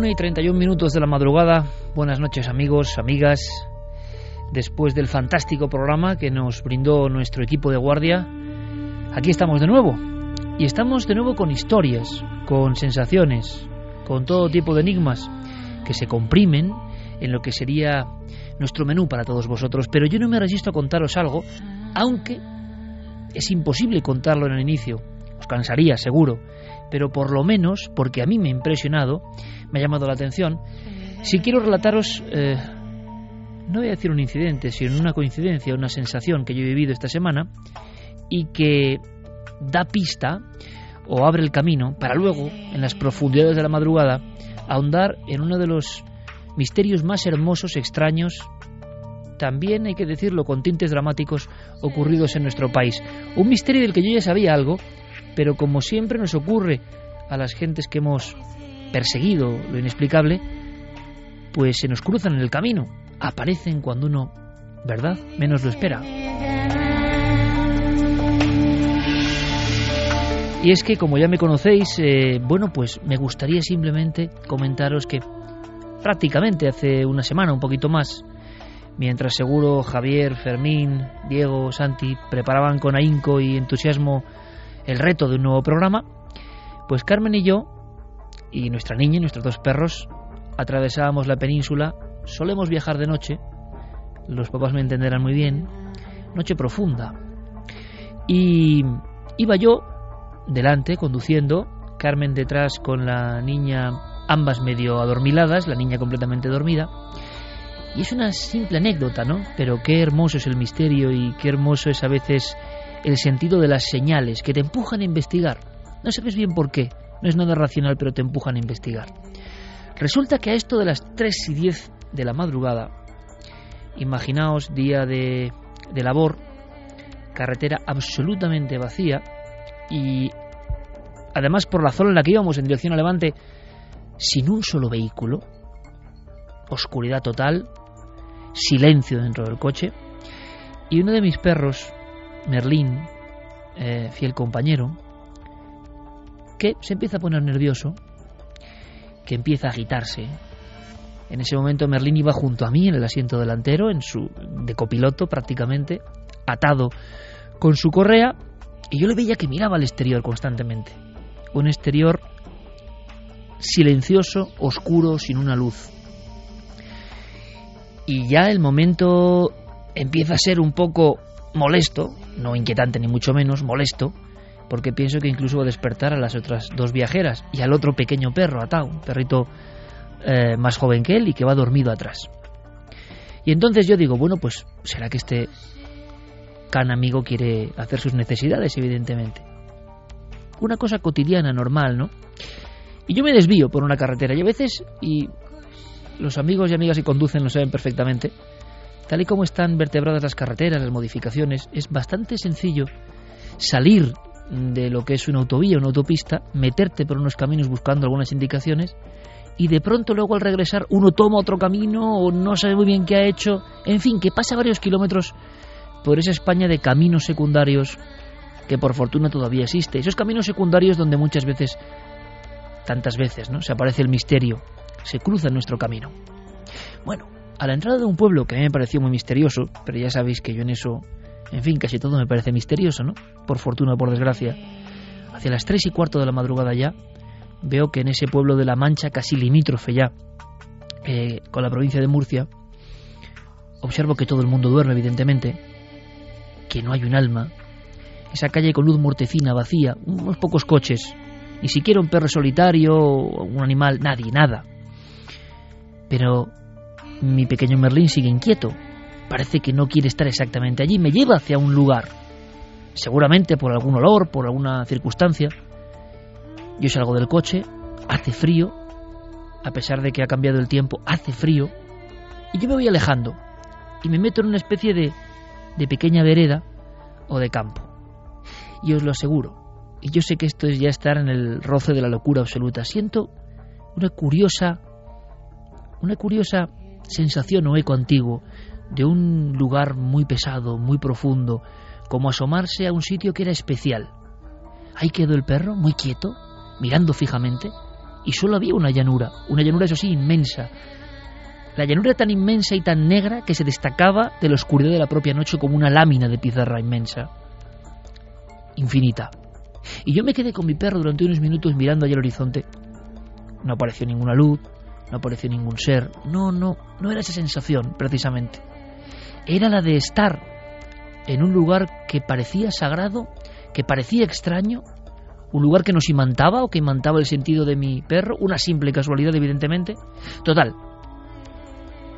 Una y 31 minutos de la madrugada. Buenas noches amigos, amigas. Después del fantástico programa que nos brindó nuestro equipo de guardia, aquí estamos de nuevo. Y estamos de nuevo con historias, con sensaciones, con todo tipo de enigmas que se comprimen en lo que sería nuestro menú para todos vosotros. Pero yo no me resisto a contaros algo, aunque es imposible contarlo en el inicio. Os cansaría, seguro. Pero por lo menos, porque a mí me ha impresionado, me ha llamado la atención. Si quiero relataros, eh, no voy a decir un incidente, sino una coincidencia, una sensación que yo he vivido esta semana y que da pista o abre el camino para luego, en las profundidades de la madrugada, ahondar en uno de los misterios más hermosos, extraños, también hay que decirlo con tintes dramáticos ocurridos en nuestro país. Un misterio del que yo ya sabía algo, pero como siempre nos ocurre a las gentes que hemos perseguido lo inexplicable, pues se nos cruzan en el camino, aparecen cuando uno, ¿verdad?, menos lo espera. Y es que, como ya me conocéis, eh, bueno, pues me gustaría simplemente comentaros que prácticamente hace una semana, un poquito más, mientras seguro Javier, Fermín, Diego, Santi preparaban con ahínco y entusiasmo el reto de un nuevo programa, pues Carmen y yo, y nuestra niña y nuestros dos perros, atravesábamos la península, solemos viajar de noche, los papás me entenderán muy bien, noche profunda. Y iba yo delante conduciendo, Carmen detrás con la niña, ambas medio adormiladas, la niña completamente dormida. Y es una simple anécdota, ¿no? Pero qué hermoso es el misterio y qué hermoso es a veces el sentido de las señales que te empujan a investigar. No sabes bien por qué, no es nada racional, pero te empujan a investigar. Resulta que a esto de las 3 y 10 de la madrugada, imaginaos día de, de labor, carretera absolutamente vacía y además por la zona en la que íbamos en dirección a Levante, sin un solo vehículo, oscuridad total, silencio dentro del coche, y uno de mis perros, Merlín, eh, fiel compañero, que se empieza a poner nervioso, que empieza a agitarse. En ese momento Merlín iba junto a mí en el asiento delantero, en su de copiloto prácticamente, atado con su correa, y yo le veía que miraba al exterior constantemente. Un exterior silencioso, oscuro, sin una luz. Y ya el momento empieza a ser un poco molesto, no inquietante ni mucho menos, molesto, porque pienso que incluso va a despertar a las otras dos viajeras y al otro pequeño perro atado, un perrito eh, más joven que él y que va dormido atrás. Y entonces yo digo, bueno, pues será que este can amigo quiere hacer sus necesidades, evidentemente. Una cosa cotidiana, normal, ¿no? Y yo me desvío por una carretera y a veces, y los amigos y amigas que conducen lo saben perfectamente, tal y como están vertebradas las carreteras, las modificaciones, es bastante sencillo salir de lo que es una autovía, una autopista, meterte por unos caminos buscando algunas indicaciones y de pronto luego al regresar uno toma otro camino o no sabe muy bien qué ha hecho, en fin, que pasa varios kilómetros por esa España de caminos secundarios que por fortuna todavía existe. Esos caminos secundarios donde muchas veces, tantas veces, ¿no? se aparece el misterio, se cruza nuestro camino. Bueno, a la entrada de un pueblo que a mí me pareció muy misterioso, pero ya sabéis que yo en eso, en fin, casi todo me parece misterioso, ¿no? Por fortuna o por desgracia. Hacia las tres y cuarto de la madrugada ya, veo que en ese pueblo de La Mancha, casi limítrofe ya eh, con la provincia de Murcia, observo que todo el mundo duerme, evidentemente, que no hay un alma, esa calle con luz mortecina, vacía, unos pocos coches, ni siquiera un perro solitario, un animal, nadie, nada. Pero mi pequeño Merlín sigue inquieto. Parece que no quiere estar exactamente allí. Me lleva hacia un lugar. Seguramente por algún olor, por alguna circunstancia. Yo salgo del coche, hace frío, a pesar de que ha cambiado el tiempo, hace frío, y yo me voy alejando y me meto en una especie de, de pequeña vereda o de campo. Y os lo aseguro, y yo sé que esto es ya estar en el roce de la locura absoluta, siento una curiosa, una curiosa sensación o eco antiguo de un lugar muy pesado, muy profundo, como asomarse a un sitio que era especial. Ahí quedó el perro, muy quieto, mirando fijamente, y solo había una llanura, una llanura eso sí inmensa. La llanura tan inmensa y tan negra que se destacaba de la oscuridad de la propia noche como una lámina de pizarra inmensa, infinita. Y yo me quedé con mi perro durante unos minutos mirando allá el horizonte. No apareció ninguna luz, no apareció ningún ser. No, no, no era esa sensación, precisamente. Era la de estar en un lugar que parecía sagrado, que parecía extraño, un lugar que nos imantaba o que imantaba el sentido de mi perro, una simple casualidad evidentemente. Total,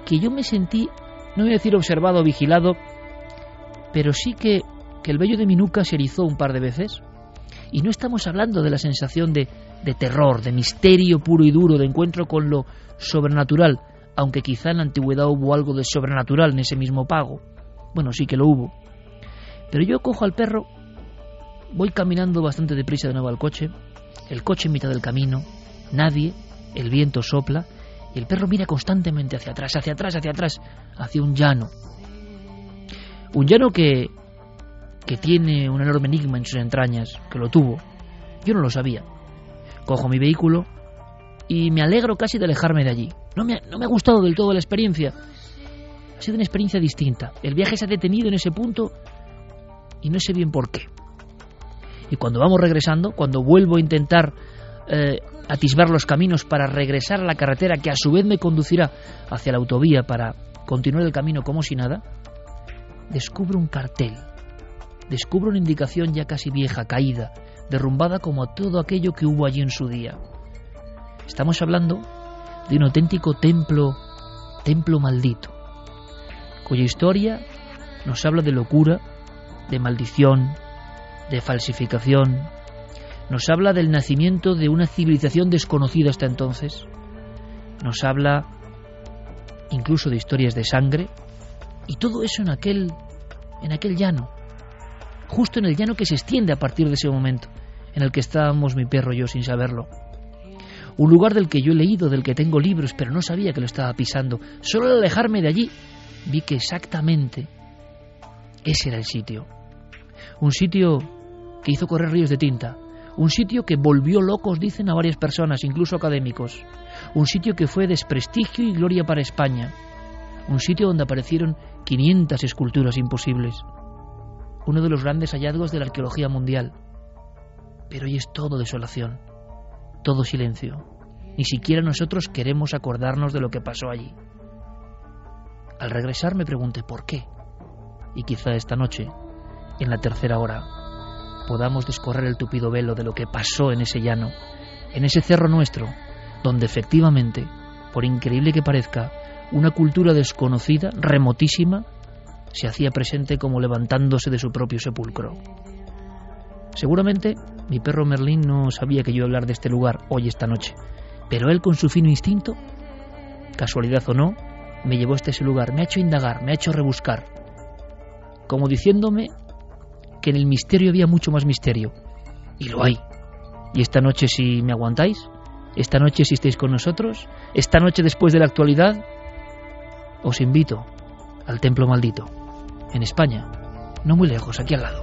que yo me sentí, no voy a decir observado o vigilado, pero sí que, que el vello de mi nuca se erizó un par de veces. Y no estamos hablando de la sensación de, de terror, de misterio puro y duro, de encuentro con lo sobrenatural, aunque quizá en la antigüedad hubo algo de sobrenatural en ese mismo pago. Bueno, sí que lo hubo. Pero yo cojo al perro Voy caminando bastante deprisa de nuevo al coche, el coche en mitad del camino, nadie, el viento sopla y el perro mira constantemente hacia atrás, hacia atrás, hacia atrás, hacia un llano. Un llano que, que tiene un enorme enigma en sus entrañas, que lo tuvo. Yo no lo sabía. Cojo mi vehículo y me alegro casi de alejarme de allí. No me, no me ha gustado del todo la experiencia. Ha sido una experiencia distinta. El viaje se ha detenido en ese punto y no sé bien por qué. Y cuando vamos regresando, cuando vuelvo a intentar eh, atisbar los caminos para regresar a la carretera que a su vez me conducirá hacia la autovía para continuar el camino como si nada, descubro un cartel, descubro una indicación ya casi vieja, caída, derrumbada como todo aquello que hubo allí en su día. Estamos hablando de un auténtico templo, templo maldito, cuya historia nos habla de locura, de maldición, de falsificación, nos habla del nacimiento de una civilización desconocida hasta entonces, nos habla incluso de historias de sangre, y todo eso en aquel, en aquel llano, justo en el llano que se extiende a partir de ese momento, en el que estábamos mi perro y yo sin saberlo. Un lugar del que yo he leído, del que tengo libros, pero no sabía que lo estaba pisando. Solo al alejarme de allí vi que exactamente ese era el sitio. Un sitio que hizo correr ríos de tinta. Un sitio que volvió locos, dicen a varias personas, incluso académicos. Un sitio que fue desprestigio y gloria para España. Un sitio donde aparecieron 500 esculturas imposibles. Uno de los grandes hallazgos de la arqueología mundial. Pero hoy es todo desolación, todo silencio. Ni siquiera nosotros queremos acordarnos de lo que pasó allí. Al regresar me pregunté por qué. Y quizá esta noche, en la tercera hora, podamos descorrer el tupido velo de lo que pasó en ese llano, en ese cerro nuestro, donde efectivamente, por increíble que parezca, una cultura desconocida, remotísima, se hacía presente como levantándose de su propio sepulcro. Seguramente mi perro Merlín no sabía que yo iba a hablar de este lugar hoy esta noche, pero él con su fino instinto, casualidad o no, me llevó hasta ese lugar, me ha hecho indagar, me ha hecho rebuscar, como diciéndome que en el misterio había mucho más misterio, Y lo hay. Y esta noche si me aguantáis, esta noche si estáis con nosotros, esta noche después de la actualidad, os invito al Templo Maldito, en España, no muy lejos, aquí al lado.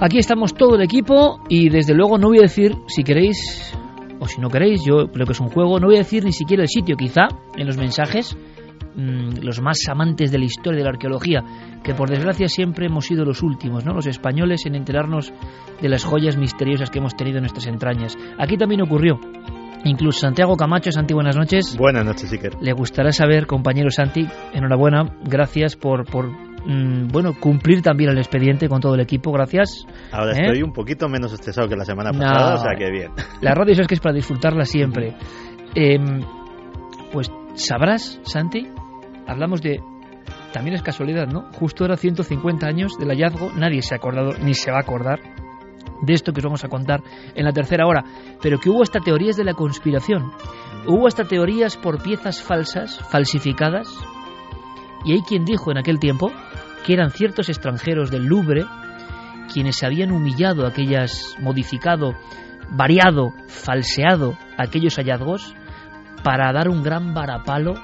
Aquí estamos todo el equipo y desde luego no voy a decir, si queréis o si no queréis, yo creo que es un juego, no voy a decir ni siquiera el sitio, quizá en los mensajes, mmm, los más amantes de la historia de la arqueología, que por desgracia siempre hemos sido los últimos, ¿no? los españoles en enterarnos de las joyas misteriosas que hemos tenido en nuestras entrañas. Aquí también ocurrió. Incluso Santiago Camacho, Santi, buenas noches. Buenas noches, Iker. Le gustará saber, compañero Santi, enhorabuena, gracias por, por Mm, bueno, cumplir también el expediente con todo el equipo, gracias. Ahora ¿Eh? estoy un poquito menos estresado que la semana pasada, o sea que bien. La radio es que es para disfrutarla siempre. Eh, pues sabrás, Santi, hablamos de... También es casualidad, ¿no? Justo era 150 años del hallazgo, nadie se ha acordado ni se va a acordar de esto que os vamos a contar en la tercera hora, pero que hubo hasta teorías de la conspiración. Hubo hasta teorías por piezas falsas, falsificadas, y hay quien dijo en aquel tiempo que eran ciertos extranjeros del Louvre quienes habían humillado aquellas, modificado, variado, falseado aquellos hallazgos para dar un gran varapalo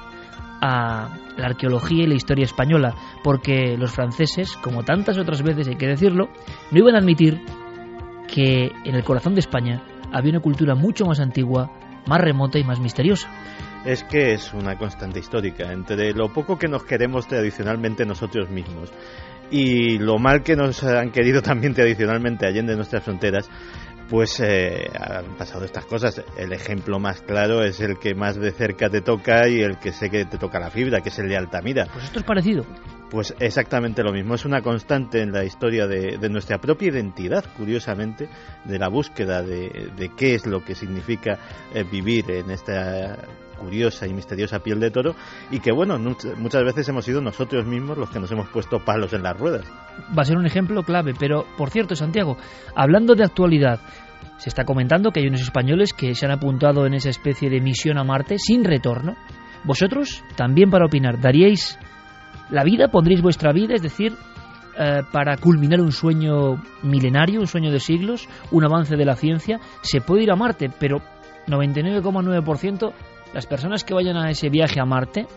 a la arqueología y la historia española, porque los franceses, como tantas otras veces hay que decirlo, no iban a admitir que en el corazón de España había una cultura mucho más antigua, más remota y más misteriosa es que es una constante histórica entre lo poco que nos queremos tradicionalmente nosotros mismos y lo mal que nos han querido también tradicionalmente allende nuestras fronteras, pues eh, han pasado estas cosas. El ejemplo más claro es el que más de cerca te toca y el que sé que te toca la fibra, que es el de Altamira. Pues esto es parecido. Pues exactamente lo mismo. Es una constante en la historia de, de nuestra propia identidad, curiosamente, de la búsqueda de, de qué es lo que significa eh, vivir en esta curiosa y misteriosa piel de toro y que bueno, muchas veces hemos sido nosotros mismos los que nos hemos puesto palos en las ruedas. Va a ser un ejemplo clave, pero por cierto, Santiago, hablando de actualidad, se está comentando que hay unos españoles que se han apuntado en esa especie de misión a Marte sin retorno. ¿Vosotros también para opinar daríais la vida, pondréis vuestra vida, es decir, eh, para culminar un sueño milenario, un sueño de siglos, un avance de la ciencia? Se puede ir a Marte, pero 99,9% las personas que vayan a ese viaje a Marte,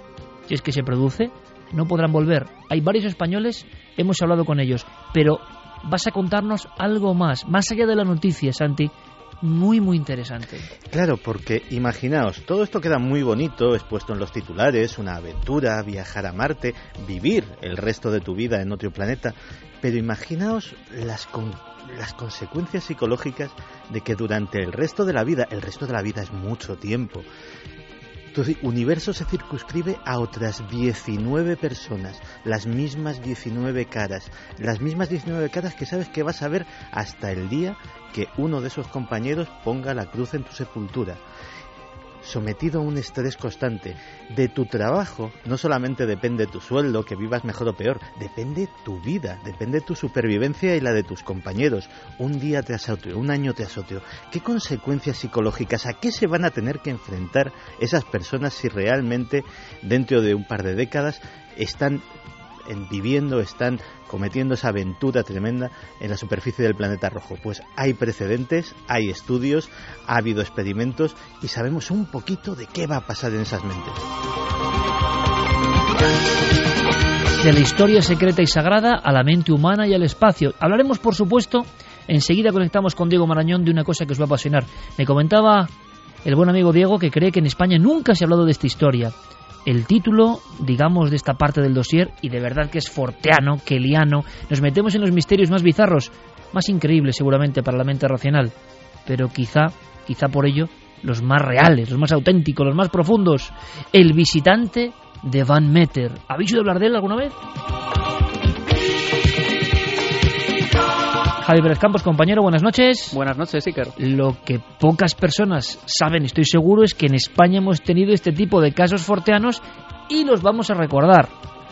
si es que se produce, no podrán volver. Hay varios españoles, hemos hablado con ellos, pero vas a contarnos algo más, más allá de la noticia, Santi, muy muy interesante. Claro, porque imaginaos, todo esto queda muy bonito, expuesto en los titulares, una aventura, viajar a Marte, vivir el resto de tu vida en otro planeta, pero imaginaos las, con, las consecuencias psicológicas de que durante el resto de la vida, el resto de la vida es mucho tiempo, tu universo se circunscribe a otras 19 personas, las mismas 19 caras, las mismas 19 caras que sabes que vas a ver hasta el día que uno de esos compañeros ponga la cruz en tu sepultura sometido a un estrés constante. De tu trabajo no solamente depende tu sueldo, que vivas mejor o peor, depende tu vida, depende tu supervivencia y la de tus compañeros. Un día tras otro, un año tras otro. ¿Qué consecuencias psicológicas, a qué se van a tener que enfrentar esas personas si realmente dentro de un par de décadas están viviendo, están cometiendo esa aventura tremenda en la superficie del planeta rojo. Pues hay precedentes, hay estudios, ha habido experimentos y sabemos un poquito de qué va a pasar en esas mentes. De la historia secreta y sagrada a la mente humana y al espacio. Hablaremos, por supuesto, enseguida conectamos con Diego Marañón de una cosa que os va a apasionar. Me comentaba el buen amigo Diego que cree que en España nunca se ha hablado de esta historia el título, digamos, de esta parte del dossier, y de verdad que es forteano, keliano, nos metemos en los misterios más bizarros, más increíbles seguramente para la mente racional, pero quizá, quizá por ello, los más reales, los más auténticos, los más profundos. El visitante de Van Meter. ¿Habéis oído hablar de él alguna vez? Javi Pérez Campos, compañero, buenas noches. Buenas noches, Iker. Lo que pocas personas saben, estoy seguro, es que en España hemos tenido este tipo de casos forteanos y los vamos a recordar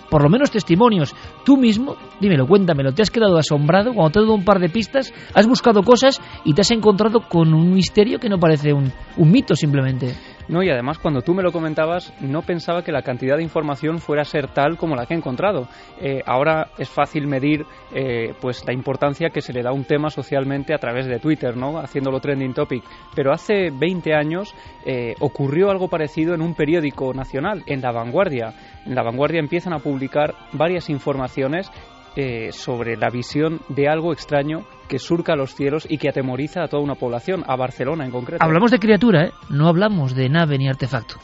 por lo menos testimonios. Tú mismo, dímelo, cuéntamelo, ¿te has quedado asombrado cuando te he dado un par de pistas? ¿Has buscado cosas y te has encontrado con un misterio que no parece un, un mito simplemente? No, y además cuando tú me lo comentabas, no pensaba que la cantidad de información fuera a ser tal como la que he encontrado. Eh, ahora es fácil medir eh, pues la importancia que se le da a un tema socialmente a través de Twitter, ¿no? haciéndolo trending topic. Pero hace 20 años eh, ocurrió algo parecido en un periódico nacional, en La Vanguardia. En La Vanguardia empiezan a publicar varias informaciones eh, sobre la visión de algo extraño que surca los cielos y que atemoriza a toda una población, a Barcelona en concreto. Hablamos de criatura, ¿eh? no hablamos de nave ni artefacto.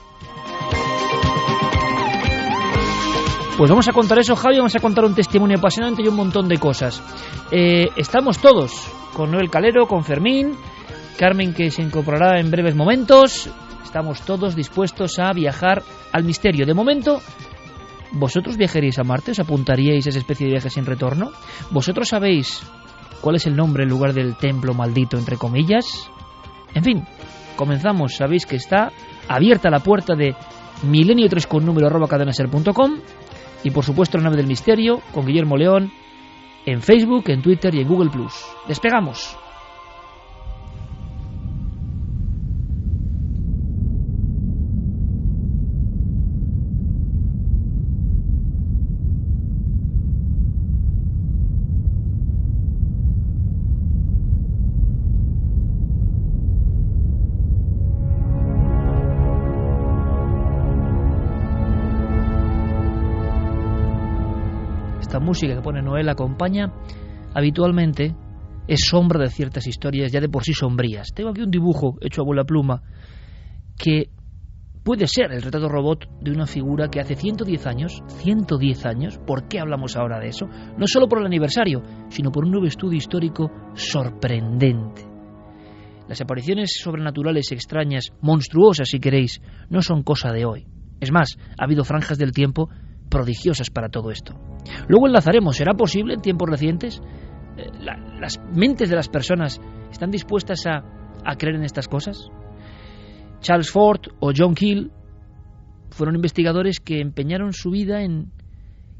Pues vamos a contar eso, Javi, vamos a contar un testimonio apasionante y un montón de cosas. Eh, estamos todos, con Noel Calero, con Fermín, Carmen que se incorporará en breves momentos. Estamos todos dispuestos a viajar al misterio. De momento, ¿Vosotros viajaríais a Marte? ¿Os apuntaríais a esa especie de viaje sin retorno? ¿Vosotros sabéis cuál es el nombre en lugar del templo maldito, entre comillas? En fin, comenzamos. Sabéis que está abierta la puerta de milenio 3 con número cadenaser.com y por supuesto la nave del misterio con Guillermo León en Facebook, en Twitter y en Google Plus. Despegamos. Música que pone Noel acompaña habitualmente es sombra de ciertas historias ya de por sí sombrías. Tengo aquí un dibujo hecho a bola pluma que puede ser el retrato robot de una figura que hace 110 años, 110 años, ¿por qué hablamos ahora de eso? No solo por el aniversario, sino por un nuevo estudio histórico sorprendente. Las apariciones sobrenaturales extrañas, monstruosas si queréis, no son cosa de hoy. Es más, ha habido franjas del tiempo prodigiosas para todo esto. Luego enlazaremos, ¿será posible en tiempos recientes? Eh, ¿Las mentes de las personas están dispuestas a, creer en estas cosas? Charles Ford o John Keel fueron investigadores que empeñaron su vida en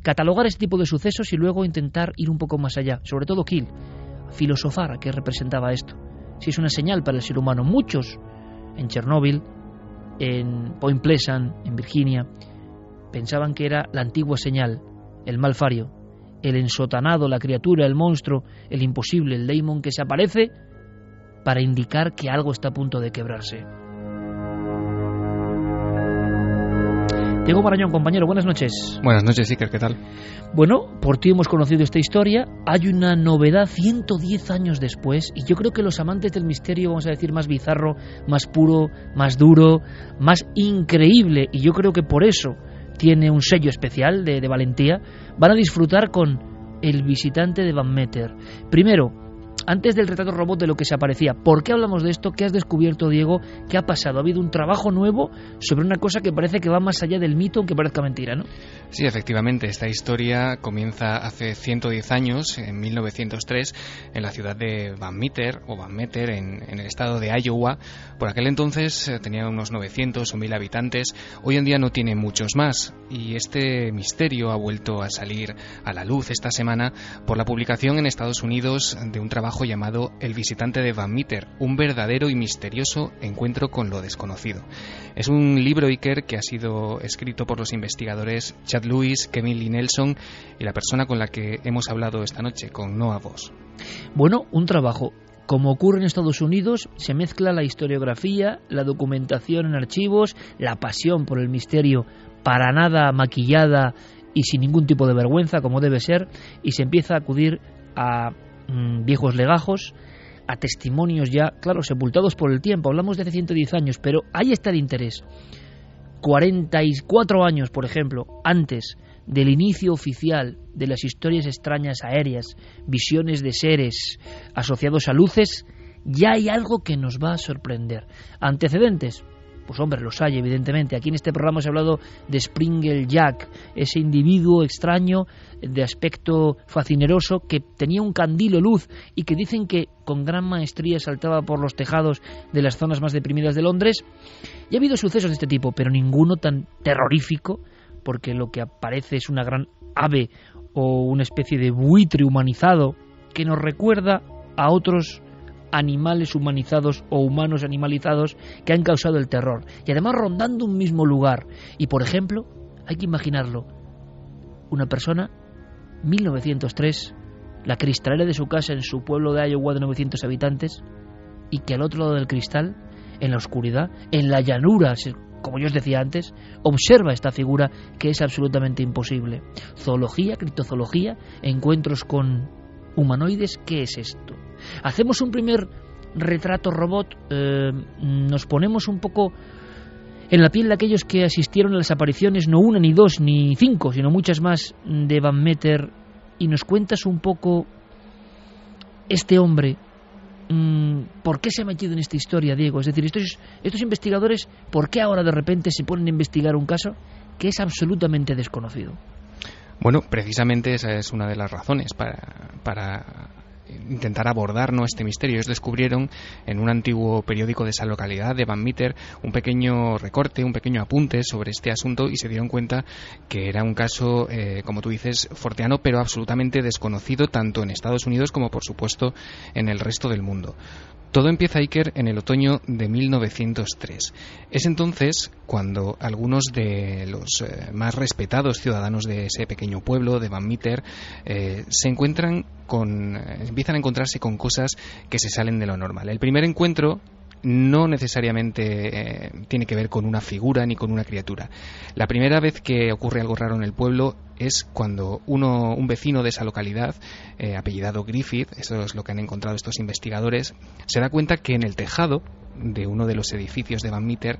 catalogar este tipo de sucesos y luego intentar ir un poco más allá. Sobre todo Keel, filosofar a qué representaba esto. Si es una señal para el ser humano. Muchos en Chernóbil, en Point Pleasant, en Virginia, pensaban que era la antigua señal, el malfario, el ensotanado, la criatura, el monstruo, el imposible, el daemon que se aparece para indicar que algo está a punto de quebrarse. Diego Marañón, compañero, buenas noches. Buenas noches, Iker, ¿qué tal? Bueno, por ti hemos conocido esta historia. Hay una novedad 110 años después y yo creo que los amantes del misterio, vamos a decir, más bizarro, más puro, más duro, más increíble, y yo creo que por eso tiene un sello especial de, valentía, van a disfrutar con El visitante de Van Meter. Primero, antes del retrato robot de lo que se aparecía. ¿Por qué hablamos de esto? ¿Qué has descubierto, Diego? ¿Qué ha pasado? ¿Ha habido un trabajo nuevo sobre una cosa que parece que va más allá del mito, aunque parezca mentira, ¿no? Sí, efectivamente. Esta historia comienza hace 110 años, en 1903, en la ciudad de Van Meter, o Van Meter, en, en el estado de Iowa. Por aquel entonces eh, tenía unos 900 o 1000 habitantes. Hoy en día no tiene muchos más. Y este misterio ha vuelto a salir a la luz esta semana por la publicación en Estados Unidos de un trabajo llamado El visitante de Van Meter, un verdadero y misterioso encuentro con lo desconocido. Es un libro Iker que ha sido escrito por los investigadores Chad Lewis, Kevin Lee Nelson y la persona con la que hemos hablado esta noche, con Noah Voss. Bueno, un trabajo como ocurre en Estados Unidos, se mezcla la historiografía, la documentación en archivos, la pasión por el misterio para nada maquillada y sin ningún tipo de vergüenza, como debe ser, y se empieza a acudir a Mm, viejos legajos, a testimonios ya, claro, sepultados por el tiempo. Hablamos de hace 110 años, pero ahí está el interés. 44 años, por ejemplo, antes del inicio oficial de las historias extrañas aéreas, visiones de seres asociados a luces, ya hay algo que nos va a sorprender. Antecedentes, pues hombre, los hay, evidentemente. Aquí en este programa se ha hablado de Springle Jack, ese individuo extraño de aspecto fascineroso que tenía un candilo luz y que dicen que con gran maestría saltaba por los tejados de las zonas más deprimidas de Londres. Y ha habido sucesos de este tipo, pero ninguno tan terrorífico, porque lo que aparece es una gran ave o una especie de buitre humanizado que nos recuerda a otros animales humanizados o humanos animalizados que han causado el terror. Y además rondando un mismo lugar. Y por ejemplo, hay que imaginarlo, una persona, 1903, la cristalera de su casa en su pueblo de Iowa de 900 habitantes, y que al otro lado del cristal, en la oscuridad, en la llanura, como yo os decía antes, observa esta figura que es absolutamente imposible. Zoología, criptozoología, encuentros con humanoides, ¿qué es esto? Hacemos un primer retrato robot, eh, nos ponemos un poco en la piel de aquellos que asistieron a las apariciones, no una, ni dos, ni cinco, sino muchas más de Van Meter, y nos cuentas un poco este hombre, mm, ¿por qué se ha metido en esta historia, Diego? Es decir, estos, estos investigadores, ¿por qué ahora de repente se ponen a investigar un caso que es absolutamente desconocido? Bueno, precisamente esa es una de las razones para, para intentar abordar ¿no? este misterio. Ellos descubrieron en un antiguo periódico de esa localidad, de Van Meter, un pequeño recorte, un pequeño apunte sobre este asunto y se dieron cuenta que era un caso, eh, como tú dices, forteano, pero absolutamente desconocido tanto en Estados Unidos como, por supuesto, en el resto del mundo. Todo empieza Iker en el otoño de 1903. Es entonces cuando algunos de los eh, más respetados ciudadanos de ese pequeño pueblo de Van Meter eh, se encuentran con, eh, empiezan a encontrarse con cosas que se salen de lo normal. El primer encuentro no necesariamente tiene que ver con una figura ni con una criatura. La primera vez que ocurre algo raro en el pueblo es cuando uno, un vecino de esa localidad, eh, apellidado Griffith, eso es lo que han encontrado estos investigadores, se da cuenta que en el tejado de uno de los edificios de Van Meter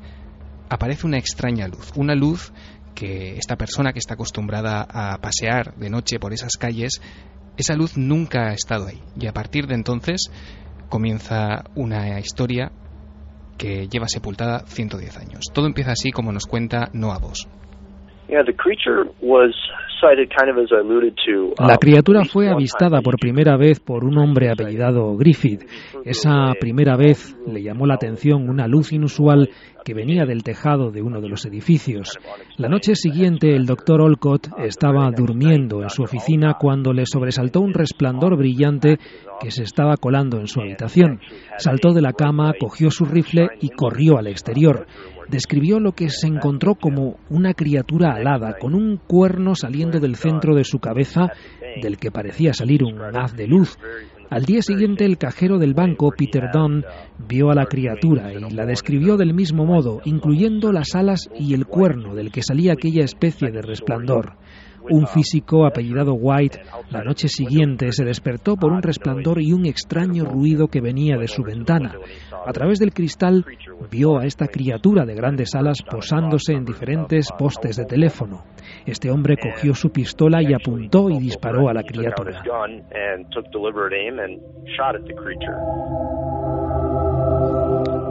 aparece una extraña luz, una luz que esta persona que está acostumbrada a pasear de noche por esas calles, esa luz nunca ha estado ahí. Y a partir de entonces comienza una historia que lleva sepultada 110 años. Todo empieza así como nos cuenta Noah Boss. La criatura fue avistada por primera vez por un hombre apellidado Griffith. Esa primera vez le llamó la atención una luz inusual que venía del tejado de uno de los edificios. La noche siguiente el doctor Olcott estaba durmiendo en su oficina cuando le sobresaltó un resplandor brillante que se estaba colando en su habitación. Saltó de la cama, cogió su rifle y corrió al exterior describió lo que se encontró como una criatura alada, con un cuerno saliendo del centro de su cabeza, del que parecía salir un haz de luz. Al día siguiente el cajero del banco, Peter Dunn, vio a la criatura y la describió del mismo modo, incluyendo las alas y el cuerno del que salía aquella especie de resplandor. Un físico apellidado White la noche siguiente se despertó por un resplandor y un extraño ruido que venía de su ventana. A través del cristal vio a esta criatura de grandes alas posándose en diferentes postes de teléfono. Este hombre cogió su pistola y apuntó y disparó a la criatura.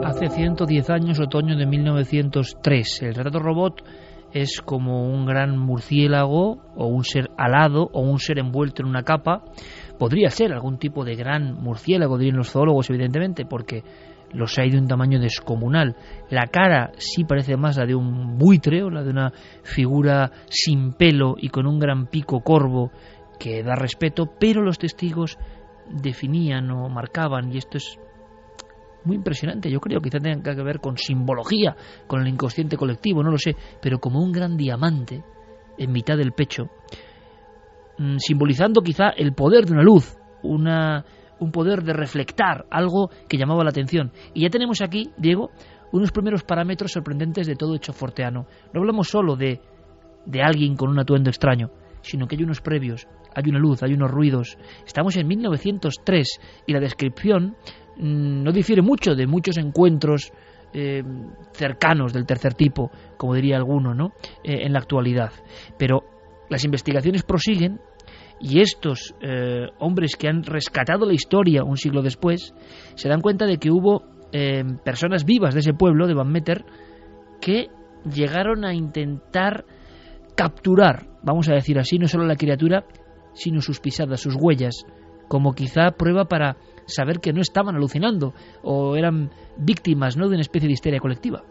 Hace 110 años, otoño de 1903, el retrato robot es como un gran murciélago o un ser alado o un ser envuelto en una capa. Podría ser algún tipo de gran murciélago, dirían los zoólogos, evidentemente, porque los hay de un tamaño descomunal. La cara sí parece más la de un buitre o la de una figura sin pelo y con un gran pico corvo que da respeto, pero los testigos definían o marcaban, y esto es muy impresionante, yo creo, quizá tenga que ver con simbología, con el inconsciente colectivo, no lo sé, pero como un gran diamante en mitad del pecho, mm, simbolizando quizá el poder de una luz, una, un poder de reflectar, algo que llamaba la atención. Y ya tenemos aquí, Diego, unos primeros parámetros sorprendentes de todo hecho forteano. No hablamos solo de, de alguien con un atuendo extraño, sino que hay unos previos, hay una luz, hay unos ruidos. Estamos en 1903 y la descripción no difiere mucho de muchos encuentros eh, cercanos del tercer tipo, como diría alguno, ¿no? Eh, en la actualidad. Pero las investigaciones prosiguen y estos eh, hombres que han rescatado la historia un siglo después se dan cuenta de que hubo personas vivas de ese pueblo, de Van Meter, que llegaron a intentar capturar, vamos a decir así, no solo la criatura, sino sus pisadas, sus huellas, como quizá prueba para saber que no estaban alucinando o eran víctimas ¿no? de una especie de histeria colectiva.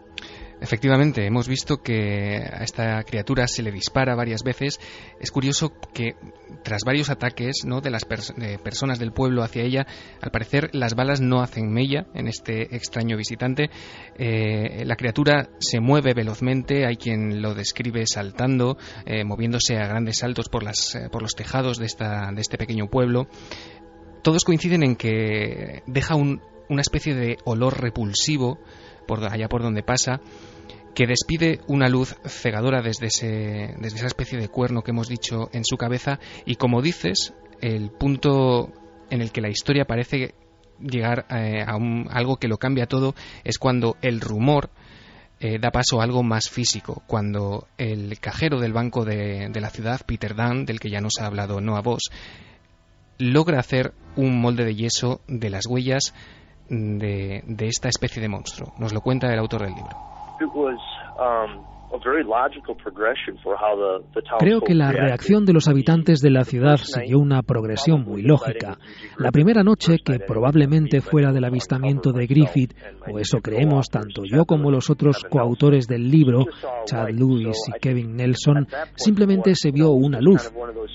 Efectivamente, hemos visto que a esta criatura se le dispara varias veces. Es curioso que tras varios ataques ¿no? de las personas del pueblo hacia ella, al parecer las balas no hacen mella en este extraño visitante. Eh, la criatura se mueve velozmente, hay quien lo describe saltando, eh, moviéndose a grandes saltos por, las, eh, por los tejados de, esta, de este pequeño pueblo. Todos coinciden en que deja una especie de olor repulsivo por allá por donde pasa que despide una luz cegadora desde, ese, esa especie de cuerno que hemos dicho en su cabeza. Y como dices, el punto en el que la historia parece llegar eh, a algo que lo cambia todo es cuando el rumor eh, da paso a algo más físico, cuando el cajero del banco de, de la ciudad, Peter Dunn, del que ya nos ha hablado Noah Voss, logra hacer un molde de yeso de las huellas de, de esta especie de monstruo. Nos lo cuenta el autor del libro. Um, Creo que la reacción de los habitantes de la ciudad siguió una progresión muy lógica. La primera noche, que probablemente fuera del avistamiento de Griffith, o eso creemos tanto yo como los otros coautores del libro, Chad Lewis y Kevin Nelson, simplemente se vio una luz.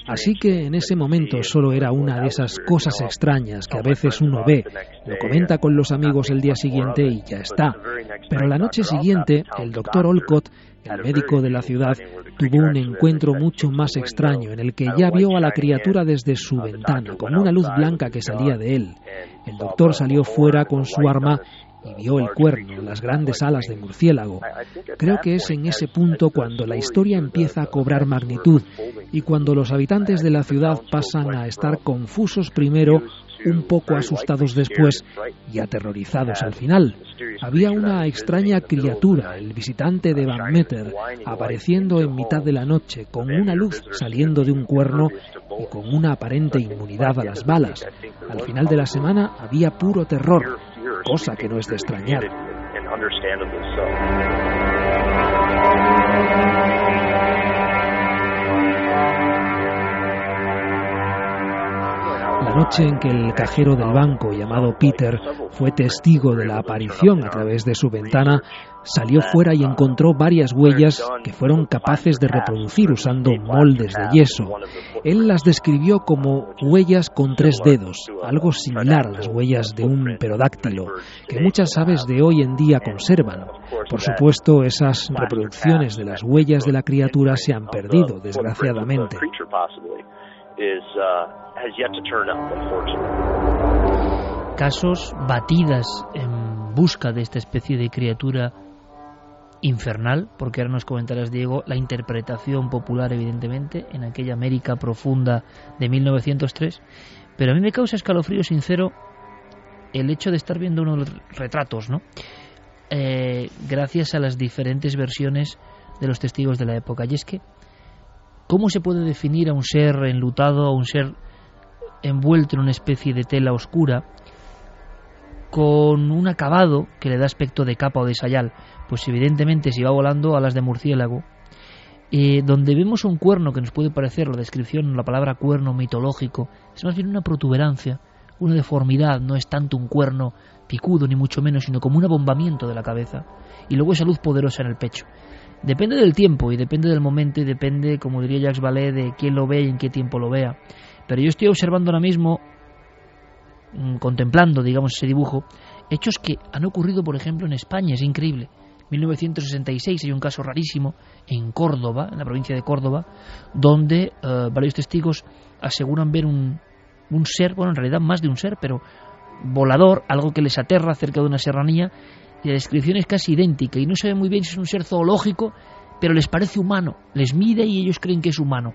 Así que en ese momento solo era una de esas cosas extrañas que a veces uno ve, lo comenta con los amigos el día siguiente y ya está. Pero la noche siguiente, el doctor Olcott el médico de la ciudad tuvo un encuentro mucho más extraño en el que ya vio a la criatura desde su ventana, con una luz blanca que salía de él. El doctor salió fuera con su arma y vio el cuerno, las grandes alas de murciélago. Creo que es en ese punto cuando la historia empieza a cobrar magnitud y cuando los habitantes de la ciudad pasan a estar confusos primero un poco asustados después y aterrorizados al final. Había una extraña criatura, el visitante de Van Meter, apareciendo en mitad de la noche con una luz saliendo de un cuerno y con una aparente inmunidad a las balas. Al final de la semana había puro terror, cosa que no es de extrañar. Noche en que el cajero del banco llamado Peter fue testigo de la aparición a través de su ventana, salió fuera y encontró varias huellas que fueron capaces de reproducir usando moldes de yeso. Él las describió como huellas con tres dedos, algo similar a las huellas de un perodáctilo, que muchas aves de hoy en día conservan. Por supuesto, esas reproducciones de las huellas de la criatura se han perdido, desgraciadamente. Uh, Casos batidas en busca de esta especie de criatura infernal, porque ahora nos comentarás, Diego, la interpretación popular, evidentemente, en aquella América profunda de 1903. Pero a mí me causa escalofrío sincero el hecho de estar viendo unos retratos, ¿no? Eh, gracias a las diferentes versiones de los testigos de la época. Y es que, ¿cómo se puede definir a un ser enlutado, a un ser envuelto en una especie de tela oscura, con un acabado que le da aspecto de capa o de sayal, pues evidentemente si va volando a las de murciélago, eh, donde vemos un cuerno que nos puede parecer, la descripción, la palabra cuerno mitológico, es más bien una protuberancia, una deformidad, no es tanto un cuerno picudo ni mucho menos, sino como un abombamiento de la cabeza, y luego esa luz poderosa en el pecho. Depende del tiempo y depende del momento y depende, como diría Jacques Vallée, de quién lo ve y en qué tiempo lo vea. Pero yo estoy observando ahora mismo, mm, contemplando, digamos, ese dibujo, hechos que han ocurrido, por ejemplo, en España, es increíble. 1966 hay un caso rarísimo en Córdoba, en la provincia de Córdoba, donde eh, varios testigos aseguran ver un, un ser, bueno, en realidad más de un ser, pero volador, algo que les aterra cerca de una serranía, la descripción es casi idéntica, y no se ve muy bien si es un ser zoológico, pero les parece humano, les mide y ellos creen que es humano.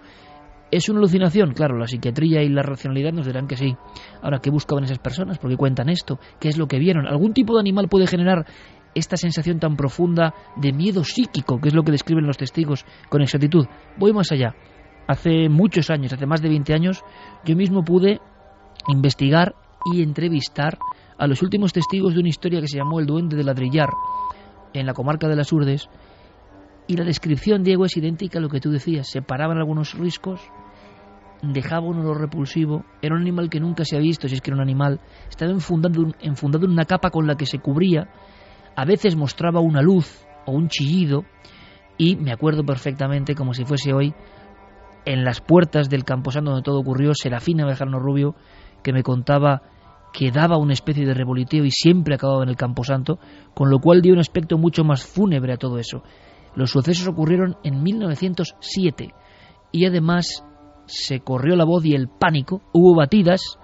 ¿Es una alucinación? Claro, la psiquiatría y la racionalidad nos dirán que sí. Ahora, ¿qué buscaban esas personas? ¿Por qué cuentan esto? ¿Qué es lo que vieron? ¿Algún tipo de animal puede generar esta sensación tan profunda de miedo psíquico, que es lo que describen los testigos con exactitud? Voy más allá. hace muchos años, hace más de 20 años, yo mismo pude investigar y entrevistar a los últimos testigos de una historia que se llamó El Duende de Ladrillar, en la comarca de las Urdes, y la descripción, Diego, es idéntica a lo que tú decías. Se paraban algunos riscos, dejaba un olor repulsivo, era un animal que nunca se ha visto, si es que era un animal, estaba enfundado, enfundado en una capa con la que se cubría, a veces mostraba una luz o un chillido, y me acuerdo perfectamente, como si fuese hoy, en las puertas del Camposanto donde todo ocurrió, Serafina Bejarno Rubio, que me contaba que daba una especie de revoliteo y siempre acababa en el Camposanto, con lo cual dio un aspecto mucho más fúnebre a todo eso. Los sucesos ocurrieron en 1907 y además se corrió la voz y el pánico, hubo batidas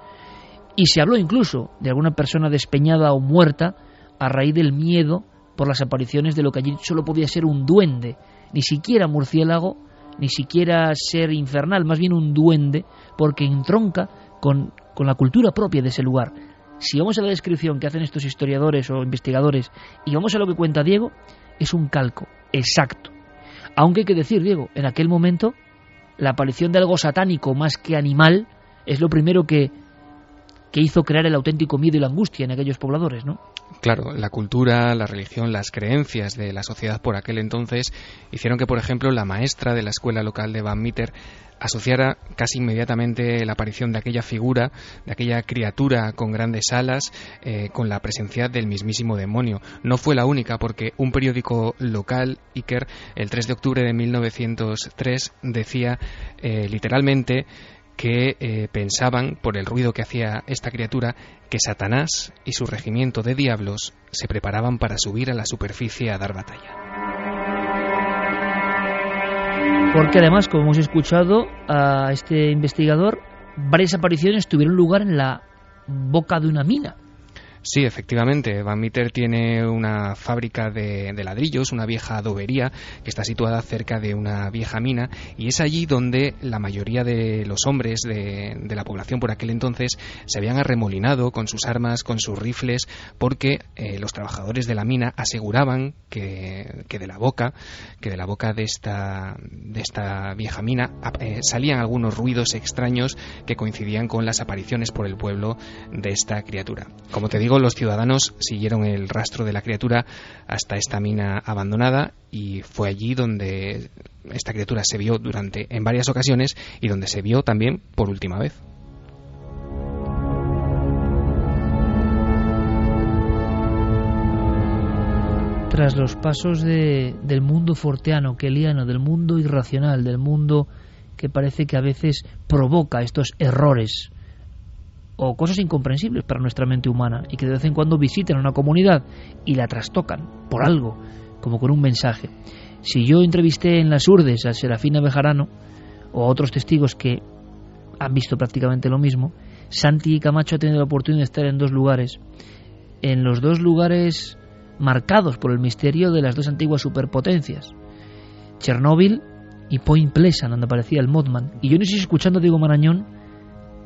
y se habló incluso de alguna persona despeñada o muerta a raíz del miedo por las apariciones de lo que allí solo podía ser un duende, ni siquiera murciélago, ni siquiera ser infernal, más bien un duende, porque entronca con, con la cultura propia de ese lugar. Si vamos a la descripción que hacen estos historiadores o investigadores y vamos a lo que cuenta Diego, es un calco exacto. Aunque hay que decir, Diego, en aquel momento la aparición de algo satánico más que animal es lo primero que, que hizo crear el auténtico miedo y la angustia en aquellos pobladores, ¿no? Claro, la cultura, la religión, las creencias de la sociedad por aquel entonces hicieron que, por ejemplo, la maestra de la escuela local de Van Meter asociara casi inmediatamente la aparición de aquella figura, de aquella criatura con grandes alas, eh, con la presencia del mismísimo demonio. No fue la única, porque un periódico local, Iker, el 3 de octubre de 1903, decía eh, literalmente que eh, pensaban, por el ruido que hacía esta criatura, que Satanás y su regimiento de diablos se preparaban para subir a la superficie a dar batalla. Porque además, como hemos escuchado a este investigador, varias apariciones tuvieron lugar en la boca de una mina. Sí, efectivamente. Van Meter tiene una fábrica de, ladrillos, una vieja adobería que está situada cerca de una vieja mina y es allí donde la mayoría de los hombres de, la población por aquel entonces se habían arremolinado con sus armas, con sus rifles, porque eh, los trabajadores de la mina aseguraban que, de la boca, que de la boca de esta, de esta vieja mina eh, salían algunos ruidos extraños que coincidían con las apariciones por el pueblo de esta criatura. Como te digo, los ciudadanos siguieron el rastro de la criatura hasta esta mina abandonada y fue allí donde esta criatura se vio durante en varias ocasiones y donde se vio también por última vez. Tras los pasos del mundo forteano, keliano, del mundo irracional, del mundo que parece que a veces provoca estos errores, o cosas incomprensibles para nuestra mente humana y que de vez en cuando visitan una comunidad y la trastocan por algo, como con un mensaje. Si yo entrevisté en las Urdes a Serafina Bejarano o a otros testigos que han visto prácticamente lo mismo, Santi y Camacho han tenido la oportunidad de estar en dos lugares, en los dos lugares marcados por el misterio de las dos antiguas superpotencias, Chernóbil y Point Pleasant, donde aparecía el Modman. Y yo no estoy escuchando a Diego Marañón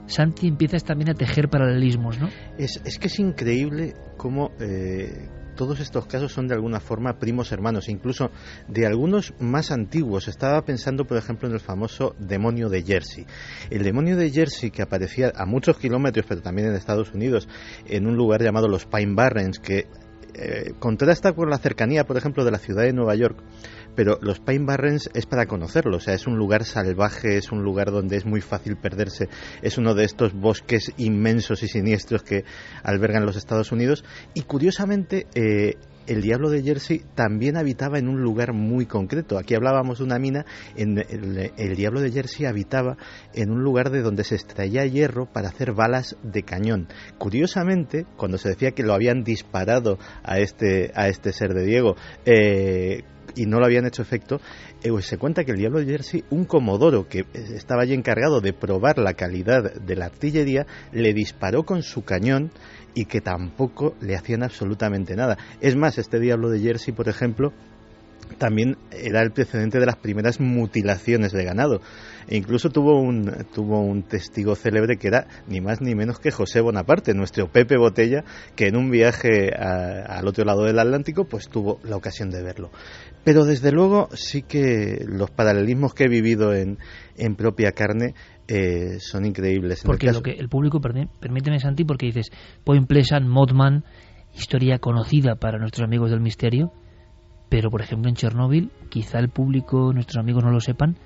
Santi empiezas también a tejer paralelismos, ¿no? Es, que es increíble cómo eh, todos estos casos son de alguna forma primos hermanos, incluso de algunos más antiguos. Estaba pensando, por ejemplo, en el famoso demonio de Jersey. El demonio de Jersey, que aparecía a muchos kilómetros, pero también en Estados Unidos, en un lugar llamado los Pine Barrens, que eh, contrasta con la cercanía, por ejemplo, de la ciudad de Nueva York pero los Pine Barrens es para conocerlo, o sea, es un lugar salvaje, es un lugar donde es muy fácil perderse, es uno de estos bosques inmensos y siniestros que albergan los Estados Unidos y curiosamente eh, el diablo de Jersey también habitaba en un lugar muy concreto. Aquí hablábamos de una mina, en el, diablo de Jersey habitaba en un lugar de donde se extraía hierro para hacer balas de cañón. Curiosamente, cuando se decía que lo habían disparado a este, a este ser de Diego, eh, y no lo habían hecho efecto, eh, pues se cuenta que el Diablo de Jersey, un comodoro que estaba allí encargado de probar la calidad de la artillería, le disparó con su cañón y que tampoco le hacían absolutamente nada. Es más, este Diablo de Jersey, por ejemplo, también era el precedente de las primeras mutilaciones de ganado. E incluso tuvo un, tuvo un testigo célebre que era ni más ni menos que José Bonaparte, nuestro Pepe Botella, que en un viaje al otro lado del Atlántico pues tuvo la ocasión de verlo. Pero desde luego sí que los paralelismos que he vivido en, en propia carne eh, son increíbles. porque el lo que el público, permíteme Santi, porque dices Point Pleasant, Modman, historia conocida para nuestros amigos del misterio, pero por ejemplo en Chernóbil, quizá el público, nuestros amigos no lo sepan,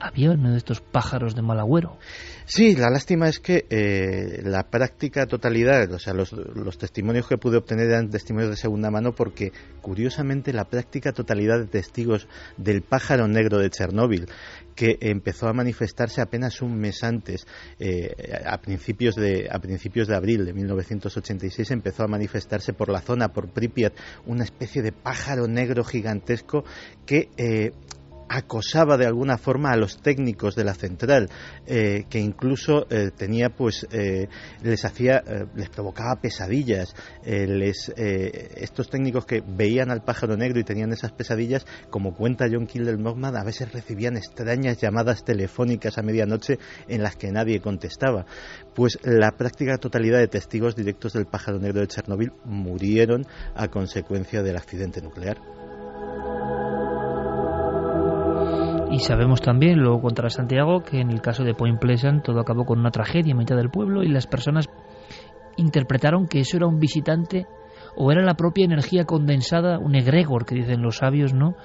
había uno de estos pájaros de mal agüero. Sí, la lástima es que eh, la práctica totalidad, o sea, los, testimonios que pude obtener eran testimonios de segunda mano porque, curiosamente, la práctica totalidad de testigos del pájaro negro de Chernóbil, que empezó a manifestarse apenas un mes antes, eh, a, principios de, a principios de abril de 1986, empezó a manifestarse por la zona, por Pripyat, una especie de pájaro negro gigantesco que eh, acosaba de alguna forma a los técnicos de la central, eh, que incluso eh, tenía, pues, eh, les hacía, les provocaba pesadillas. les, estos técnicos que veían al pájaro negro y tenían esas pesadillas, como cuenta John Kildell Mogman, a veces recibían extrañas llamadas telefónicas a medianoche en las que nadie contestaba. Pues la práctica totalidad de testigos directos del pájaro negro de Chernóbil murieron a consecuencia del accidente nuclear. Y sabemos también, luego contra Santiago, que en el caso de Point Pleasant todo acabó con una tragedia en mitad del pueblo y las personas interpretaron que eso era un visitante o era la propia energía condensada, un egregor que dicen los sabios, ¿no?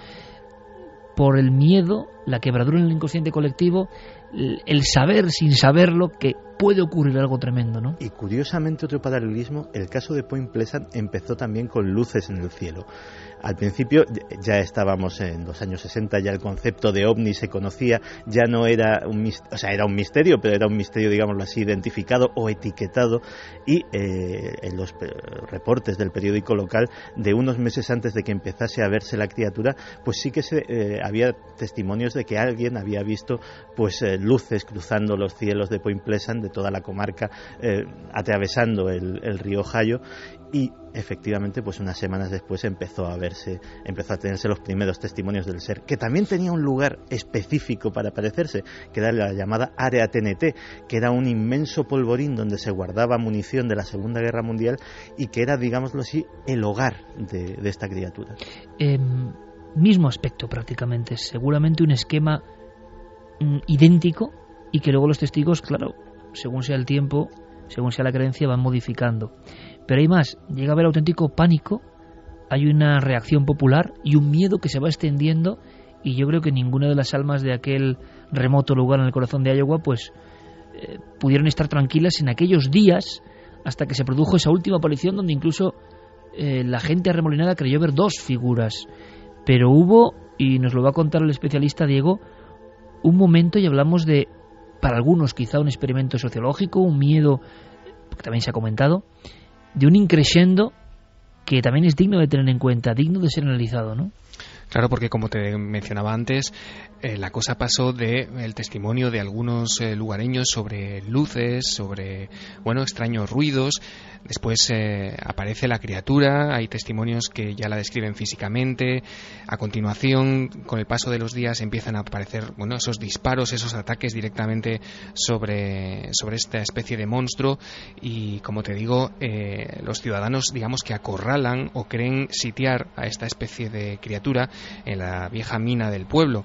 Por el miedo, la quebradura en el inconsciente colectivo, el saber sin saberlo que puede ocurrir algo tremendo, ¿no? Y curiosamente otro paralelismo, el caso de Point Pleasant empezó también con luces en el cielo. Al principio ya estábamos en los años 60, ya el concepto de ovni se conocía, ya no era un, o sea, era un misterio, pero era un misterio, digámoslo así, identificado o etiquetado. Y eh, en los reportes del periódico local de unos meses antes de que empezase a verse la criatura, pues sí que se, eh, había testimonios de que alguien había visto pues eh, luces cruzando los cielos de Point Pleasant, de toda la comarca, atravesando el, el río Jayo y efectivamente pues unas semanas después empezó a verse empezó a tenerse los primeros testimonios del ser que también tenía un lugar específico para aparecerse que era la llamada área TNT que era un inmenso polvorín donde se guardaba munición de la Segunda Guerra Mundial y que era digámoslo así el hogar de, esta criatura. Em, mismo aspecto prácticamente. Seguramente un esquema mm, idéntico y que luego los testigos claro según sea el tiempo según sea la creencia van modificando pero hay más, llega a haber auténtico pánico, hay una reacción popular y un miedo que se va extendiendo y yo creo que ninguna de las almas de aquel remoto lugar en el corazón de Iowa pues eh, pudieron estar tranquilas en aquellos días hasta que se produjo esa última aparición donde incluso eh, la gente arremolinada creyó ver dos figuras. Pero hubo, y nos lo va a contar el especialista Diego, un momento y hablamos de, para algunos quizá un experimento sociológico, un miedo, que también se ha comentado, de un increyendo que también es digno de tener en cuenta, digno de ser analizado, ¿no? Claro, porque como te mencionaba antes, eh, la cosa pasó de el testimonio de algunos eh, lugareños sobre luces, sobre bueno extraños ruidos. Después eh, aparece la criatura, hay testimonios que ya la describen físicamente. A continuación, con el paso de los días, empiezan a aparecer bueno esos disparos, esos ataques directamente sobre sobre esta especie de monstruo. Y como te digo, los ciudadanos, digamos que acorralan o creen sitiar a esta especie de criatura en la vieja mina del pueblo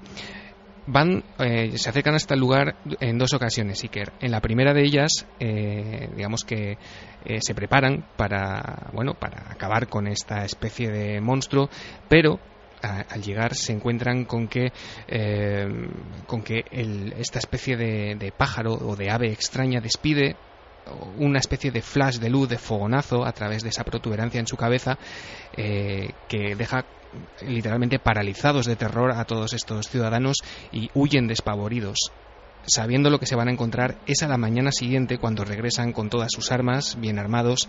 van, eh, se acercan hasta el lugar en dos ocasiones, Iker. En la primera de ellas, eh, digamos que eh, se preparan para, bueno, para acabar con esta especie de monstruo, pero al llegar se encuentran con que con que esta especie de, pájaro o de ave extraña despide una especie de flash de luz, de fogonazo a través de esa protuberancia en su cabeza que deja literalmente paralizados de terror a todos estos ciudadanos y huyen despavoridos sabiendo lo que se van a encontrar es a la mañana siguiente cuando regresan con todas sus armas bien armados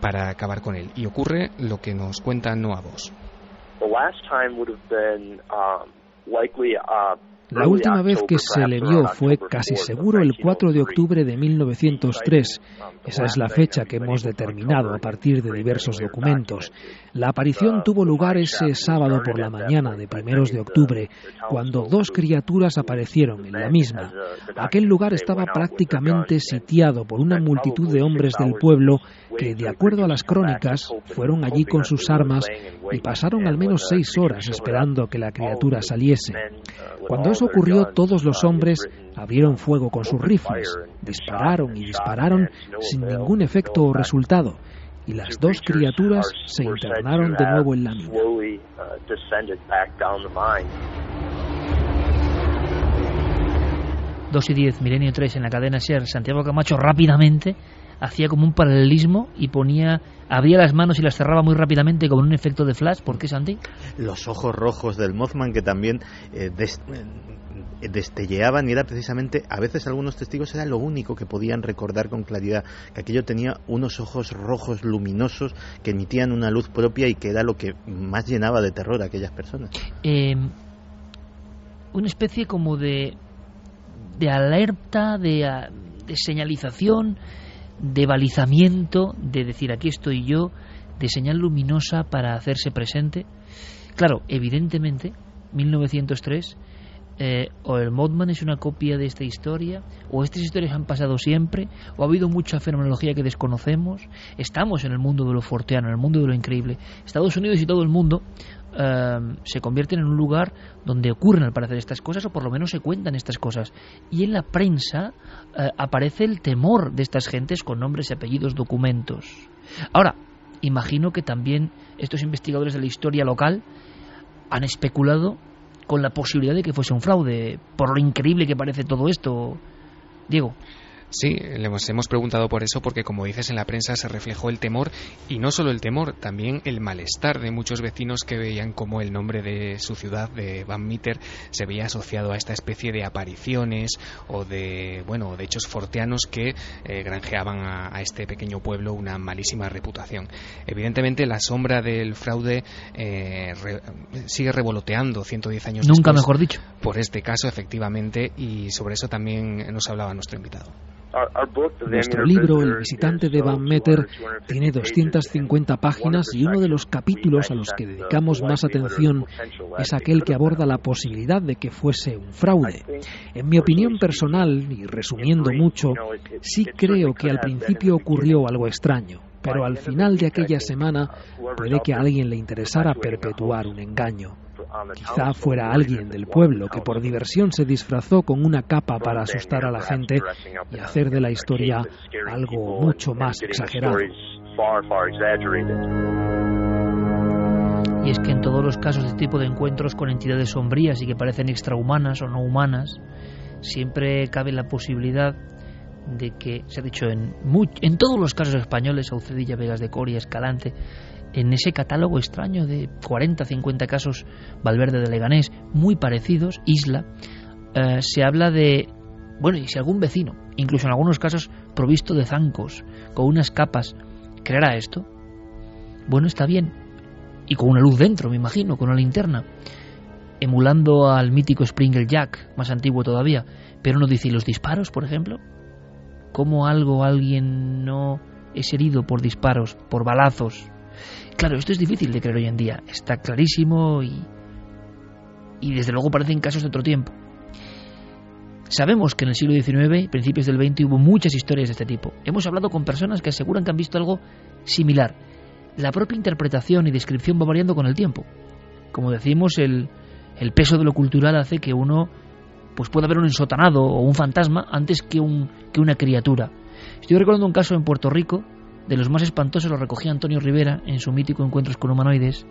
para acabar con él y ocurre lo que nos cuenta Noah Vos. The last time would have been um, likely uh, La última vez que se le vio fue casi seguro el 4 de octubre de 1903. Esa es la fecha que hemos determinado a partir de diversos documentos. La aparición tuvo lugar ese sábado por la mañana de primeros de octubre, cuando dos criaturas aparecieron en la misma. Aquel lugar estaba prácticamente sitiado por una multitud de hombres del pueblo que, de acuerdo a las crónicas, fueron allí con sus armas y pasaron al menos seis horas esperando que la criatura saliese. Cuando eso ocurrió, todos los hombres abrieron fuego con sus rifles, dispararon y dispararon sin ningún efecto o resultado, y las dos criaturas se internaron de nuevo en la mina. Dos y diez, Milenio 3 en la cadena SER, Santiago Camacho rápidamente hacía como un paralelismo y ponía, abría las manos y las cerraba muy rápidamente como un efecto de flash. ¿Por qué, Santi? Los ojos rojos del Mothman que también eh, eh, destelleaban y era precisamente, a veces algunos testigos era lo único que podían recordar con claridad, que aquello tenía unos ojos rojos luminosos que emitían una luz propia y que era lo que más llenaba de terror a aquellas personas. Eh, una especie como de, de alerta, de, de señalización de balizamiento, de decir aquí estoy yo, de señal luminosa para hacerse presente. Claro, evidentemente, 1903, eh, o el Modman es una copia de esta historia, o estas historias han pasado siempre, o ha habido mucha fenomenología que desconocemos. Estamos en el mundo de lo forteano, en el mundo de lo increíble. Estados Unidos y todo el mundo Em, se convierten en un lugar donde ocurren al parecer estas cosas o por lo menos se cuentan estas cosas. Y en la prensa eh, aparece el temor de estas gentes con nombres y apellidos, documentos. Ahora, imagino que también estos investigadores de la historia local han especulado con la posibilidad de que fuese un fraude, por lo increíble que parece todo esto. Diego. Sí, le hemos, preguntado por eso porque, como dices, en la prensa se reflejó el temor y no solo el temor, también el malestar de muchos vecinos que veían como el nombre de su ciudad, de Van Meter, se veía asociado a esta especie de apariciones o de, bueno, de hechos forteanos que eh, granjeaban a, este pequeño pueblo una malísima reputación. Evidentemente, la sombra del fraude eh, sigue revoloteando 110 años Nunca mejor dicho. Por este caso, efectivamente, y sobre eso también nos hablaba nuestro invitado. Nuestro libro, El visitante de Van Meter, tiene 250 páginas y uno de los capítulos a los que dedicamos más atención es aquel que aborda la posibilidad de que fuese un fraude. En mi opinión personal, y resumiendo mucho, sí creo que al principio ocurrió algo extraño, pero al final de aquella semana puede que a alguien le interesara perpetuar un engaño. Quizá fuera alguien del pueblo que por diversión se disfrazó con una capa para asustar a la gente y hacer de la historia algo mucho más exagerado. Y es que en todos los casos de este tipo de encuentros con entidades sombrías y que parecen extrahumanas o no humanas, siempre cabe la posibilidad de que, se ha dicho en, en todos los casos españoles, Saucedilla, Vegas de Coria, Escalante, en ese catálogo extraño de 40, 50 casos Valverde de Leganés, muy parecidos, Isla, eh, se habla de, bueno, y si algún vecino, incluso en algunos casos provisto de zancos, con unas capas, ¿creerá esto? Bueno, está bien. Y con una luz dentro, me imagino, con una linterna, emulando al mítico Springer Jack, más antiguo todavía. Pero no dice, ¿y los disparos, por ejemplo? ¿Cómo algo, alguien no es herido por disparos, por balazos, Claro, esto es difícil de creer hoy en día, está clarísimo y, y desde luego parecen casos de otro tiempo. Sabemos que en el siglo XIX, principios del XX, hubo muchas historias de este tipo. Hemos hablado con personas que aseguran que han visto algo similar. La propia interpretación y descripción va variando con el tiempo. Como decimos, el, el peso de lo cultural hace que uno pues pueda ver un ensotanado o un fantasma antes que, un, que una criatura. Estoy recordando un caso en Puerto Rico de los más espantosos lo recogía Antonio Rivera en su mítico Encuentros con Humanoides.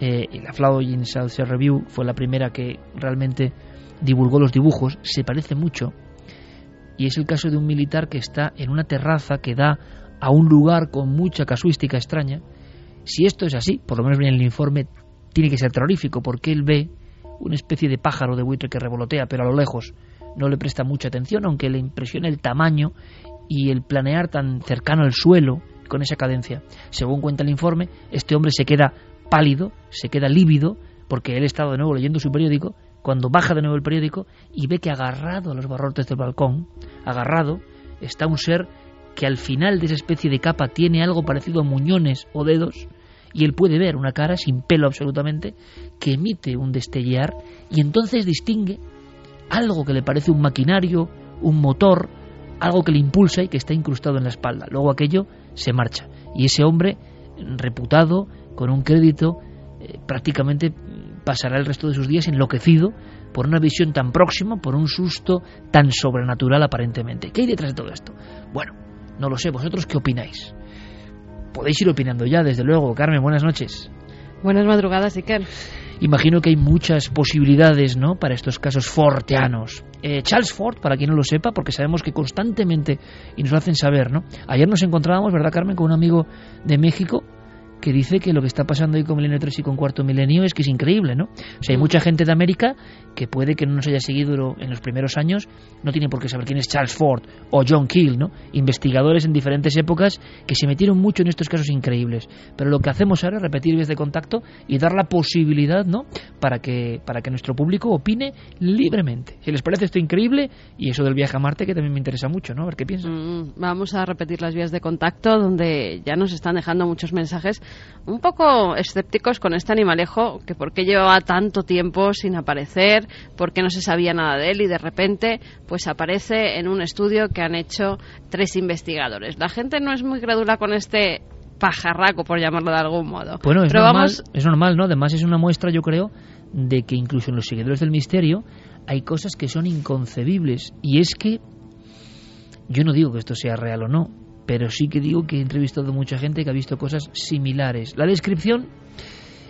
Eh, la Flow South Sea Review fue la primera que realmente divulgó los dibujos. Se parece mucho. Y es el caso de un militar que está en una terraza que da a un lugar con mucha casuística extraña. Si esto es así, por lo menos en el informe, tiene que ser terrorífico, porque él ve una especie de pájaro de buitre que revolotea, pero a lo lejos no le presta mucha atención, aunque le impresiona el tamaño y el planear tan cercano al suelo con esa cadencia. Según cuenta el informe, este hombre se queda pálido, se queda lívido, porque él estaba de nuevo leyendo su periódico, cuando baja de nuevo el periódico y ve que agarrado a los barrotes del balcón, agarrado, está un ser que al final de esa especie de capa tiene algo parecido a muñones o dedos, y él puede ver una cara sin pelo absolutamente, que emite un destellear, y entonces distingue algo que le parece un maquinario, un motor, algo que le impulsa y que está incrustado en la espalda. Luego aquello se marcha, y ese hombre, reputado, con un crédito, eh, prácticamente pasará el resto de sus días enloquecido por una visión tan próxima, por un susto tan sobrenatural aparentemente. ¿Qué hay detrás de todo esto? Bueno, no lo sé, ¿vosotros qué opináis? Podéis ir opinando ya, desde luego. Carmen, buenas noches. Buenas madrugadas, Iker. Imagino que hay muchas posibilidades, ¿no?, para estos casos forteanos. Eh, Charles Ford, para quien no lo sepa, porque sabemos que constantemente, y nos lo hacen saber, ¿no? Ayer nos encontrábamos, ¿verdad, Carmen?, con un amigo de México que dice que lo que está pasando hoy con Milenio 3 y con Cuarto Milenio es que es increíble, ¿no? O sea, hay mucha gente de América que puede que no nos haya seguido en los primeros años, no tiene por qué saber quién es Charles Ford o John Keel, ¿no? Investigadores en diferentes épocas que se metieron mucho en estos casos increíbles. Pero lo que hacemos ahora es repetir vías de contacto y dar la posibilidad, ¿no? Para que, para que nuestro público opine libremente. Si les parece esto increíble, y eso del viaje a Marte que también me interesa mucho, ¿no? A ver qué piensan. Mm, vamos a repetir las vías de contacto donde ya nos están dejando muchos mensajes un poco escépticos con este animalejo, que por qué llevaba tanto tiempo sin aparecer, por qué no se sabía nada de él y de repente pues aparece en un estudio que han hecho tres investigadores. La gente no es muy crédula con este pajarraco, por llamarlo de algún modo. Bueno, es, normal, es normal, ¿no? Además es una muestra, yo creo, de que incluso en los seguidores del misterio hay cosas que son inconcebibles. Y es que, yo no digo que esto sea real o no, pero sí que digo que he entrevistado a mucha gente que ha visto cosas similares. La descripción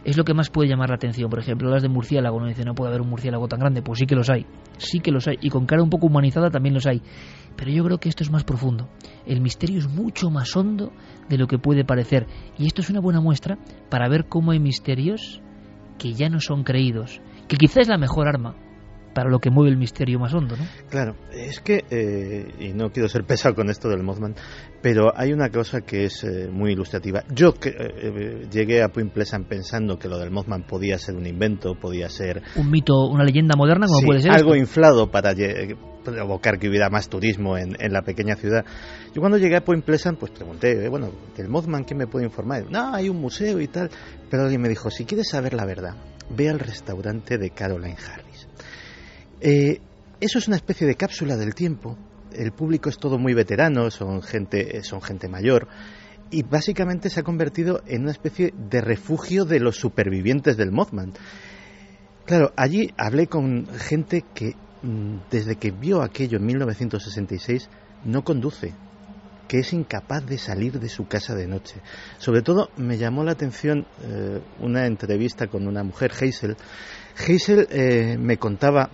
es lo que más puede llamar la atención. Por ejemplo, las de murciélago. Uno dice, no puede haber un murciélago tan grande. Pues sí que los hay. Sí que los hay. Y con cara un poco humanizada también los hay. Pero yo creo que esto es más profundo. El misterio es mucho más hondo de lo que puede parecer. Y esto es una buena muestra para ver cómo hay misterios que ya no son creídos. Que quizá es la mejor arma para lo que mueve el misterio más hondo, ¿no? Claro, es que, eh, y no quiero ser pesado con esto del Mothman, pero hay una cosa que es eh, muy ilustrativa. Yo que, eh, llegué a Point Pleasant pensando que lo del Mothman podía ser un invento, podía ser... Un mito, una leyenda moderna, como puede ser. Algo inflado para provocar que hubiera más turismo en, en, la pequeña ciudad. Yo cuando llegué a Point Pleasant, pues pregunté, bueno, del Mothman, ¿quién me puede informar? No, hay un museo y tal. Pero alguien me dijo, si quieres saber la verdad, ve al restaurante de Caroline Harris. Eh, eso es una especie de cápsula del tiempo. El público es todo muy veterano, son gente, son gente mayor. Y básicamente se ha convertido en una especie de refugio de los supervivientes del Mothman. Claro, allí hablé con gente que mm, desde que vio aquello en 1966 no conduce, que es incapaz de salir de su casa de noche. Sobre todo me llamó la atención eh, una entrevista con una mujer, Hazel. Hazel eh, me contaba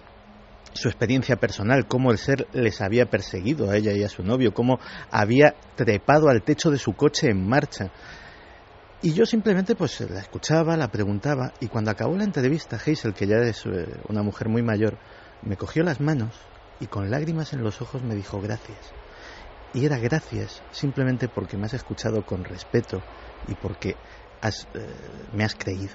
su experiencia personal, cómo el ser les había perseguido a ella y a su novio, cómo había trepado al techo de su coche en marcha. Y yo simplemente pues la escuchaba, la preguntaba y cuando acabó la entrevista, Hazel, que ya es eh, una mujer muy mayor, me cogió las manos y con lágrimas en los ojos me dijo gracias. Y era gracias simplemente porque me has escuchado con respeto y porque has, eh, me has creído.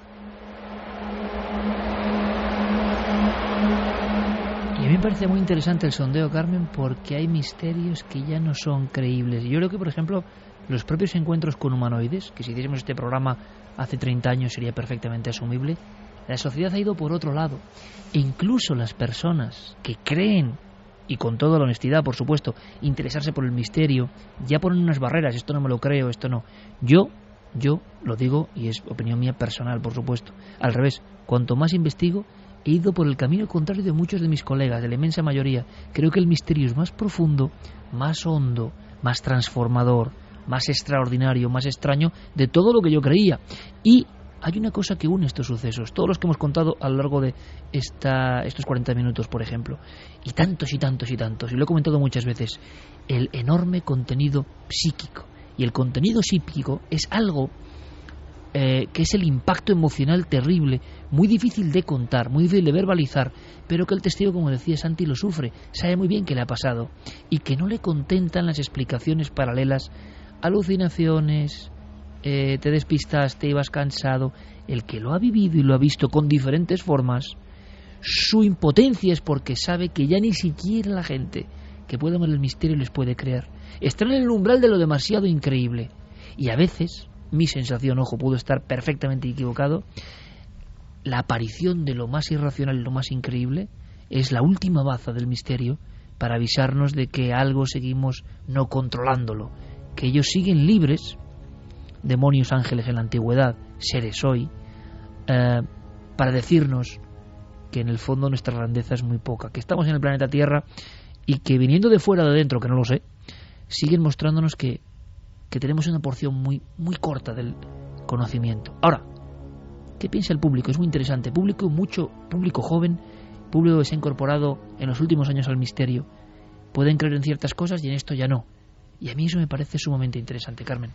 Y a mí me parece muy interesante el sondeo, Carmen, porque hay misterios que ya no son creíbles. Yo creo que, por ejemplo, los propios encuentros con humanoides, que si hiciésemos este programa hace 30 años sería perfectamente asumible, la sociedad ha ido por otro lado. E incluso las personas que creen, y con toda la honestidad, por supuesto, interesarse por el misterio, ya ponen unas barreras, esto no me lo creo, esto no. Yo, yo lo digo, y es opinión mía personal, por supuesto, al revés, cuanto más investigo, he ido por el camino contrario de muchos de mis colegas, de la inmensa mayoría. Creo que el misterio es más profundo, más hondo, más transformador, más extraordinario, más extraño de todo lo que yo creía. Y hay una cosa que une estos sucesos, todos los que hemos contado a lo largo de esta, estos 40 minutos, por ejemplo, y tantos y tantos y tantos, y lo he comentado muchas veces, el enorme contenido psíquico. Y el contenido psíquico es algo eh, que es el impacto emocional terrible, muy difícil de contar, muy difícil de verbalizar, pero que el testigo, como decía Santi, lo sufre, sabe muy bien que le ha pasado y que no le contentan las explicaciones paralelas, alucinaciones, eh, te despistaste, ibas cansado. El que lo ha vivido y lo ha visto con diferentes formas, Su impotencia es porque sabe que ya ni siquiera la gente que puede ver el misterio les puede creer. Están en el umbral de lo demasiado increíble. Y a veces, mi sensación, ojo, puedo estar perfectamente equivocado, la aparición de lo más irracional y lo más increíble es la última baza del misterio para avisarnos de que algo seguimos no controlándolo, que ellos siguen libres, demonios ángeles en la antigüedad, seres hoy, eh, para decirnos que en el fondo nuestra grandeza es muy poca, que estamos en el planeta Tierra y que viniendo de fuera de dentro, que no lo sé, siguen mostrándonos que, que tenemos una porción muy, muy corta del conocimiento. Ahora, ¿qué piensa el público? Es muy interesante. Público mucho, público joven, público que se ha incorporado en los últimos años al misterio. Pueden creer en ciertas cosas y en esto ya no. Y a mí eso me parece sumamente interesante, Carmen.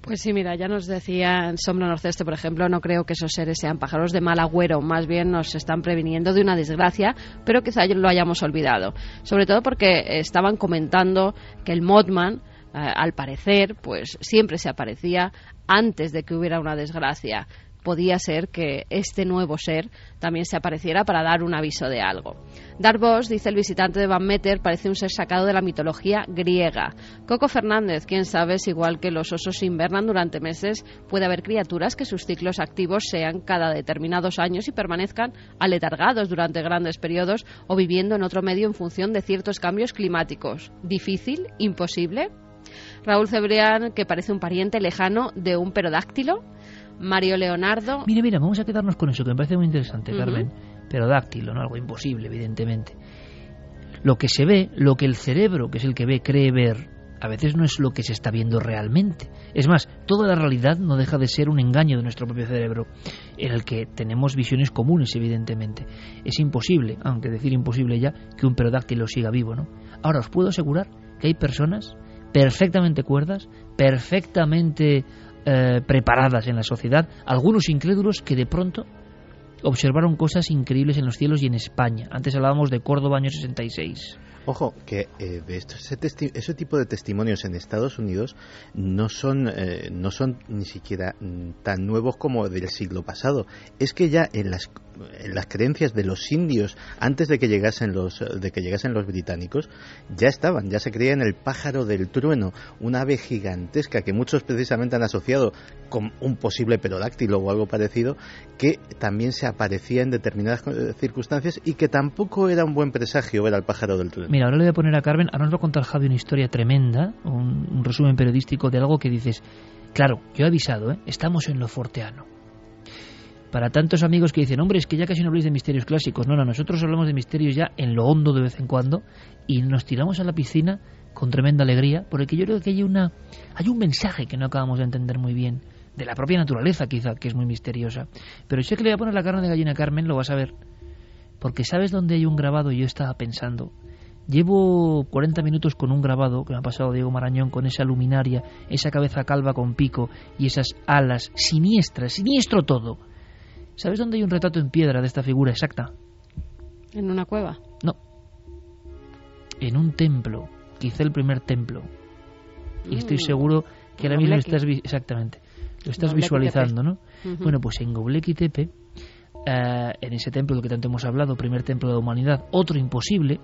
Pues sí, mira, ya nos decía Sombra Norceste, por ejemplo, no creo que esos seres sean pájaros de mal agüero, más bien nos están previniendo de una desgracia, pero quizá lo hayamos olvidado. Sobre todo porque estaban comentando que el Modman, al parecer, pues siempre se aparecía antes de que hubiera una desgracia podía ser que este nuevo ser también se apareciera para dar un aviso de algo. Darvos, dice el visitante de Van Meter, parece un ser sacado de la mitología griega. Coco Fernández, quién sabe si igual que los osos invernan durante meses, puede haber criaturas que sus ciclos activos sean cada determinados años y permanezcan aletargados durante grandes periodos o viviendo en otro medio en función de ciertos cambios climáticos. ¿Difícil? ¿Imposible? Raúl Cebrián, que parece un pariente lejano de un perodáctilo. Mario Leonardo. Mira, mira, vamos a quedarnos con eso, que me parece muy interesante, Carmen. Pero dáctilo, ¿no? Algo imposible, evidentemente. Lo que se ve, lo que el cerebro, que es el que ve, cree ver, a veces no es lo que se está viendo realmente. Es más, toda la realidad no deja de ser un engaño de nuestro propio cerebro, en el que tenemos visiones comunes, evidentemente. Es imposible, aunque decir imposible ya, que un perodáctilo siga vivo, ¿no? Ahora os puedo asegurar que hay personas perfectamente cuerdas, perfectamente eh, preparadas en la sociedad, algunos incrédulos que de pronto observaron cosas increíbles en los cielos y en España. Antes hablábamos de Córdoba año 66. Ojo, que eh, esto, ese, tipo de testimonios en Estados Unidos no son, eh, no son ni siquiera mm, tan nuevos como del siglo pasado. Es que ya en las, las creencias de los indios, antes de que, llegasen los, de que llegasen los británicos, ya estaban, ya se creía en el pájaro del trueno, una ave gigantesca que muchos precisamente han asociado con un posible perodáctilo o algo parecido, que también se aparecía en determinadas circunstancias y que tampoco era un buen presagio ver al pájaro del trueno. Mira, ahora le voy a poner a Carmen, ahora nos va a contar Javi una historia tremenda, un, resumen periodístico de algo que dices, claro, yo he avisado, ¿eh? estamos en lo forteano. Para tantos amigos que dicen, hombre, es que ya casi no habléis de misterios clásicos. No, no, nosotros hablamos de misterios ya en lo hondo de vez en cuando y nos tiramos a la piscina con tremenda alegría, porque yo creo que hay, una, hay un mensaje que no acabamos de entender muy bien, de la propia naturaleza quizá, que es muy misteriosa. Pero sé que le voy a poner la carne de gallina Carmen, lo vas a ver. Porque sabes dónde hay un grabado, yo estaba pensando, Llevo 40 minutos con un grabado que me ha pasado Diego Marañón con esa luminaria, esa cabeza calva con pico y esas alas siniestras, siniestro todo. ¿Sabes dónde hay un retrato en piedra de esta figura exacta? ¿En una cueva? No. En un templo, quizá el primer templo. Y estoy mm. seguro que ahora mismo estás exactamente lo estás visualizando, ¿no? Bueno, pues en Göbekli Tepe, eh, en ese templo del que tanto hemos hablado, primer templo de la humanidad, otro imposible,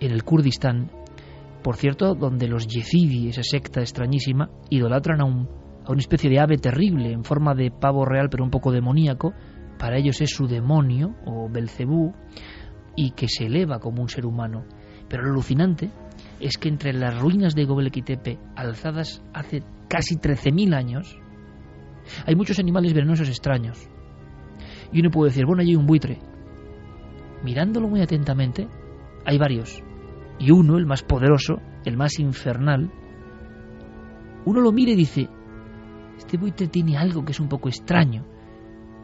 en el Kurdistán, por cierto, donde los yezidi, esa secta extrañísima, idolatran a, un, una especie de ave terrible en forma de pavo real pero un poco demoníaco, para ellos es su demonio o Belcebú y que se eleva como un ser humano. Pero lo alucinante es que entre las ruinas de Gobekli Tepe, alzadas hace casi 13.000 años, hay muchos animales venenosos extraños. Y uno puede decir, bueno, allí hay un buitre. Mirándolo muy atentamente, hay varios y uno, el más poderoso, el más infernal, uno lo mira y dice, este buitre tiene algo que es un poco extraño.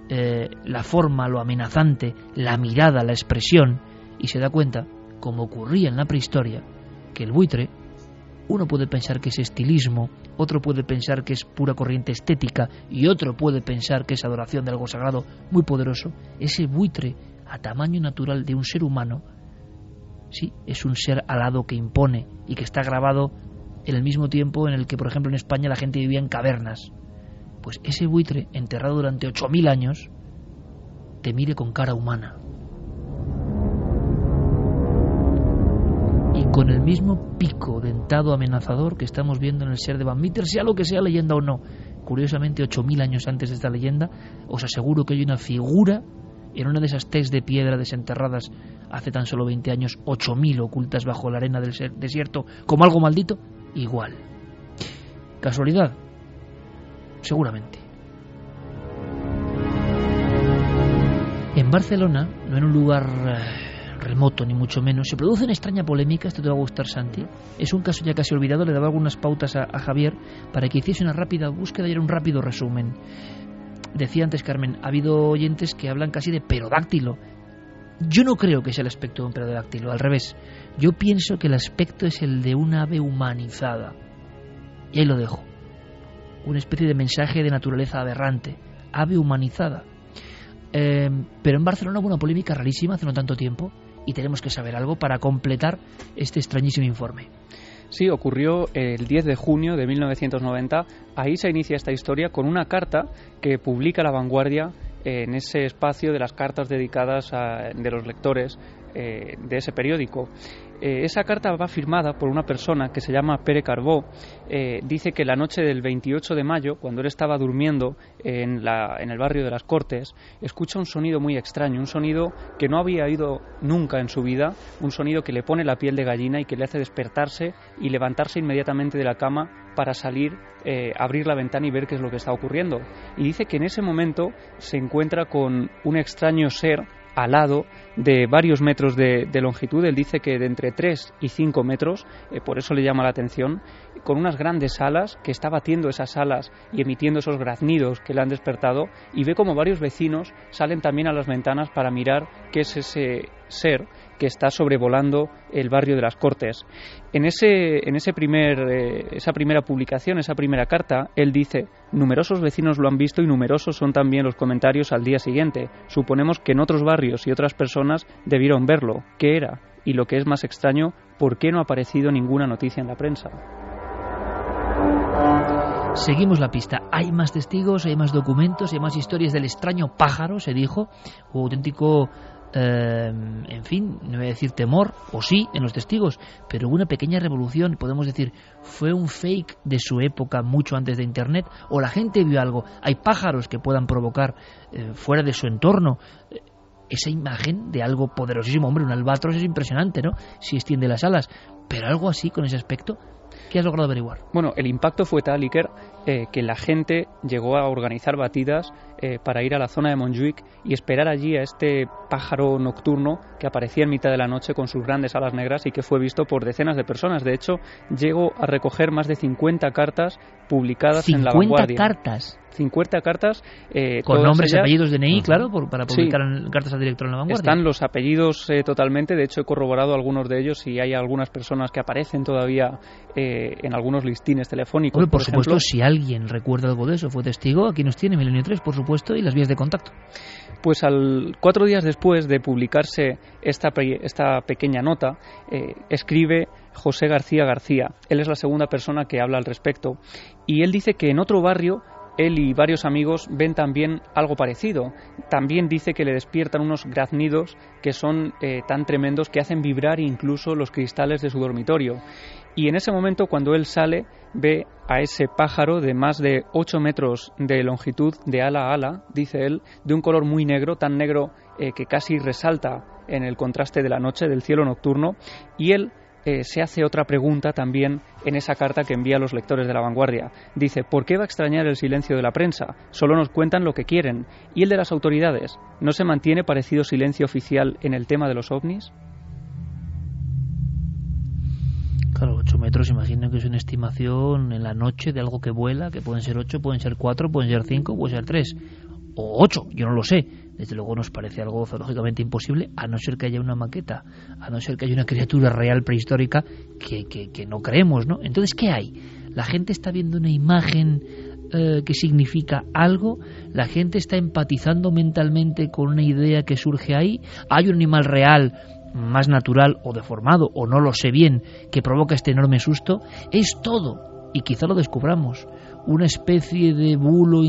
Eh, la forma, lo amenazante, la mirada, la expresión, y se da cuenta, como ocurría en la prehistoria, que el buitre, uno puede pensar que es estilismo, otro puede pensar que es pura corriente estética, y otro puede pensar que es adoración de algo sagrado muy poderoso, ese buitre a tamaño natural de un ser humano Sí, es un ser alado que impone y que está grabado en el mismo tiempo en el que, por ejemplo, en España la gente vivía en cavernas pues ese buitre enterrado durante 8.000 años te mire con cara humana. Y con el mismo pico dentado amenazador que estamos viendo en el ser de Van Meter, sea lo que sea leyenda o no. Curiosamente, 8.000 años antes de esta leyenda, os aseguro que hay una figura en una de esas tex de piedra desenterradas hace tan solo 20 años, 8.000 ocultas bajo la arena del desierto como algo maldito, igual. ¿Casualidad? Seguramente. En Barcelona, no en un lugar eh, remoto ni mucho menos, se produce una extraña polémica, esto te va a gustar Santi. Es un caso ya casi olvidado, le daba algunas pautas a, Javier para que hiciese una rápida búsqueda y un rápido resumen. Decía antes Carmen, ha habido oyentes que hablan casi de perodáctilo. Yo no creo que sea el aspecto de un perodáctilo, al revés. Yo pienso que el aspecto es el de un ave humanizada. Y ahí lo dejo. Una especie de mensaje de naturaleza aberrante, ave humanizada. Eh, pero en Barcelona hubo una polémica rarísima hace no tanto tiempo y tenemos que saber algo para completar este extrañísimo informe. Sí, ocurrió el 10 de junio de 1990. Ahí se inicia esta historia con una carta que publica La Vanguardia en ese espacio de las cartas dedicadas a, de los lectores eh, de ese periódico. Eh, esa carta va firmada por una persona que se llama Pere Carbó. Eh, dice que la noche del 28 de mayo, cuando él estaba durmiendo en, la, en el barrio de las Cortes, escucha un sonido muy extraño, un sonido que no había oído nunca en su vida, un sonido que le pone la piel de gallina y que le hace despertarse y levantarse inmediatamente de la cama para salir, eh, abrir la ventana y ver qué es lo que está ocurriendo. Y dice que en ese momento se encuentra con un extraño ser alado de varios metros de, longitud. Él dice que de entre 3 y 5 metros, eh, por eso le llama la atención, con unas grandes alas, que está batiendo esas alas y emitiendo esos graznidos que le han despertado, y ve como varios vecinos salen también a las ventanas para mirar qué es ese ser está sobrevolando el barrio de las Cortes. En, ese, en ese primer, eh, esa primera publicación, esa primera carta, él dice, numerosos vecinos lo han visto y numerosos son también los comentarios al día siguiente. Suponemos que en otros barrios y otras personas debieron verlo. ¿Qué era? Y lo que es más extraño, ¿por qué no ha aparecido ninguna noticia en la prensa? Seguimos la pista. Hay más testigos, hay más documentos, hay más historias del extraño pájaro, se dijo, o auténtico Em, en fin, no voy a decir temor, o sí, en los testigos, pero hubo una pequeña revolución, podemos decir, fue un fake de su época mucho antes de Internet, o la gente vio algo, hay pájaros que puedan provocar eh, fuera de su entorno eh, esa imagen de algo poderosísimo, hombre, un albatros es impresionante, ¿no? Si extiende las alas, pero algo así con ese aspecto, ¿Qué has logrado averiguar? Bueno, el impacto fue tal, Iker, eh, que la gente llegó a organizar batidas eh, para ir a la zona de Montjuic y esperar allí a este pájaro nocturno que aparecía en mitad de la noche con sus grandes alas negras y que fue visto por decenas de personas. De hecho, llegó a recoger más de 50 cartas publicadas en La Vanguardia. cartas? 50 cartas. Eh, Con nombres y apellidos de NI, claro, para publicar cartas al director en la vanguardia. Están los apellidos eh, totalmente, de hecho he corroborado algunos de ellos y hay algunas personas que aparecen todavía eh, en algunos listines telefónicos. por, supuesto, si alguien recuerda algo de eso, fue testigo, aquí nos tiene Milenio 3, por supuesto, y las vías de contacto. Pues al, cuatro días después de publicarse esta, esta pequeña nota, escribe José García García. Él es la segunda persona que habla al respecto. Y él dice que en otro barrio él y varios amigos ven también algo parecido. También dice que le despiertan unos graznidos que son eh, tan tremendos que hacen vibrar incluso los cristales de su dormitorio. Y en ese momento, cuando él sale, ve a ese pájaro de más de 8 metros de longitud, de ala a ala, dice él, de un color muy negro, tan negro eh, que casi resalta en el contraste de la noche, del cielo nocturno, y él eh, se hace otra pregunta también en esa carta que envía a los lectores de la vanguardia. Dice, ¿por qué va a extrañar el silencio de la prensa? Solo nos cuentan lo que quieren. ¿Y el de las autoridades? ¿No se mantiene parecido silencio oficial en el tema de los ovnis? Claro, 8 metros, imagino que es una estimación en la noche de algo que vuela, que pueden ser 8, pueden ser 4, pueden ser 5, pueden ser 3 o 8, yo no lo sé desde luego nos parece algo zoológicamente imposible, a no ser que haya una maqueta, a no ser que haya una criatura real prehistórica que, que, no creemos, ¿no? Entonces, ¿qué hay? La gente está viendo una imagen eh, que significa algo, la gente está empatizando mentalmente con una idea que surge ahí, hay un animal real más natural o deformado, o no lo sé bien, que provoca este enorme susto, es todo, y quizá lo descubramos, una especie de bulo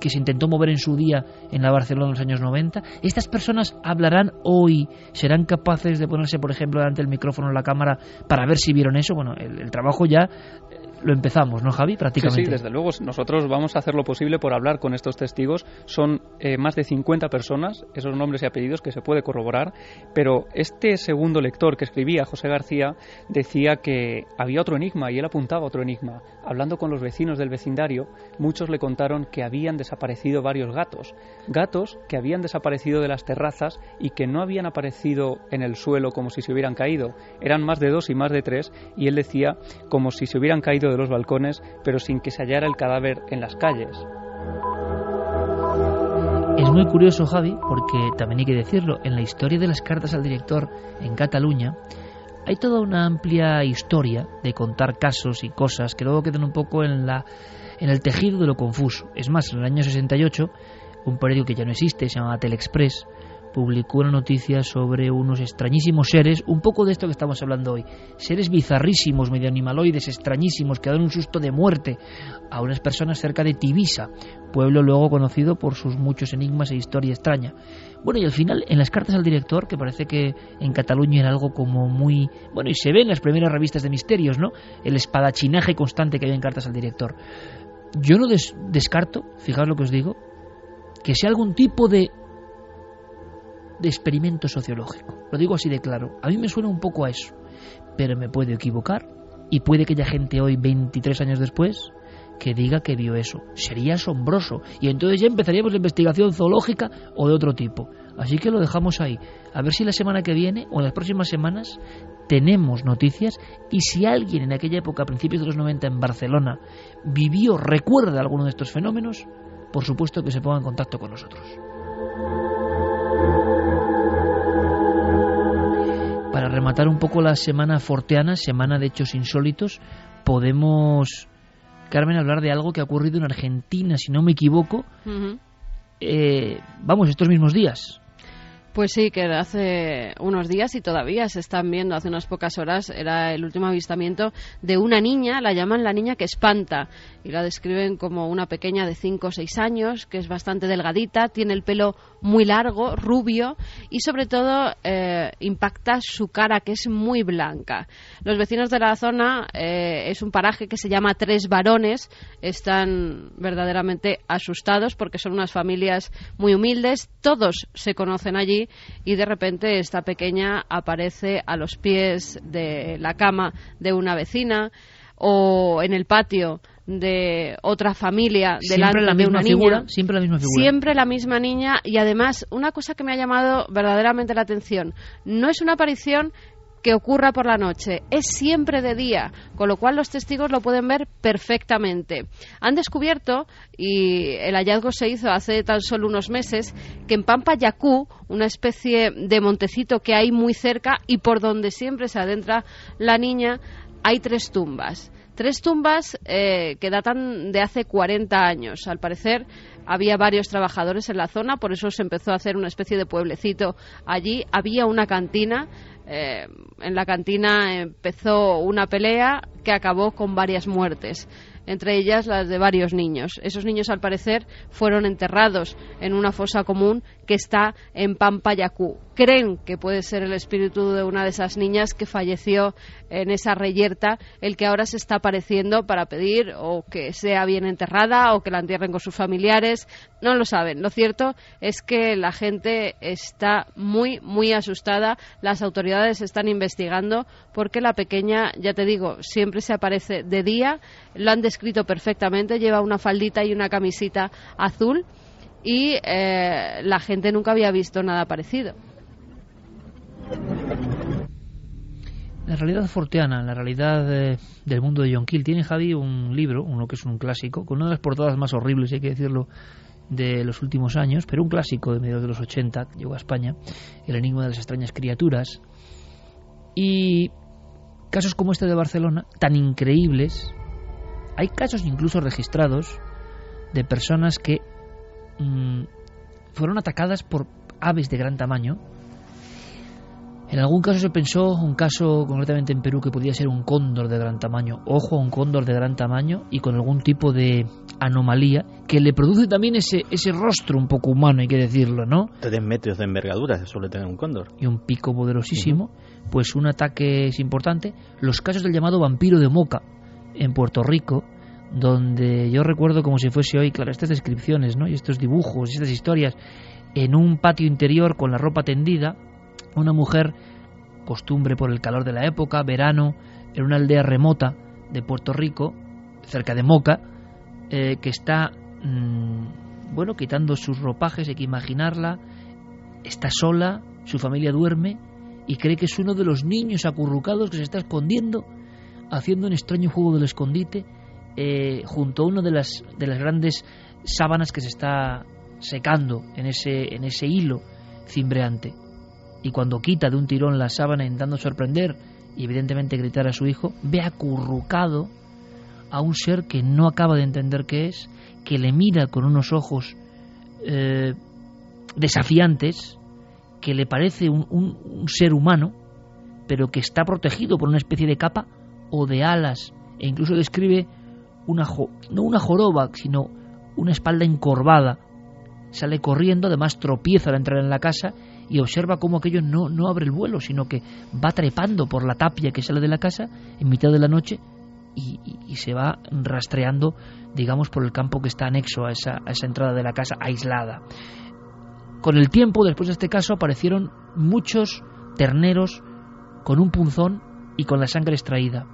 que se intentó mover en su día en la Barcelona en los años 90. Estas personas hablarán hoy, serán capaces de ponerse, por ejemplo, delante del micrófono en la cámara para ver si vieron eso. Bueno, el, trabajo ya lo empezamos, ¿no, Javi? Prácticamente. Sí, desde luego. Nosotros vamos a hacer lo posible por hablar con estos testigos. Son eh, más de 50 personas, esos nombres y apellidos que se puede corroborar. Pero este segundo lector que escribía, José García, decía que había otro enigma y él apuntaba otro enigma. Hablando con los vecinos del vecindario, muchos le contaron que habían desaparecido varios gatos. Gatos que habían desaparecido de las terrazas y que no habían aparecido en el suelo como si se hubieran caído. Eran más de dos y más de tres y él decía como si se hubieran caído de los balcones, pero sin que se hallara el cadáver en las calles. Es muy curioso, Javi, porque también hay que decirlo, en la historia de las cartas al director en Cataluña, hay toda una amplia historia de contar casos y cosas que luego quedan un poco en, la, en el tejido de lo confuso. Es más, en el año 68, un periódico que ya no existe, se llama Telexpress, publicó una noticia sobre unos extrañísimos seres, un poco de esto que estamos hablando hoy, seres bizarrísimos, medio animaloides, extrañísimos, que dan un susto de muerte a unas personas cerca de Tibisa, pueblo luego conocido por sus muchos enigmas e historia extraña. Bueno, y al final, en las cartas al director, que parece que en Cataluña era algo como muy... Bueno, y se ve en las primeras revistas de misterios, ¿no? El espadachinaje constante que hay en cartas al director. Yo no descarto, fijaos lo que os digo, que sea algún tipo de de experimento sociológico. Lo digo así de claro. A mí me suena un poco a eso, pero me puedo equivocar y puede que haya gente hoy, 23 años después, que diga que vio eso. Sería asombroso y entonces ya empezaríamos la investigación zoológica o de otro tipo. Así que lo dejamos ahí. A ver si la semana que viene o en las próximas semanas tenemos noticias y si alguien en aquella época, a principios de los 90 en Barcelona, vivió, recuerda alguno de estos fenómenos, por supuesto que se ponga en contacto con nosotros. Para rematar un poco la semana forteana, semana de hechos insólitos, podemos, Carmen, hablar de algo que ha ocurrido en Argentina, si no me equivoco, eh, vamos, estos mismos días. Pues sí, que hace unos días y todavía se están viendo, hace unas pocas horas era el último avistamiento de una niña, la llaman la niña que espanta y la describen como una pequeña de 5 o 6 años, que es bastante delgadita, tiene el pelo muy largo, rubio y sobre todo eh, impacta su cara que es muy blanca. Los vecinos de la zona eh, es un paraje que se llama Tres Varones, están verdaderamente asustados porque son unas familias muy humildes, todos se conocen allí y de repente esta pequeña aparece a los pies de la cama de una vecina o en el patio de otra familia delante la de una niña. Siempre la misma figura. Siempre la misma niña y además una cosa que me ha llamado verdaderamente la atención, no es una aparición que ocurra por la noche, es siempre de día, con lo cual los testigos lo pueden ver perfectamente. Han descubierto, y el hallazgo se hizo hace tan solo unos meses, que en Pampa Yacú, una especie de montecito que hay muy cerca y por donde siempre se adentra la niña, hay tres tumbas. Tres tumbas eh, que datan de hace 40 años. Al parecer había varios trabajadores en la zona, por eso se empezó a hacer una especie de pueblecito allí. Había una cantina eh, en la cantina empezó una pelea que acabó con varias muertes entre ellas las de varios niños. Esos niños, al parecer, fueron enterrados en una fosa común que está en Pampayacú. Creen que puede ser el espíritu de una de esas niñas que falleció en esa reyerta, el que ahora se está apareciendo para pedir o que sea bien enterrada o que la entierren con sus familiares. No lo saben. Lo cierto es que la gente está muy, muy asustada. Las autoridades están investigando porque la pequeña, ya te digo, siempre se aparece de día. Lo han escrito perfectamente, lleva una faldita y una camisita azul y eh, la gente nunca había visto nada parecido. La realidad forteana, la realidad del mundo de John Kill. Tiene Javi un libro, uno que es un clásico, con una de las portadas más horribles, hay que decirlo, de los últimos años, pero un clásico de mediados de los 80, llegó a España, El enigma de las extrañas criaturas. Y casos como este de Barcelona, tan increíbles, hay casos incluso registrados de personas que mm, fueron atacadas por aves de gran tamaño En algún caso se pensó, un caso concretamente en Perú, que podía ser un cóndor de gran tamaño. Ojo a un cóndor de gran tamaño y con algún tipo de anomalía que le produce también ese, ese rostro un poco humano, hay que decirlo, ¿no? Tres metros de envergadura suele tener un cóndor. Y un pico poderosísimo. Pues un ataque es importante. Los casos del llamado vampiro de Moca en Puerto Rico, donde yo recuerdo como si fuese hoy, claro, estas descripciones, ¿no? Y estos dibujos, estas historias, en un patio interior con la ropa tendida, una mujer, costumbre por el calor de la época, verano, en una aldea remota de Puerto Rico, cerca de Moca, eh, que está, mm, bueno, quitando sus ropajes, hay que imaginarla, está sola, su familia duerme y cree que es uno de los niños acurrucados que se está escondiendo, haciendo un extraño juego del escondite eh, junto a una de las, de las grandes sábanas que se está secando en ese, en ese hilo cimbreante y cuando quita de un tirón la sábana intentando sorprender y evidentemente gritar a su hijo, ve acurrucado a un ser que no acaba de entender qué es, que le mira con unos ojos eh, desafiantes, que le parece un, un, ser humano, pero que está protegido por una especie de capa o de alas, e incluso describe una, no una joroba, sino una espalda encorvada. Sale corriendo, además tropieza al entrar en la casa y observa cómo aquello no, no abre el vuelo, sino que va trepando por la tapia que sale de la casa en mitad de la noche y, se va rastreando, digamos, por el campo que está anexo a esa, a esa entrada de la casa aislada. Con el tiempo, después de este caso, aparecieron muchos terneros con un punzón y con la sangre extraída.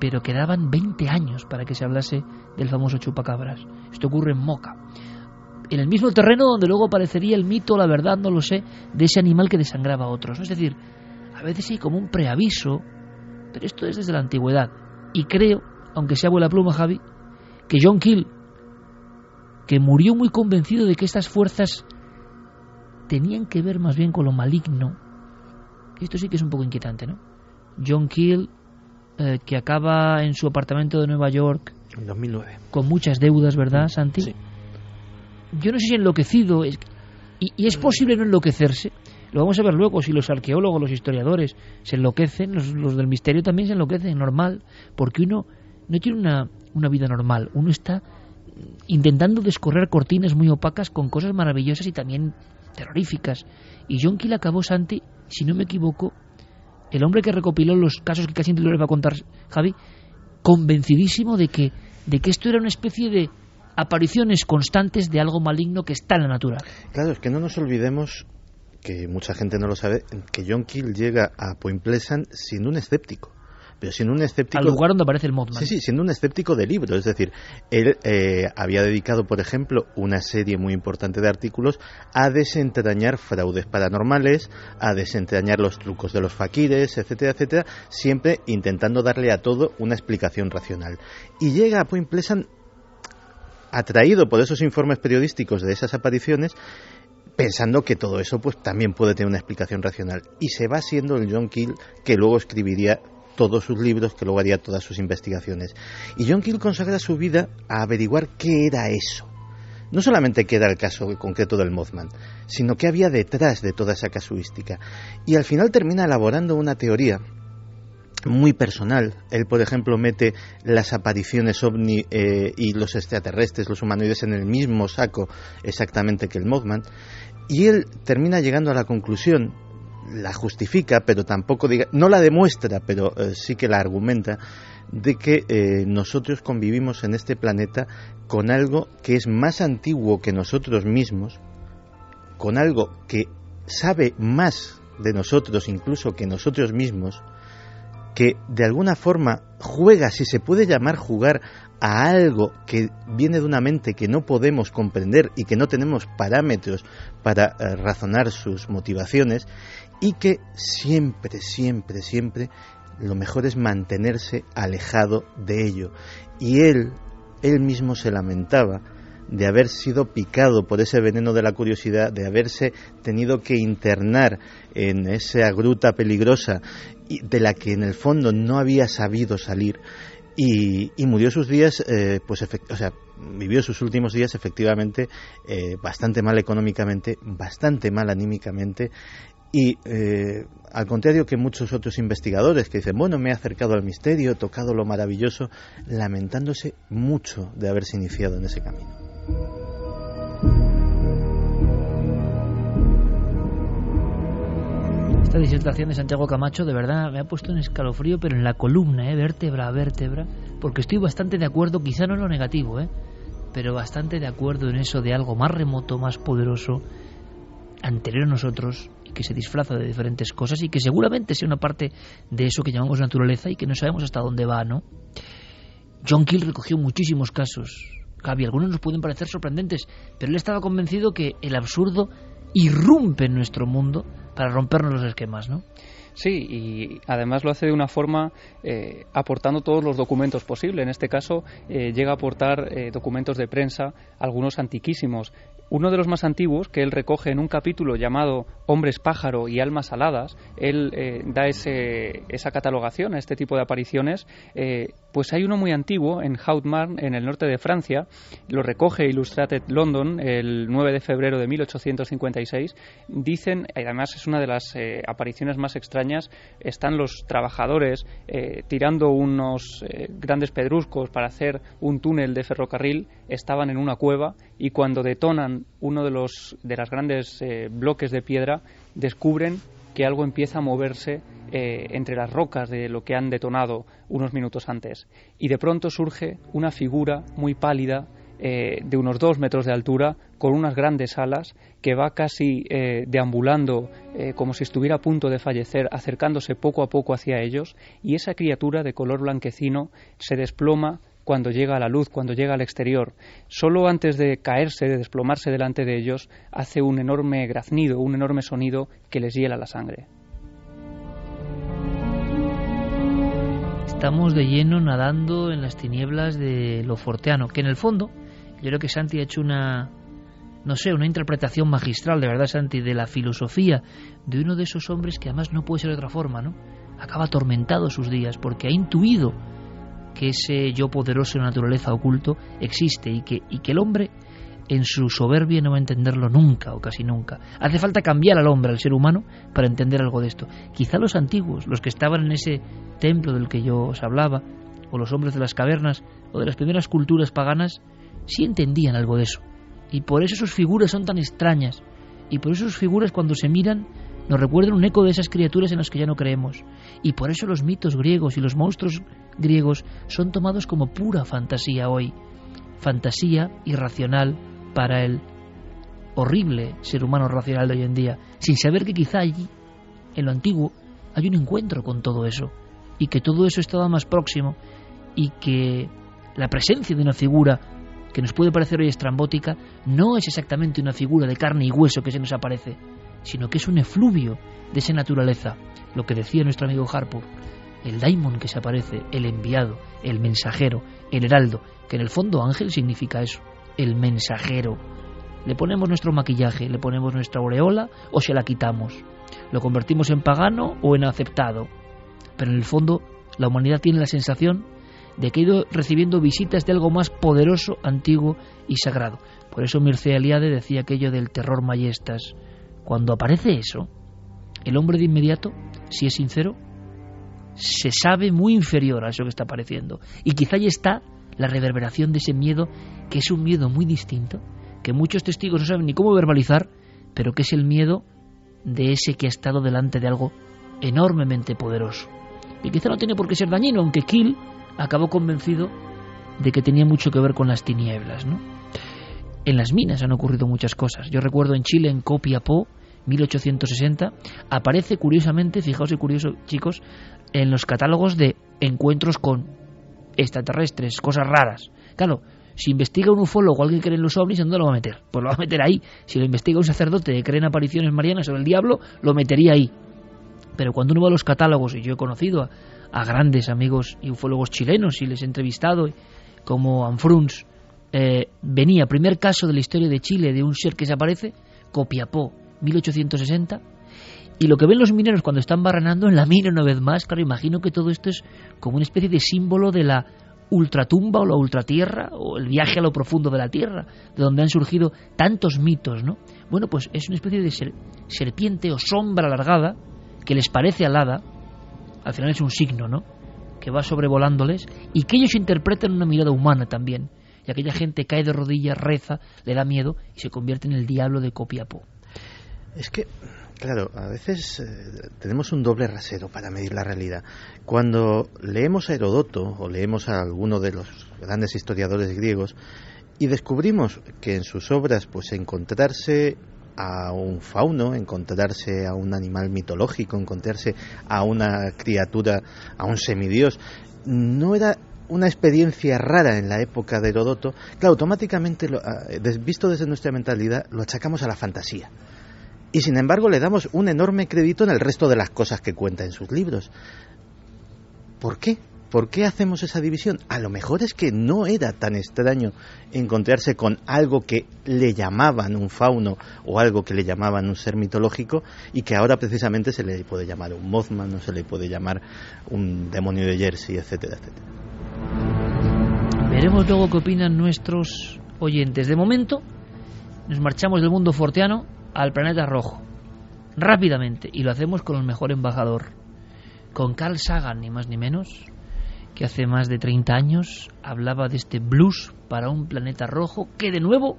Pero quedaban 20 años para que se hablase del famoso chupacabras. Esto ocurre en Moca en el mismo terreno donde luego aparecería el mito, la verdad, no lo sé, de ese animal que desangraba a otros. Es decir, a veces hay como un preaviso, pero esto es desde la antigüedad. Y creo, aunque sea buena pluma, Javi, que John Keel, que murió muy convencido de que estas fuerzas tenían que ver más bien con lo maligno, esto sí que es un poco inquietante, ¿no? John Keel, eh, que acaba en su apartamento de Nueva York. En 2009. Con muchas deudas, ¿verdad, Santi? Sí yo no sé si enloquecido, y, es posible no enloquecerse. Lo vamos a ver luego, si los arqueólogos, los historiadores se enloquecen, los, del misterio también se enloquecen, normal, porque uno no tiene una, una vida normal, uno está intentando descorrer cortinas muy opacas con cosas maravillosas y también terroríficas. Y John Keel acabó, Santi, si no me equivoco, el hombre que recopiló los casos que casi les va a contar Javi, convencidísimo de que, de que esto era una especie de, apariciones constantes de algo maligno que está en la naturaleza. Claro, es que no nos olvidemos que mucha gente no lo sabe, que John Keel llega a Point Pleasant siendo un escéptico. Pero siendo un escéptico. Al lugar donde aparece el Mothman. Sí, sí, siendo un escéptico de libro. Es decir, él eh, había dedicado, por ejemplo, una serie muy importante de artículos a desentrañar fraudes paranormales, a desentrañar los trucos de los faquires, etcétera, etcétera, siempre intentando darle a todo una explicación racional. Y llega a Point Pleasant atraído por esos informes periodísticos de esas apariciones, pensando que todo eso pues también puede tener una explicación racional. Y se va siendo el John Keel que luego escribiría todos sus libros, que luego haría todas sus investigaciones. Y John Keel consagra su vida a averiguar qué era eso. No solamente qué era el caso concreto del Mothman, sino qué había detrás de toda esa casuística. Y al final termina elaborando una teoría muy personal. Él, por ejemplo, mete las apariciones ovni eh, y los extraterrestres, los humanoides, en el mismo saco exactamente que el Mothman. Y él termina llegando a la conclusión, la justifica, pero tampoco diga, no la demuestra, pero eh, sí que la argumenta, de que eh, nosotros convivimos en este planeta con algo que es más antiguo que nosotros mismos, con algo que sabe más de nosotros incluso que nosotros mismos, que de alguna forma juega, si se puede llamar jugar, a algo que viene de una mente que no podemos comprender y que no tenemos parámetros para eh, razonar sus motivaciones y que siempre, siempre, siempre lo mejor es mantenerse alejado de ello. Y él, él mismo se lamentaba de haber sido picado por ese veneno de la curiosidad, de haberse tenido que internar en esa gruta peligrosa de la que en el fondo no había sabido salir y, murió sus días, eh, pues, o sea, vivió sus últimos días efectivamente eh, bastante mal económicamente, bastante mal anímicamente Y eh, al contrario que muchos otros investigadores que dicen, bueno, me he acercado al misterio, he tocado lo maravilloso, lamentándose mucho de haberse iniciado en ese camino. Esta disertación de Santiago Camacho de verdad me ha puesto un escalofrío, pero en la columna, ¿eh? vértebra a vértebra, porque estoy bastante de acuerdo, quizá no en lo negativo, ¿eh? pero bastante de acuerdo en eso de algo más remoto, más poderoso, anterior a nosotros, y que se disfraza de diferentes cosas y que seguramente sea una parte de eso que llamamos naturaleza y que no sabemos hasta dónde va, ¿no? John Keel recogió muchísimos casos. Gaby, algunos nos pueden parecer sorprendentes, pero él estaba convencido que el absurdo irrumpe en nuestro mundo para rompernos los esquemas, ¿no? Sí, y además lo hace de una forma eh, aportando todos los documentos posibles. En este caso, eh, llega a aportar eh, documentos de prensa, algunos antiquísimos. Uno de los más antiguos, que él recoge en un capítulo llamado Hombres pájaro y almas aladas, él da ese, esa catalogación a este tipo de apariciones. pues hay uno muy antiguo en Hautmarn, en el norte de Francia, lo recoge Illustrated London el 9 de febrero de 1856. Dicen, además es una de las apariciones más extrañas están los trabajadores eh, tirando unos eh, grandes pedruscos para hacer un túnel de ferrocarril, estaban en una cueva y cuando detonan uno de los de las grandes eh, bloques de piedra, descubren que algo empieza a moverse entre las rocas de lo que han detonado unos minutos antes. Y de pronto surge una figura muy pálida, eh, de unos dos metros de altura, con unas grandes alas, que va casi eh, deambulando eh, como si estuviera a punto de fallecer, acercándose poco a poco hacia ellos, y esa criatura de color blanquecino se desploma cuando llega a la luz, cuando llega al exterior. Solo antes de caerse, de desplomarse delante de ellos, hace un enorme graznido, un enorme sonido que les hiela la sangre. Estamos de lleno nadando en las tinieblas de lo forteano, que en el fondo yo creo que Santi ha hecho una, no sé, una interpretación magistral, de verdad, Santi, de la filosofía de uno de esos hombres que además no puede ser de otra forma, ¿no? Acaba atormentado sus días porque ha intuido que ese yo poderoso de naturaleza oculto existe y que, y que el hombre en su soberbia no va a entenderlo nunca o casi nunca. Hace falta cambiar al hombre, al ser humano, para entender algo de esto. Quizá los antiguos, los que estaban en ese templo del que yo os hablaba, o los hombres de las cavernas, o de las primeras culturas paganas, sí entendían algo de eso. Y por eso sus figuras son tan extrañas. Y por eso sus figuras cuando se miran nos recuerdan un eco de esas criaturas en las que ya no creemos. Y por eso los mitos griegos y los monstruos griegos son tomados como pura fantasía hoy. Fantasía irracional para el horrible ser humano racional de hoy en día, sin saber que quizá allí, en lo antiguo, hay un encuentro con todo eso, y que todo eso estaba más próximo, y que la presencia de una figura que nos puede parecer hoy estrambótica, no es exactamente una figura de carne y hueso que se nos aparece, sino que es un efluvio de esa naturaleza, lo que decía nuestro amigo Harpur, el daimon que se aparece, el enviado, el mensajero, el heraldo, que en el fondo ángel significa eso, el mensajero. Le ponemos nuestro maquillaje, le ponemos nuestra aureola o se la quitamos. Lo convertimos en pagano o en aceptado. Pero en el fondo la humanidad tiene la sensación de que ha ido recibiendo visitas de algo más poderoso, antiguo y sagrado. Por eso Mircea Eliade decía aquello del terror mayestas. Cuando aparece eso, el hombre de inmediato, si es sincero, se sabe muy inferior a eso que está apareciendo. Y quizá ahí está la reverberación de ese miedo, que es un miedo muy distinto, que muchos testigos no saben ni cómo verbalizar, pero que es el miedo de ese que ha estado delante de algo enormemente poderoso. Y quizá no tiene por qué ser dañino, aunque Kill acabó convencido de que tenía mucho que ver con las tinieblas. ¿no? En las minas han ocurrido muchas cosas. Yo recuerdo en Chile, en Copiapó, 1860, aparece curiosamente, fijaos y curioso chicos, en los catálogos de encuentros con extraterrestres, cosas raras. Claro, si investiga un ufólogo o alguien que cree en los ovnis, ¿dónde lo va a meter? Pues lo va a meter ahí. Si lo investiga un sacerdote que cree en apariciones marianas o el diablo, lo metería ahí. Pero cuando uno va a los catálogos, y yo he conocido a, a grandes amigos y ufólogos chilenos y les he entrevistado, como Anfruns, eh, venía, primer caso de la historia de Chile de un ser que se aparece, Copiapó, 1860, y lo que ven los mineros cuando están barrenando en la mina una vez más, claro, imagino que todo esto es como una especie de símbolo de la ultratumba o la ultratierra o el viaje a lo profundo de la tierra, de donde han surgido tantos mitos, ¿no? Bueno, pues es una especie de serpiente o sombra alargada que les parece alada, al final es un signo, ¿no? Que va sobrevolándoles y que ellos interpretan una mirada humana también. Y aquella gente cae de rodillas, reza, le da miedo y se convierte en el diablo de Copiapó. Es que Claro, a veces eh, tenemos un doble rasero para medir la realidad. Cuando leemos a Herodoto o leemos a alguno de los grandes historiadores griegos y descubrimos que en sus obras pues encontrarse a un fauno, encontrarse a un animal mitológico, encontrarse a una criatura, a un semidios, no era una experiencia rara en la época de Herodoto, claro, automáticamente, ah, visto desde nuestra mentalidad, lo achacamos a la fantasía y sin embargo le damos un enorme crédito en el resto de las cosas que cuenta en sus libros. ¿Por qué? ¿Por qué hacemos esa división? A lo mejor es que no era tan extraño encontrarse con algo que le llamaban un fauno o algo que le llamaban un ser mitológico y que ahora precisamente se le puede llamar un Mothman o se le puede llamar un demonio de Jersey, etcétera, etcétera. Veremos luego qué opinan nuestros oyentes. De momento, nos marchamos del mundo forteano al planeta rojo, rápidamente, y lo hacemos con el mejor embajador, con Carl Sagan, ni más ni menos, que hace más de 30 años hablaba de este blues para un planeta rojo que de nuevo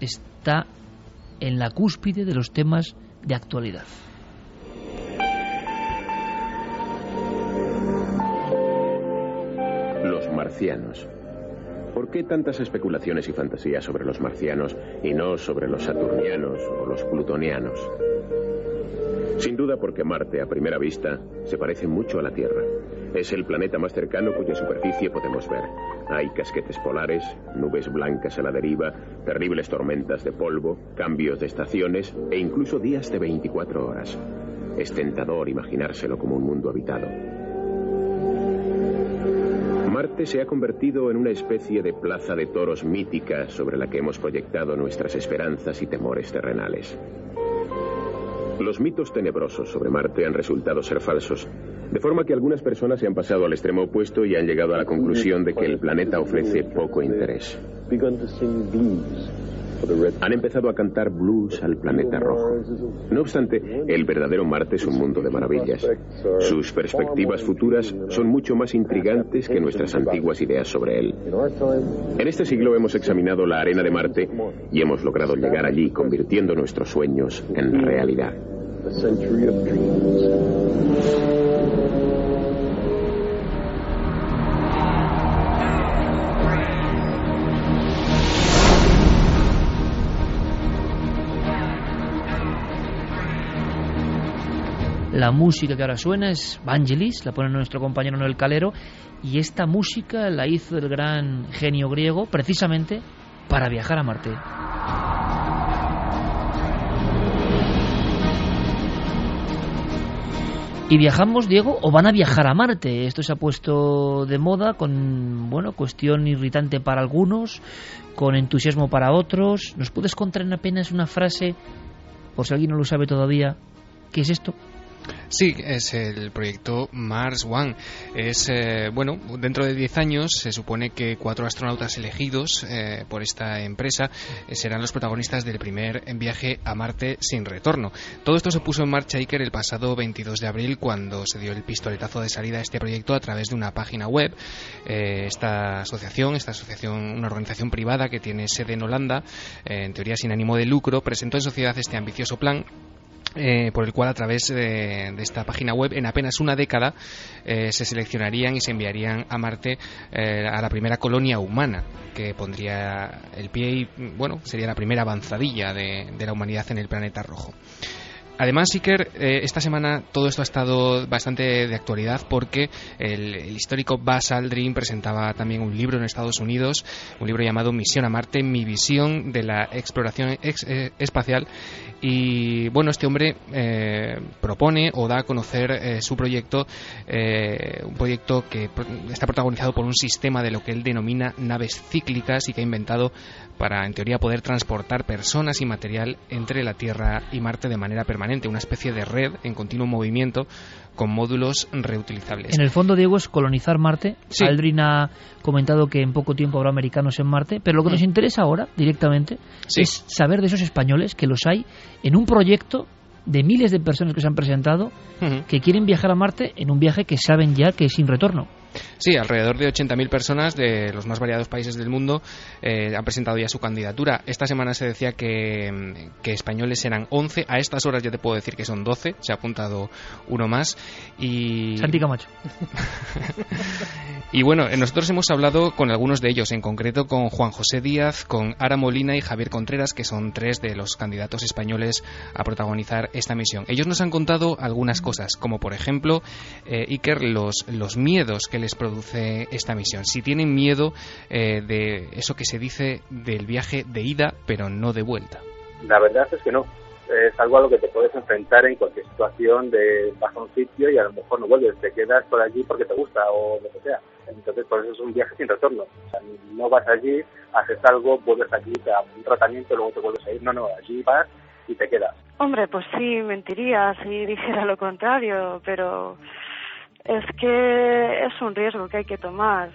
está en la cúspide de los temas de actualidad. Los marcianos. ¿Por qué tantas especulaciones y fantasías sobre los marcianos y no sobre los saturnianos o los plutonianos? Sin duda porque Marte, a primera vista, se parece mucho a la Tierra. Es el planeta más cercano cuya superficie podemos ver. Hay casquetes polares, nubes blancas a la deriva, terribles tormentas de polvo, cambios de estaciones e incluso días de 24 horas. Es tentador imaginárselo como un mundo habitado. Marte se ha convertido en una especie de plaza de toros mítica sobre la que hemos proyectado nuestras esperanzas y temores terrenales. Los mitos tenebrosos sobre Marte han resultado ser falsos, de forma que algunas personas se han pasado al extremo opuesto y han llegado a la conclusión de que el planeta ofrece poco interés. Han empezado a cantar blues al planeta rojo. No obstante, el verdadero Marte es un mundo de maravillas. Sus perspectivas futuras son mucho más intrigantes que nuestras antiguas ideas sobre él. En este siglo hemos examinado la arena de Marte y hemos logrado llegar allí convirtiendo nuestros sueños en realidad. La música que ahora suena es Vangelis, la pone nuestro compañero Noel Calero, y esta música la hizo el gran genio griego precisamente para viajar a Marte. Y viajamos, Diego, o van a viajar a Marte. Esto se ha puesto de moda con, bueno, cuestión irritante para algunos, con entusiasmo para otros. ¿Nos puedes contar en apenas una frase, por si alguien no lo sabe todavía, qué es esto? Sí, es el proyecto Mars One. Es, eh, bueno, dentro de 10 años se supone que cuatro astronautas elegidos eh, por esta empresa eh, serán los protagonistas del primer viaje a Marte sin retorno. Todo esto se puso en marcha, Iker, el pasado 22 de abril, cuando se dio el pistoletazo de salida a este proyecto a través de una página web. esta asociación, esta asociación, una organización privada que tiene sede en Holanda, en teoría sin ánimo de lucro, presentó en sociedad este ambicioso plan eh, por el cual a través de, esta página web en apenas una década eh, se seleccionarían y se enviarían a Marte eh, a la primera colonia humana que pondría el pie y bueno sería la primera avanzadilla de la humanidad en el planeta rojo. Además, Iker, eh, esta semana todo esto ha estado bastante de actualidad porque el, histórico Buzz Aldrin presentaba también un libro en Estados Unidos, un libro llamado Misión a Marte, mi visión de la exploración eh, espacial. Y bueno, este hombre eh, propone o da a conocer su proyecto, un proyecto que está protagonizado por un sistema de lo que él denomina naves cíclicas y que ha inventado para, en teoría, poder transportar personas y material entre la Tierra y Marte de manera permanente una especie de red en continuo movimiento con módulos reutilizables. En el fondo, Diego, es colonizar Marte. Aldrin ha comentado que en poco tiempo habrá americanos en Marte, pero lo que nos mm. interesa ahora, directamente, es saber de esos españoles que los hay en un proyecto de miles de personas que se han presentado que quieren viajar a Marte en un viaje que saben ya que es sin retorno. Sí, alrededor de 80.000 personas de los más variados países del mundo eh, han presentado ya su candidatura. Esta semana se decía que, que, españoles eran 11. A estas horas ya te puedo decir que son 12. Se ha apuntado uno más. Y... Santi Camacho. y bueno, nosotros hemos hablado con algunos de ellos, en concreto con Juan José Díaz, con Ara Molina y Javier Contreras, que son tres de los candidatos españoles a protagonizar esta misión. Ellos nos han contado algunas cosas, como por ejemplo, eh, Iker, los, los miedos que les produce esta misión. Si tienen miedo eh, de eso que se dice del viaje de ida, pero no de vuelta. La verdad es que no. Es algo a lo que te puedes enfrentar en cualquier situación de vas a un sitio y a lo mejor no vuelves, te quedas por allí porque te gusta o lo que sea. Entonces, por eso es un viaje sin retorno. no vas allí, haces algo, vuelves aquí, te das un tratamiento, luego te vuelves a ir. No, no, allí vas y te quedas. Hombre, pues sí, mentiría si dijera lo contrario, pero es que es un riesgo que hay que tomar.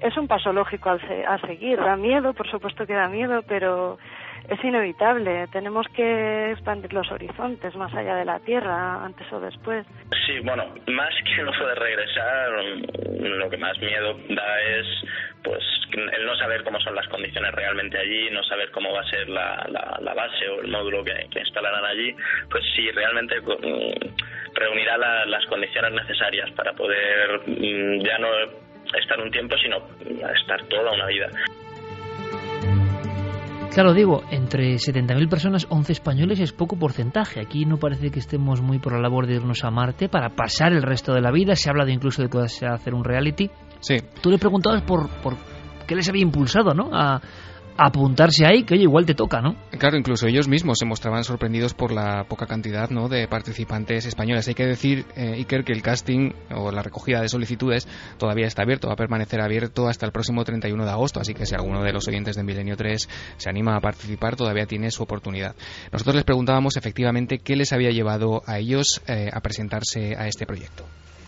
Es un paso lógico a seguir. Da miedo, por supuesto que da miedo, pero es inevitable. Tenemos que expandir los horizontes más allá de la Tierra, antes o después. Sí, bueno, más que el de regresar, lo que más miedo da es pues el no saber cómo son las condiciones realmente allí, no saber cómo va a ser la, la, base o el módulo que, instalarán allí, pues sí, realmente mm, reunirá las condiciones necesarias para poder mm, ya no estar un tiempo, sino estar toda una vida. Claro, digo, entre 70.000 personas, 11 españoles es poco porcentaje. Aquí no parece que estemos muy por la labor de irnos a Marte para pasar el resto de la vida. Se ha hablado incluso de que hacer un reality. Sí. Tú le preguntabas por, por qué les había impulsado, ¿no? A, apuntarse ahí, que oye, igual te toca, ¿no? Claro, incluso ellos mismos se mostraban sorprendidos por la poca cantidad ¿no? de participantes españoles. Hay que decir, eh, Iker, que el casting o la recogida de solicitudes todavía está abierto, va a permanecer abierto hasta el próximo 31 de agosto, así que si alguno de los oyentes de Milenio 3 se anima a participar, todavía tiene su oportunidad. Nosotros les preguntábamos efectivamente qué les había llevado a ellos eh, a presentarse a este proyecto.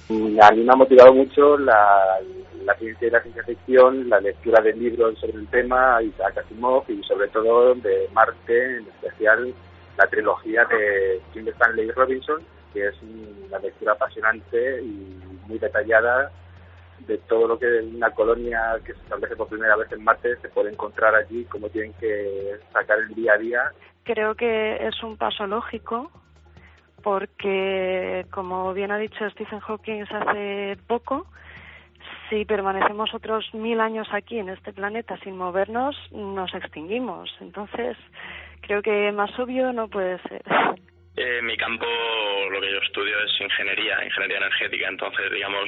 A mí me ha motivado mucho la, la ciencia y la ciencia ficción, la lectura de libros sobre el tema, Isaac Asimov y sobre todo de Marte, en especial la trilogía de Jim Stanley Robinson, que es una lectura apasionante y muy detallada de todo lo que una colonia que se establece por primera vez en Marte se puede encontrar allí, cómo tienen que sacar el día a día. Creo que es un paso lógico porque, como bien ha dicho Stephen Hawking hace poco, si permanecemos otros mil años aquí en este planeta sin movernos, nos extinguimos. Entonces, creo que más obvio no puede ser. Eh, mi campo, lo que yo estudio es ingeniería, ingeniería energética. Entonces, digamos,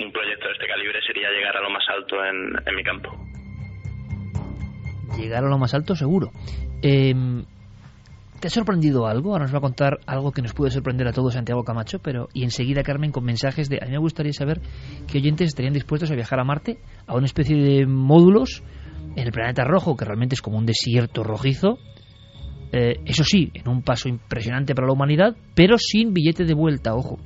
un proyecto de este calibre sería llegar a lo más alto en, en mi campo. Llegar a lo más alto, seguro. Eh, ¿Te ha sorprendido algo? Ahora nos va a contar algo que nos puede sorprender a todos Santiago Camacho, pero y enseguida Carmen con mensajes de a mí me gustaría saber qué oyentes estarían dispuestos a viajar a Marte a una especie de módulos en el planeta rojo, que realmente es como un desierto rojizo, eh, eso sí, en un paso impresionante para la humanidad, pero sin billete de vuelta, ojo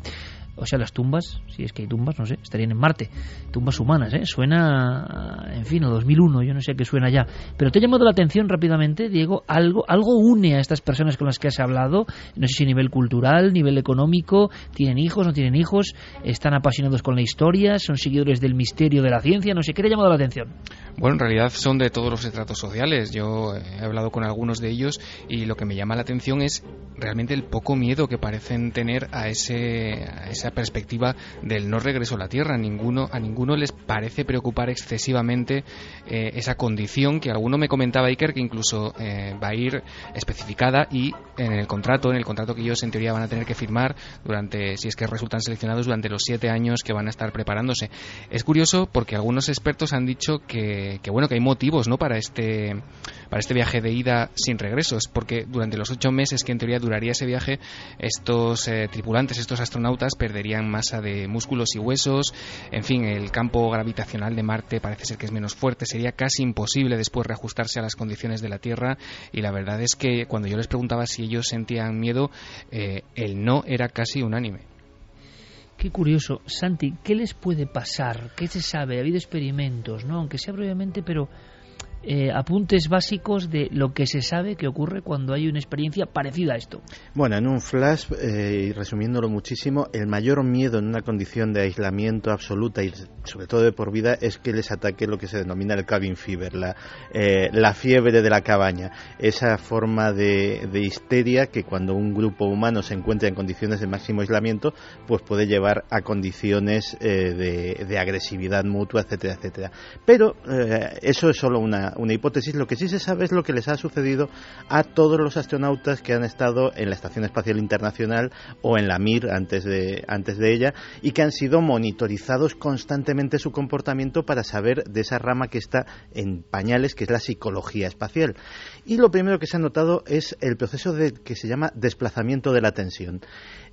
o sea, las tumbas, si es que hay tumbas, no sé, estarían en Marte, tumbas humanas, ¿eh? Suena, en fin, a 2001, yo no sé qué suena ya. Pero te ha llamado la atención rápidamente, Diego, algo, algo une a estas personas con las que has hablado, no sé si a nivel cultural, nivel económico, tienen hijos, no tienen hijos, están apasionados con la historia, son seguidores del misterio de la ciencia, no sé, ¿qué te ha llamado la atención? Bueno, en realidad son de todos los estratos sociales, yo he hablado con algunos de ellos y lo que me llama la atención es realmente el poco miedo que parecen tener a, ese, a esa perspectiva del no regreso a la Tierra. A ninguno, a ninguno les parece preocupar excesivamente eh, esa condición que alguno me comentaba Iker que incluso eh, va a ir especificada y en el contrato, en el contrato que ellos en teoría van a tener que firmar durante, si es que resultan seleccionados durante los siete años que van a estar preparándose. Es curioso porque algunos expertos han dicho que, que bueno que hay motivos no para este para este viaje de ida sin regresos porque durante los ocho meses que en teoría duraría ese viaje estos eh, tripulantes estos astronautas perderían perderían masa de músculos y huesos. En fin, el campo gravitacional de Marte parece ser que es menos fuerte. Sería casi imposible después reajustarse a las condiciones de la Tierra. Y la verdad es que cuando yo les preguntaba si ellos sentían miedo, eh, el no era casi unánime. Qué curioso. Santi, ¿qué les puede pasar? ¿Qué se sabe? Ha habido experimentos, ¿no? Aunque sea brevemente, pero eh, apuntes básicos de lo que se sabe que ocurre cuando hay una experiencia parecida a esto. Bueno, en un flash, eh, resumiéndolo muchísimo, el mayor miedo en una condición de aislamiento absoluta y sobre todo de por vida es que les ataque lo que se denomina el cabin fever, la, eh, la fiebre de la cabaña, esa forma de, de, histeria que cuando un grupo humano se encuentra en condiciones de máximo aislamiento, pues puede llevar a condiciones de, de, agresividad mutua, etcétera, etcétera. Pero eso es solo una una, hipótesis. Lo que sí se sabe es lo que les ha sucedido a todos los astronautas que han estado en la Estación Espacial Internacional o en la Mir antes de, antes de ella y que han sido monitorizados constantemente su comportamiento para saber de esa rama que está en pañales, que es la psicología espacial. Y lo primero que se ha notado es el proceso de, que se llama desplazamiento de la tensión.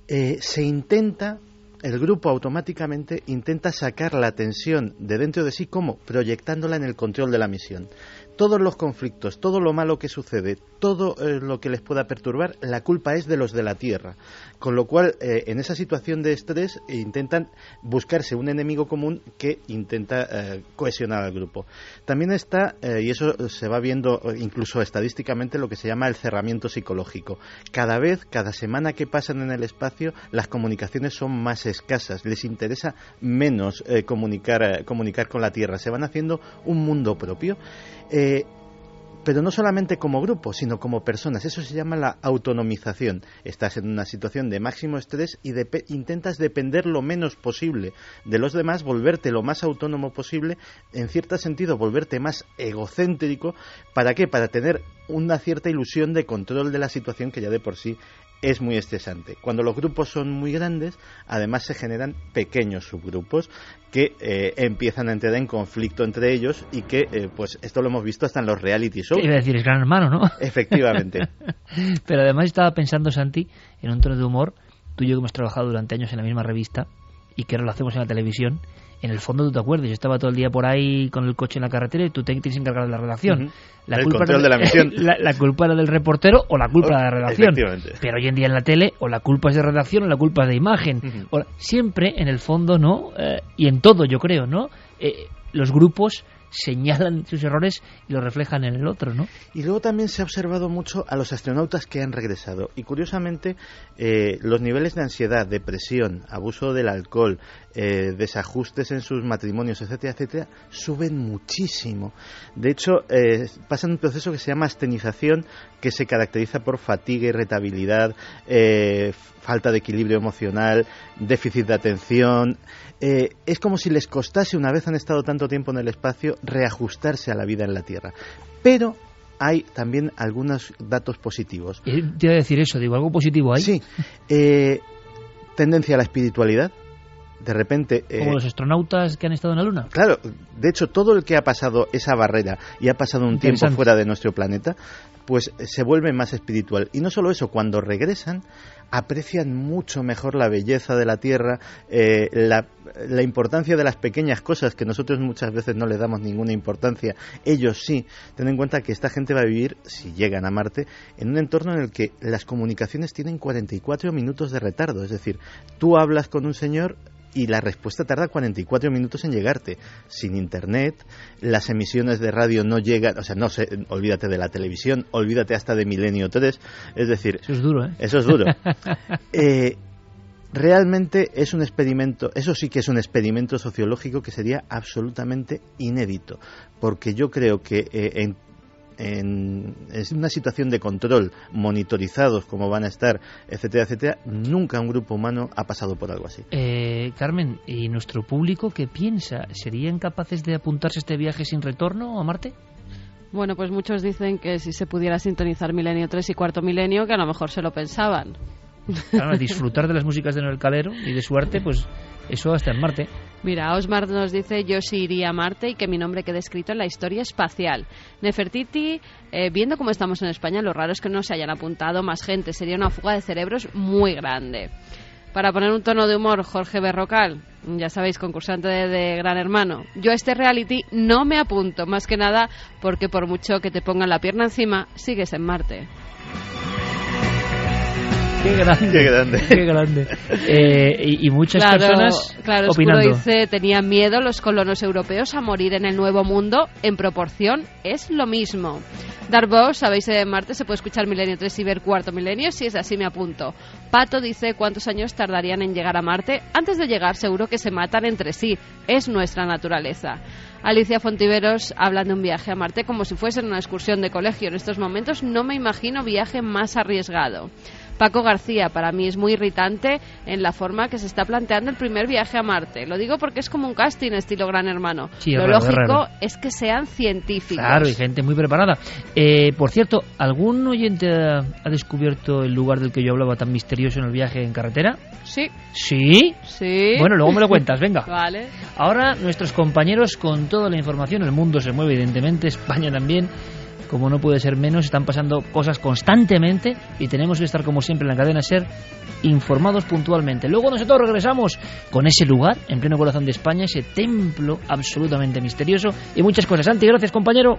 Eh, se intenta el grupo automáticamente intenta sacar la tensión de dentro de sí como proyectándola en el control de la misión todos los conflictos, todo lo malo que sucede, todo eh, lo que les pueda perturbar, la culpa es de los de la Tierra. Con lo cual, eh, en esa situación de estrés, intentan buscarse un enemigo común que intenta eh, cohesionar al grupo. También está, y eso se va viendo incluso estadísticamente, lo que se llama el cerramiento psicológico. Cada vez, cada semana que pasan en el espacio, las comunicaciones son más escasas. Les interesa menos comunicar, comunicar con la Tierra. Se van haciendo un mundo propio. Eh, pero no solamente como grupo, sino como personas. Eso se llama la autonomización. Estás en una situación de máximo estrés y intentas depender lo menos posible de los demás, volverte lo más autónomo posible, en cierto sentido volverte más egocéntrico. ¿Para qué? Para tener una cierta ilusión de control de la situación que ya de por sí es muy estresante. Cuando los grupos son muy grandes, además se generan pequeños subgrupos que eh, empiezan a entrar en conflicto entre ellos y que, eh, pues, esto lo hemos visto hasta en los reality shows. Iba a decir, es gran hermano, ¿no? Efectivamente. Pero además estaba pensando, Santi, en un tono de humor, tú y yo que hemos trabajado durante años en la misma revista y que ahora lo hacemos en la televisión, en el fondo tú te acuerdas, yo estaba todo el día por ahí con el coche en la carretera y tú te tienes que encargar de la redacción. la el culpa control de la misión. La, culpa era del reportero o la culpa de la redacción. Pero hoy en día en la tele o la culpa es de redacción o la culpa es de imagen. siempre en el fondo, ¿no? Eh, y en todo yo creo, ¿no? Eh, los grupos señalan sus errores y los reflejan en el otro, ¿no? Y luego también se ha observado mucho a los astronautas que han regresado. Y curiosamente, eh, los niveles de ansiedad, depresión, abuso del alcohol, eh, desajustes en sus matrimonios, etcétera, etcétera, suben muchísimo. De hecho, eh, pasan un proceso que se llama astenización, que se caracteriza por fatiga, irritabilidad, falta de equilibrio emocional, déficit de atención. Eh, es como si les costase, una vez han estado tanto tiempo en el espacio, reajustarse a la vida en la Tierra. Pero hay también algunos datos positivos. Te iba a decir eso, digo, ¿algo positivo hay? Sí. Eh, tendencia a la espiritualidad. De repente. Eh, Como los astronautas que han estado en la Luna. Claro, de hecho, todo el que ha pasado esa barrera y ha pasado un tiempo fuera de nuestro planeta, pues se vuelve más espiritual. Y no solo eso, cuando regresan, aprecian mucho mejor la belleza de la tierra, eh, la, la, importancia de las pequeñas cosas que nosotros muchas veces no le damos ninguna importancia. Ellos sí. Ten en cuenta que esta gente va a vivir, si llegan a Marte, en un entorno en el que las comunicaciones tienen 44 minutos de retardo. Es decir, tú hablas con un señor y la respuesta tarda 44 minutos en llegarte. Sin internet, las emisiones de radio no llegan, o sea, no sé, olvídate de la televisión, olvídate hasta de Milenio 3, es decir... Eso es duro, ¿eh? Eso es duro. eh, realmente es un experimento, eso sí que es un experimento sociológico que sería absolutamente inédito, porque yo creo que eh, en en, una situación de control, monitorizados como van a estar, etcétera, etcétera, nunca un grupo humano ha pasado por algo así. Eh, Carmen, ¿y nuestro público qué piensa? ¿Serían capaces de apuntarse a este viaje sin retorno a Marte? Bueno, pues muchos dicen que si se pudiera sintonizar Milenio 3 y Cuarto Milenio, que a lo mejor se lo pensaban. Claro, disfrutar de las músicas de Noel Calero y de su arte, pues eso hasta en Marte. Mira, Osmar nos dice yo sí iría a Marte y que mi nombre quede escrito en la historia espacial. Nefertiti, eh, viendo cómo estamos en España, lo raro es que no se hayan apuntado más gente. Sería una fuga de cerebros muy grande. Para poner un tono de humor, Jorge Berrocal, ya sabéis, concursante de, de, Gran Hermano. Yo a este reality no me apunto, más que nada porque por mucho que te pongan la pierna encima, sigues en Marte. Qué grande. Qué grande. Qué grande. Eh, y, y, muchas claro, personas claro, opinando. Dice, tenían miedo los colonos europeos a morir en el Nuevo Mundo. En proporción, es lo mismo. Darbox, sabéis, en Marte se puede escuchar Milenio 3 y ver Cuarto Milenio. Si es así, me apunto. Pato dice, ¿cuántos años tardarían en llegar a Marte? Antes de llegar, seguro que se matan entre sí. Es nuestra naturaleza. Alicia Fontiveros hablan de un viaje a Marte como si fuese una excursión de colegio. En estos momentos no me imagino viaje más arriesgado. Paco García, para mí es muy irritante en la forma que se está planteando el primer viaje a Marte. Lo digo porque es como un casting estilo Gran Hermano. Sí, Lo raro, lógico raro. es que sean científicos. Claro, y gente muy preparada. Eh, por cierto, ¿algún oyente ha, ha, descubierto el lugar del que yo hablaba tan misterioso en el viaje en carretera? Sí. ¿Sí? Sí. Bueno, luego me lo cuentas, venga. vale. Ahora nuestros compañeros con toda la información, el mundo se mueve evidentemente, España también como no puede ser menos, están pasando cosas constantemente y tenemos que estar, como siempre, en la cadena Ser informados puntualmente. Luego nosotros regresamos con ese lugar, en pleno corazón de España, ese templo absolutamente misterioso y muchas cosas. Santi, gracias, compañero.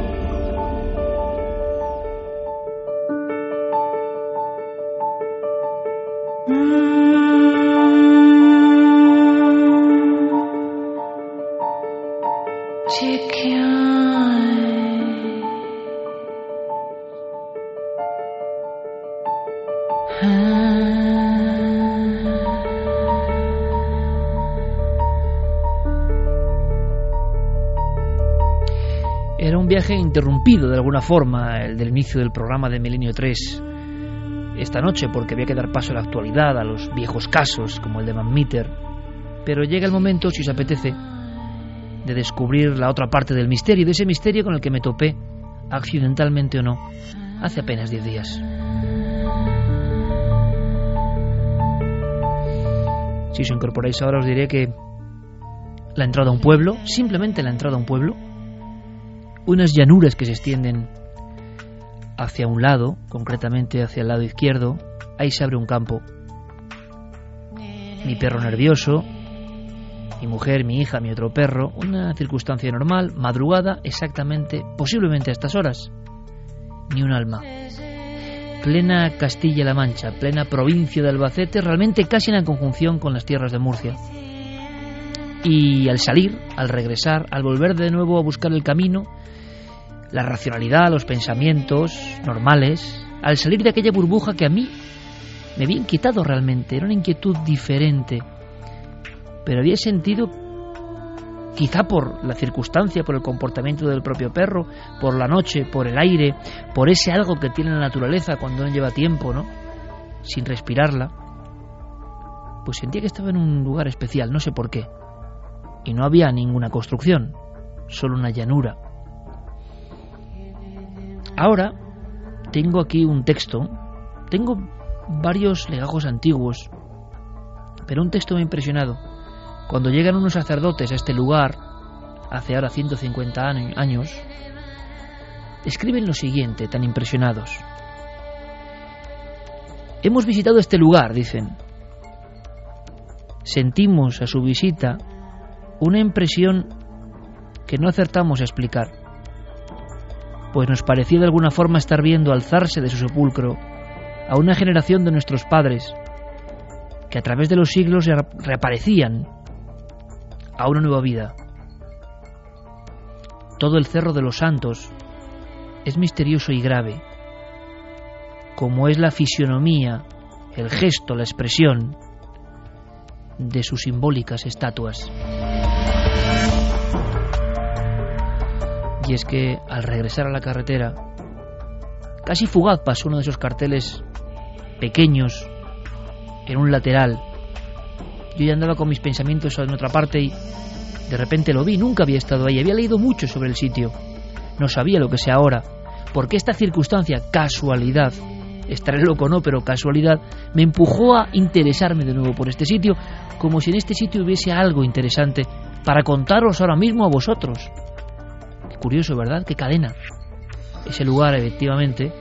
Interrumpido de alguna forma, el del inicio del programa de Milenio 3 esta noche, porque había que dar paso a la actualidad, a los viejos casos, como el de Van Meter. Pero llega el momento, si os apetece, de descubrir la otra parte del misterio, de ese misterio con el que me topé, accidentalmente o no, hace apenas 10 días. Si os incorporáis ahora os diré que la entrada a un pueblo, simplemente la entrada a un pueblo, unas llanuras que se extienden hacia un lado, concretamente hacia el lado izquierdo, ahí se abre un campo. Mi perro nervioso, mi mujer, mi hija, mi otro perro, una circunstancia normal, madrugada, exactamente, posiblemente a estas horas. Ni un alma. Plena Castilla-La Mancha, plena provincia de Albacete, realmente casi en conjunción con las tierras de Murcia. Y al salir, al regresar, al volver de nuevo a buscar el camino, la racionalidad, los pensamientos normales, al salir de aquella burbuja que a mí me había inquietado realmente, era una inquietud diferente, pero había sentido, quizá por la circunstancia, por el comportamiento del propio perro, por la noche, por el aire, por ese algo que tiene la naturaleza cuando no lleva tiempo, ¿no? Sin respirarla, pues sentía que estaba en un lugar especial, no sé por qué, y no había ninguna construcción, solo una llanura. Ahora tengo aquí un texto, tengo varios legajos antiguos, pero un texto me ha impresionado. Cuando llegan unos sacerdotes a este lugar, hace ahora 150 años, escriben lo siguiente, tan impresionados. Hemos visitado este lugar, dicen. Sentimos a su visita una impresión que no acertamos a explicar pues nos parecía de alguna forma estar viendo alzarse de su sepulcro a una generación de nuestros padres que a través de los siglos reaparecían a una nueva vida. Todo el cerro de los santos es misterioso y grave, como es la fisionomía, el gesto, la expresión de sus simbólicas estatuas. Y es que al regresar a la carretera, casi fugaz pasó uno de esos carteles pequeños en un lateral. Yo ya andaba con mis pensamientos en otra parte y de repente lo vi, nunca había estado ahí, había leído mucho sobre el sitio. No sabía lo que sea ahora, porque esta circunstancia, casualidad, estaré loco no, pero casualidad, me empujó a interesarme de nuevo por este sitio, como si en este sitio hubiese algo interesante para contaros ahora mismo a vosotros. Curioso, ¿verdad? Qué cadena. Ese lugar, efectivamente,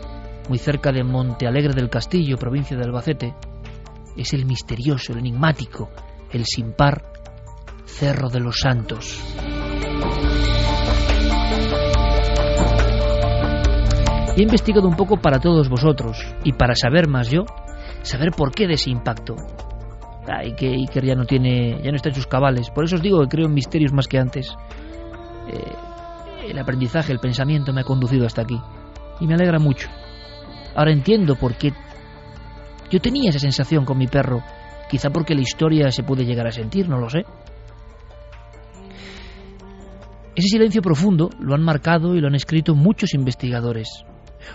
muy cerca de Monte Alegre del Castillo, provincia de Albacete, es el misterioso, el enigmático, el sin par Cerro de los Santos. he investigado un poco para todos vosotros y para saber más yo, saber por qué de ese impacto. Ay, que Iker ya no tiene, ya no está en sus cabales. Por eso os digo que creo en misterios más que antes. Eh, el aprendizaje, el pensamiento me ha conducido hasta aquí y me alegra mucho. Ahora entiendo por qué yo tenía esa sensación con mi perro, quizá porque la historia se puede llegar a sentir, no lo sé. Ese silencio profundo lo han marcado y lo han escrito muchos investigadores.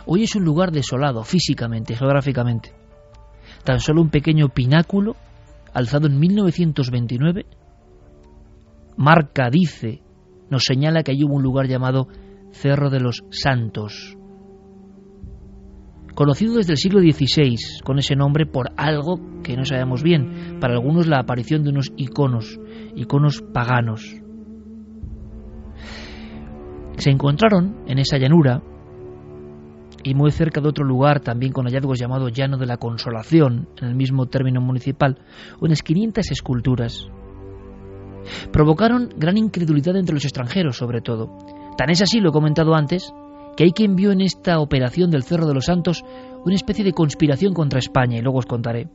Hoy es un lugar desolado físicamente geográficamente. Tan solo un pequeño pináculo, alzado en 1929, marca, dice, nos señala que hay un lugar llamado Cerro de los Santos, conocido desde el siglo XVI con ese nombre por algo que no sabemos bien, para algunos la aparición de unos iconos, iconos paganos. Se encontraron en esa llanura y muy cerca de otro lugar, también con hallazgos llamado Llano de la Consolación, en el mismo término municipal, unas 500 esculturas. Provocaron gran incredulidad entre los extranjeros, sobre todo. Tan es así, lo he comentado antes, que hay quien vio en esta operación del Cerro de los Santos una especie de conspiración contra España, y luego os contaré.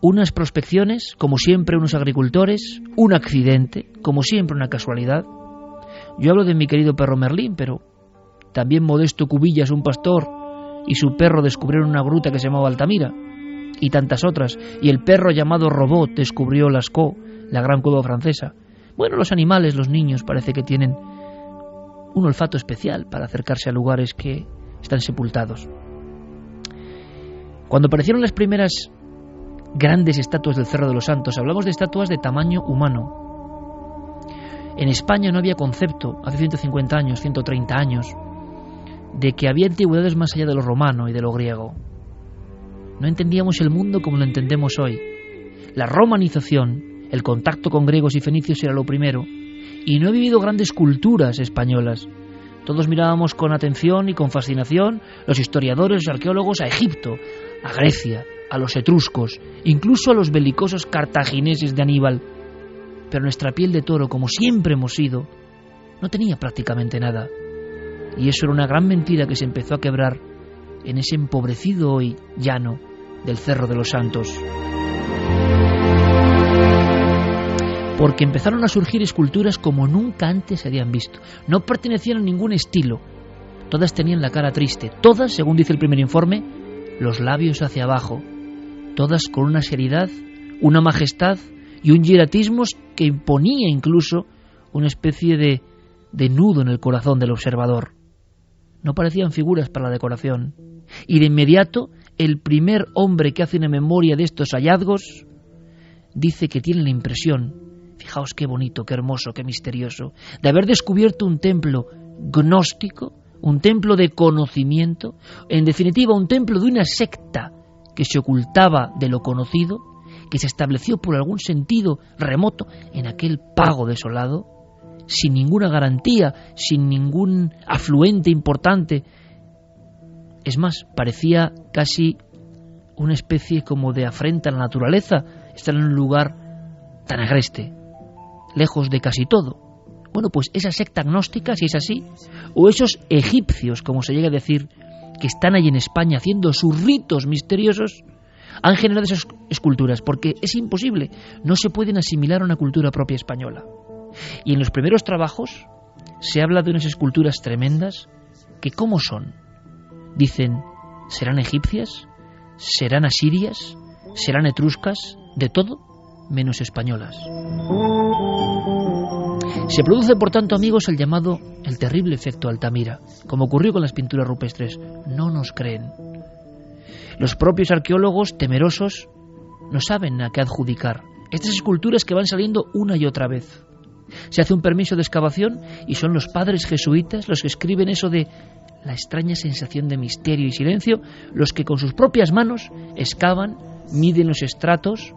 Unas prospecciones, como siempre unos agricultores, un accidente, como siempre una casualidad, yo hablo de mi querido perro Merlín, pero también Modesto Cubillas, un pastor, y su perro descubrieron una gruta que se llamaba Altamira, y tantas otras, y el perro llamado Robot descubrió Lascaux, la gran cueva francesa. Bueno, los animales, los niños, parece que tienen un olfato especial para acercarse a lugares que están sepultados. Cuando aparecieron las primeras grandes estatuas del Cerro de los Santos, hablamos de estatuas de tamaño humano, en España no había concepto, hace 150 años, 130 años, de que había antigüedades más allá de lo romano y de lo griego. No entendíamos el mundo como lo entendemos hoy. La romanización, el contacto con griegos y fenicios era lo primero, y no he vivido grandes culturas españolas. Todos mirábamos con atención y con fascinación, los historiadores, los arqueólogos, a Egipto, a Grecia, a los etruscos, incluso a los belicosos cartagineses de Aníbal, pero nuestra piel de toro, como siempre hemos sido, no tenía prácticamente nada. Y eso era una gran mentira que se empezó a quebrar en ese empobrecido hoy llano del Cerro de los Santos. Porque empezaron a surgir esculturas como nunca antes se habían visto. No pertenecían a ningún estilo. Todas tenían la cara triste. Todas, según dice el primer informe, los labios hacia abajo. Todas con una seriedad, una majestad y un hieratismo que imponía incluso una especie de, de nudo en el corazón del observador. No parecían figuras para la decoración. Y de inmediato, el primer hombre que hace una memoria de estos hallazgos dice que tiene la impresión, fijaos qué bonito, qué hermoso, qué misterioso, de haber descubierto un templo gnóstico, un templo de conocimiento, en definitiva un templo de una secta que se ocultaba de lo conocido que se estableció por algún sentido remoto en aquel pago desolado, sin ninguna garantía, sin ningún afluente importante. Es más, parecía casi una especie como de afrenta a la naturaleza estar en un lugar tan agreste, lejos de casi todo. Bueno, pues esa secta agnóstica, si es así, o esos egipcios, como se llega a decir, que están ahí en España haciendo sus ritos misteriosos, han generado esas esculturas, porque es imposible, no se pueden asimilar a una cultura propia española. Y en los primeros trabajos se habla de unas esculturas tremendas que ¿cómo son? Dicen, ¿serán egipcias? ¿Serán asirias? ¿Serán etruscas? De todo menos españolas. Se produce, por tanto, amigos, el llamado el terrible efecto Altamira, como ocurrió con las pinturas rupestres. No nos creen. Los propios arqueólogos, temerosos, no saben a qué adjudicar. Estas esculturas que van saliendo una y otra vez. Se hace un permiso de excavación y son los padres jesuitas los que escriben eso de la extraña sensación de misterio y silencio, los que con sus propias manos excavan, miden los estratos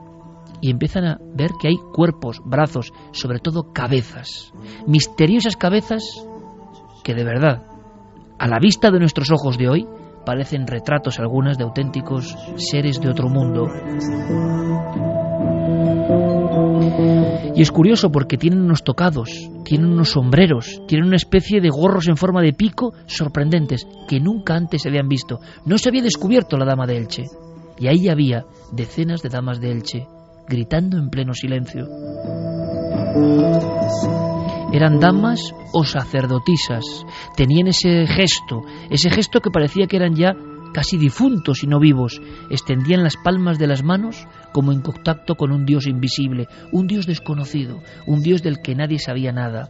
y empiezan a ver que hay cuerpos, brazos, sobre todo cabezas, misteriosas cabezas que de verdad, a la vista de nuestros ojos de hoy, parecen retratos algunas de auténticos seres de otro mundo. Y es curioso porque tienen unos tocados, tienen unos sombreros, tienen una especie de gorros en forma de pico sorprendentes que nunca antes se habían visto. No se había descubierto la dama de Elche. Y ahí había decenas de damas de Elche, gritando en pleno silencio. Eran damas o sacerdotisas, tenían ese gesto, ese gesto que parecía que eran ya casi difuntos y no vivos, extendían las palmas de las manos como en contacto con un Dios invisible, un Dios desconocido, un Dios del que nadie sabía nada.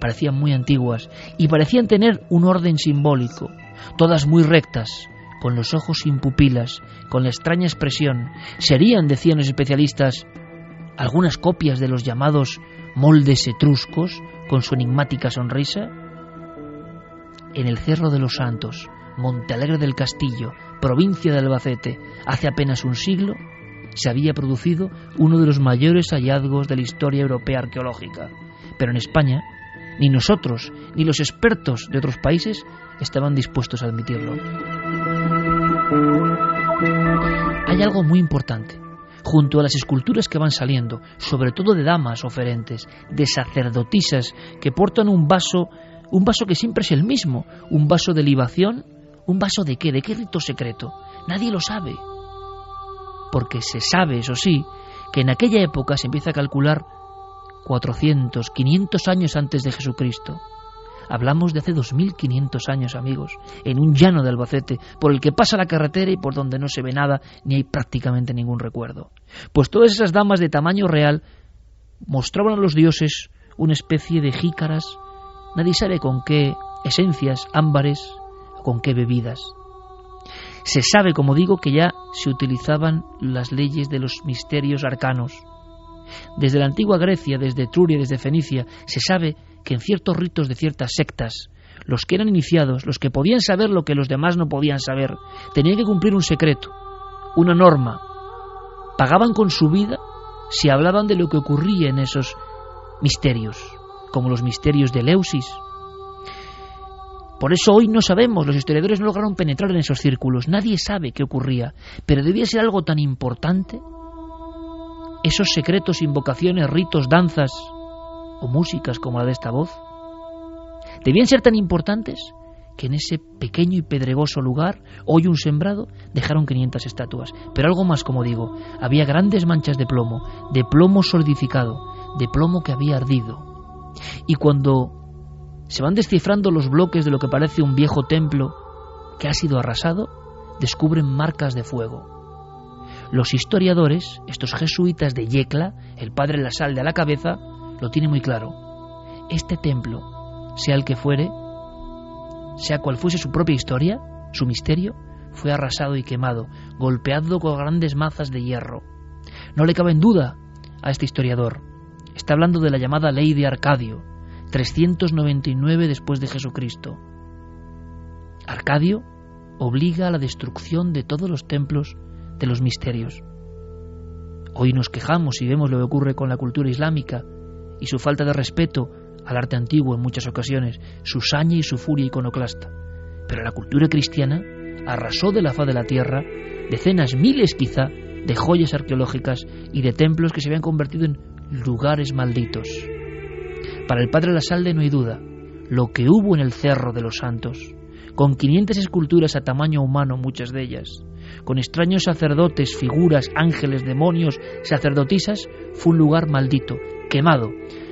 Parecían muy antiguas y parecían tener un orden simbólico, todas muy rectas, con los ojos sin pupilas, con la extraña expresión. Serían, decían los especialistas, algunas copias de los llamados moldes etruscos, con su enigmática sonrisa. En el Cerro de los Santos, Montealegre del Castillo, provincia de Albacete, hace apenas un siglo, se había producido uno de los mayores hallazgos de la historia europea arqueológica. Pero en España, ni nosotros ni los expertos de otros países estaban dispuestos a admitirlo. Hay algo muy importante. Junto a las esculturas que van saliendo, sobre todo de damas oferentes, de sacerdotisas que portan un vaso, un vaso que siempre es el mismo, un vaso de libación, un vaso de qué, de qué rito secreto. Nadie lo sabe porque se sabe, eso sí, que en aquella época se empieza a calcular 400, 500 años antes de Jesucristo. Hablamos de hace 2500 años, amigos, en un llano de Albacete, por el que pasa la carretera y por donde no se ve nada ni hay prácticamente ningún recuerdo. Pues todas esas damas de tamaño real mostraban a los dioses una especie de jícaras, nadie sabe con qué esencias, ámbares, con qué bebidas. Se sabe, como digo, que ya se utilizaban las leyes de los misterios arcanos. Desde la antigua Grecia, desde Etruria, desde Fenicia, se sabe que en ciertos ritos de ciertas sectas, los que eran iniciados, los que podían saber lo que los demás no podían saber, tenían que cumplir un secreto, una norma. Pagaban con su vida si hablaban de lo que ocurría en esos misterios, como los misterios de Eleusis, por eso hoy no sabemos, los historiadores no lograron penetrar en esos círculos, nadie sabe qué ocurría, pero debía ser algo tan importante. Esos secretos, invocaciones, ritos, danzas o músicas como la de esta voz, debían ser tan importantes que en ese pequeño y pedregoso lugar, hoy un sembrado, dejaron 500 estatuas. Pero algo más, como digo, había grandes manchas de plomo, de plomo solidificado, de plomo que había ardido. Y cuando se van descifrando los bloques de lo que parece un viejo templo que ha sido arrasado, descubren marcas de fuego. Los historiadores, estos jesuitas de Yecla, el padre La Sal de a la cabeza, lo tiene muy claro. Este templo, sea el que fuere, sea cual fuese su propia historia, su misterio, fue arrasado y quemado, golpeado con grandes mazas de hierro. No le cabe en duda a este historiador. Está hablando de la llamada ley de Arcadio, 399 después de Jesucristo. Arcadio obliga a la destrucción de todos los templos de los misterios. Hoy nos quejamos y vemos lo que ocurre con la cultura islámica y su falta de respeto al arte antiguo en muchas ocasiones, su saña y su furia iconoclasta. Pero la cultura cristiana arrasó de la faz de la tierra decenas, miles quizá, de joyas arqueológicas y de templos que se habían convertido en lugares malditos. Para el padre Lasalde no hay duda, lo que hubo en el Cerro de los Santos, con 500 esculturas a tamaño humano, muchas de ellas, con extraños sacerdotes, figuras, ángeles, demonios, sacerdotisas, fue un lugar maldito, quemado.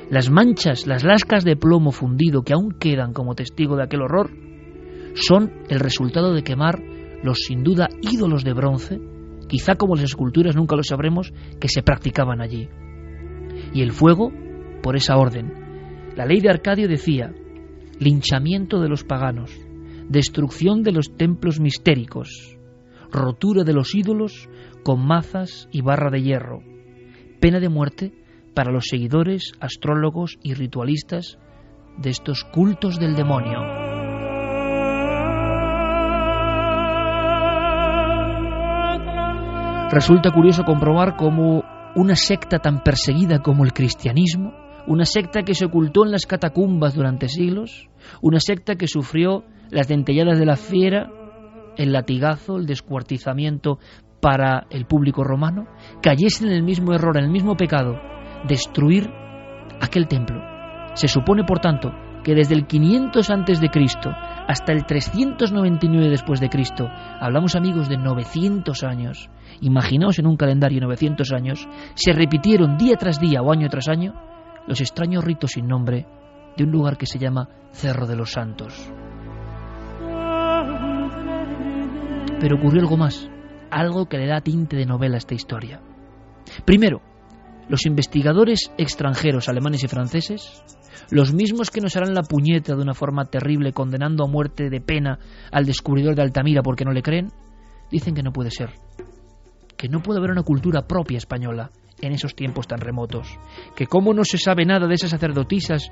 Las manchas, las lascas de plomo fundido que aún quedan como testigo de aquel horror, son el resultado de quemar los sin duda ídolos de bronce, quizá como las esculturas nunca lo sabremos, que se practicaban allí. Y el fuego, por esa orden, la ley de Arcadio decía linchamiento de los paganos, destrucción de los templos mistéricos, rotura de los ídolos con mazas y barra de hierro, pena de muerte para los seguidores, astrólogos y ritualistas de estos cultos del demonio. Resulta curioso comprobar cómo una secta tan perseguida como el cristianismo, una secta que se ocultó en las catacumbas durante siglos, una secta que sufrió las dentelladas de la fiera, el latigazo, el descuartizamiento para el público romano, cayese en el mismo error, en el mismo pecado, destruir aquel templo. Se supone, por tanto, que desde el 500 antes de Cristo hasta el 399 después de Cristo, hablamos amigos de 900 años, imaginaos en un calendario 900 años, se repitieron día tras día o año tras año los extraños ritos sin nombre de un lugar que se llama Cerro de los Santos. Pero ocurrió algo más, algo que le da tinte de novela a esta historia. Primero, los investigadores extranjeros alemanes y franceses, los mismos que nos harán la puñeta de una forma terrible condenando a muerte de pena al descubridor de Altamira porque no le creen, dicen que no puede ser, que no puede haber una cultura propia española en esos tiempos tan remotos, que cómo no se sabe nada de esas sacerdotisas,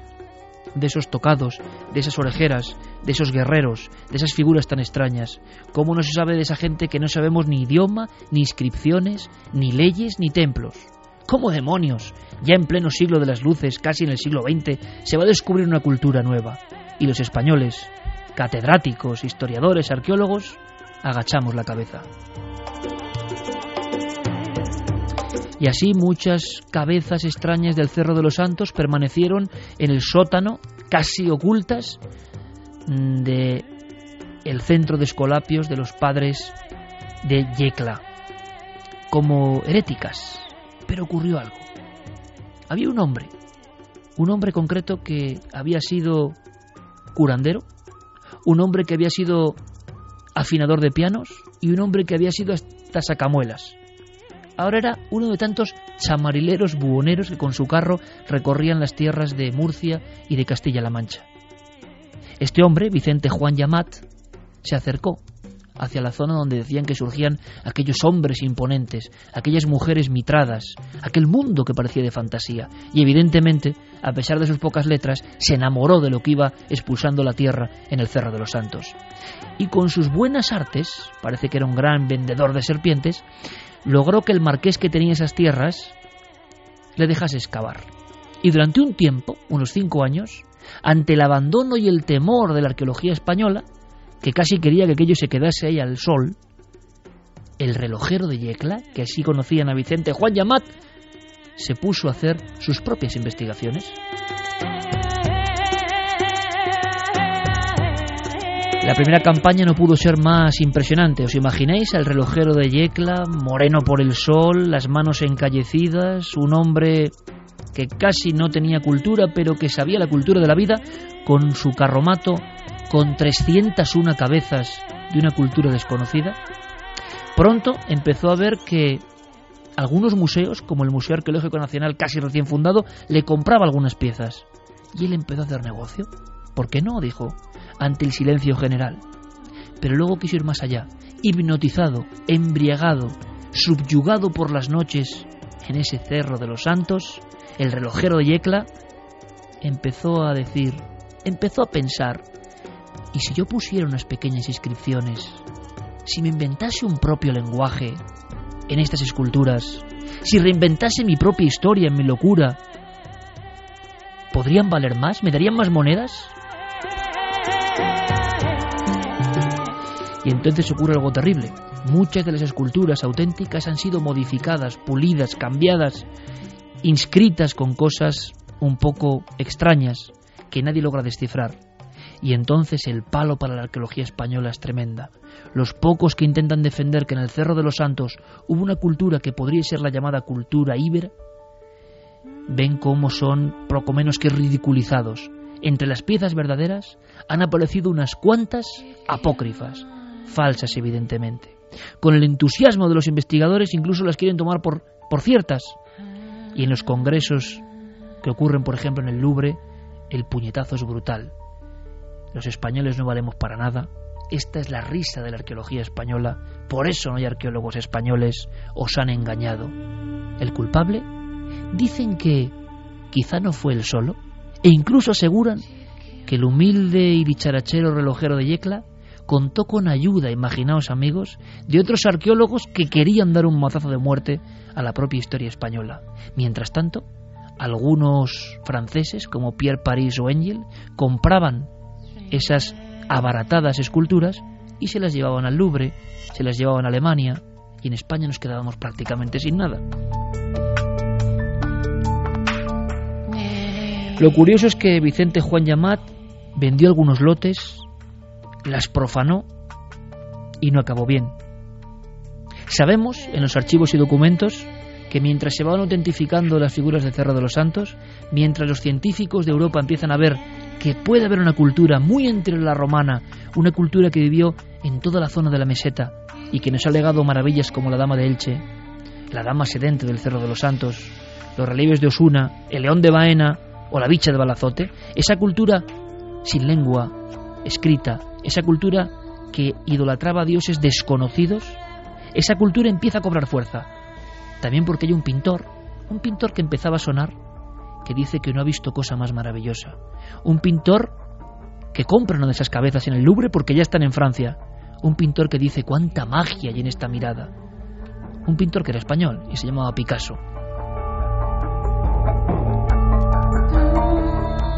de esos tocados, de esas orejeras, de esos guerreros, de esas figuras tan extrañas, cómo no se sabe de esa gente que no sabemos ni idioma, ni inscripciones, ni leyes, ni templos. ¿Cómo demonios? Ya en pleno siglo de las luces, casi en el siglo XX, se va a descubrir una cultura nueva. Y los españoles, catedráticos, historiadores, arqueólogos, agachamos la cabeza. Y así muchas cabezas extrañas del Cerro de los Santos permanecieron en el sótano, casi ocultas, de el centro de escolapios de los padres de Yecla, como heréticas, pero ocurrió algo. Había un hombre, un hombre concreto que había sido curandero, un hombre que había sido afinador de pianos y un hombre que había sido hasta sacamuelas. Ahora era uno de tantos chamarileros buhoneros que con su carro recorrían las tierras de Murcia y de Castilla-La Mancha. Este hombre, Vicente Juan Yamat, se acercó hacia la zona donde decían que surgían aquellos hombres imponentes, aquellas mujeres mitradas, aquel mundo que parecía de fantasía. Y evidentemente, a pesar de sus pocas letras, se enamoró de lo que iba expulsando la tierra en el Cerro de los Santos. Y con sus buenas artes, parece que era un gran vendedor de serpientes, logró que el marqués que tenía esas tierras le dejase excavar. Y durante un tiempo, unos cinco años, ante el abandono y el temor de la arqueología española, que casi quería que aquello se quedase ahí al sol, el relojero de Yecla, que así conocían a Vicente Juan Yamat, se puso a hacer sus propias investigaciones. La primera campaña no pudo ser más impresionante. ¿Os imagináis al relojero de Yecla, moreno por el sol, las manos encallecidas, un hombre que casi no tenía cultura, pero que sabía la cultura de la vida, con su carromato con 301 cabezas de una cultura desconocida, pronto empezó a ver que algunos museos, como el Museo Arqueológico Nacional casi recién fundado, le compraba algunas piezas. Y él empezó a hacer negocio. ¿Por qué no? dijo, ante el silencio general. Pero luego quiso ir más allá, hipnotizado, embriagado, subyugado por las noches en ese cerro de los santos, el relojero de Yecla empezó a decir, empezó a pensar, ¿Y si yo pusiera unas pequeñas inscripciones? Si me inventase un propio lenguaje en estas esculturas, si reinventase mi propia historia en mi locura, ¿podrían valer más? ¿Me darían más monedas? Y entonces ocurre algo terrible. Muchas de las esculturas auténticas han sido modificadas, pulidas, cambiadas, inscritas con cosas un poco extrañas que nadie logra descifrar y entonces el palo para la arqueología española es tremenda. Los pocos que intentan defender que en el Cerro de los Santos hubo una cultura que podría ser la llamada cultura íbera, ven cómo son poco menos que ridiculizados. Entre las piezas verdaderas han aparecido unas cuantas apócrifas, falsas evidentemente. Con el entusiasmo de los investigadores incluso las quieren tomar por, por ciertas. Y en los congresos que ocurren, por ejemplo, en el Louvre, el puñetazo es brutal los españoles no valemos para nada, esta es la risa de la arqueología española, por eso no hay arqueólogos españoles, os han engañado. ¿El culpable? Dicen que quizá no fue él solo, e incluso aseguran que el humilde y dicharachero relojero de Yecla contó con ayuda, imaginaos amigos, de otros arqueólogos que querían dar un mazazo de muerte a la propia historia española. Mientras tanto, algunos franceses, como Pierre Paris o Engel, compraban esas abaratadas esculturas y se las llevaban al Louvre, se las llevaban a Alemania y en España nos quedábamos prácticamente sin nada. Lo curioso es que Vicente Juan Yamat vendió algunos lotes, las profanó y no acabó bien. Sabemos en los archivos y documentos que mientras se van autentificando las figuras de Cerro de los Santos, mientras los científicos de Europa empiezan a ver que puede haber una cultura muy entre la romana, una cultura que vivió en toda la zona de la meseta y que nos ha legado maravillas como la Dama de Elche, la Dama Sedente del Cerro de los Santos, los relieves de Osuna, el León de Baena o la Bicha de Balazote, esa cultura sin lengua escrita, esa cultura que idolatraba a dioses desconocidos, esa cultura empieza a cobrar fuerza también porque hay un pintor, un pintor que empezaba a sonar, que dice que no ha visto cosa más maravillosa. Un pintor que compra una de esas cabezas en el Louvre porque ya están en Francia. Un pintor que dice cuánta magia hay en esta mirada. Un pintor que era español y se llamaba Picasso.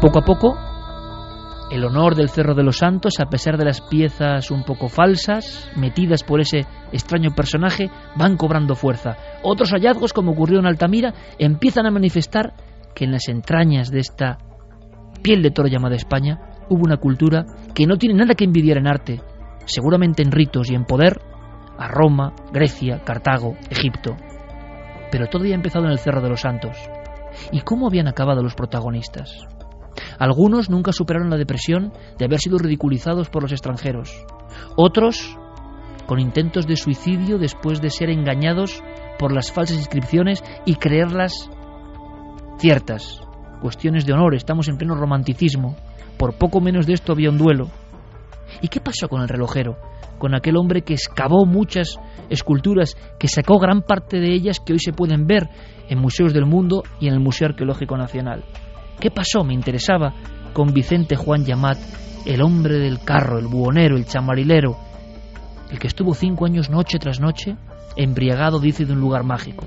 Poco a poco el honor del Cerro de los Santos, a pesar de las piezas un poco falsas, metidas por ese extraño personaje, van cobrando fuerza. Otros hallazgos, como ocurrió en Altamira, empiezan a manifestar que en las entrañas de esta piel de toro llamada España hubo una cultura que no tiene nada que envidiar en arte, seguramente en ritos y en poder, a Roma, Grecia, Cartago, Egipto. Pero todo había empezado en el Cerro de los Santos. ¿Y cómo habían acabado los protagonistas? Algunos nunca superaron la depresión de haber sido ridiculizados por los extranjeros. Otros con intentos de suicidio después de ser engañados por las falsas inscripciones y creerlas ciertas. Cuestiones de honor, estamos en pleno romanticismo. Por poco menos de esto había un duelo. ¿Y qué pasó con el relojero? Con aquel hombre que excavó muchas esculturas, que sacó gran parte de ellas que hoy se pueden ver en museos del mundo y en el Museo Arqueológico Nacional. ¿Qué pasó? Me interesaba con Vicente Juan Yamat, el hombre del carro, el buhonero, el chamarilero, el que estuvo cinco años noche tras noche embriagado, dice, de un lugar mágico.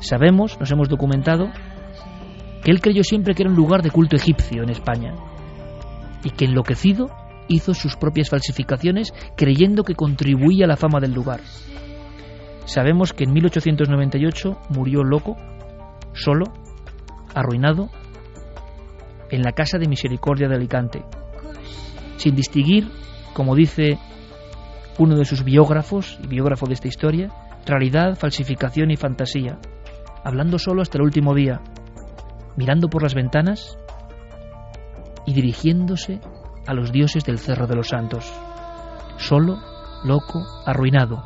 Sabemos, nos hemos documentado, que él creyó siempre que era un lugar de culto egipcio en España y que enloquecido hizo sus propias falsificaciones creyendo que contribuía a la fama del lugar. Sabemos que en 1898 murió loco, solo, arruinado en la Casa de Misericordia de Alicante, sin distinguir, como dice uno de sus biógrafos y biógrafo de esta historia, realidad, falsificación y fantasía, hablando solo hasta el último día, mirando por las ventanas y dirigiéndose a los dioses del Cerro de los Santos, solo, loco, arruinado.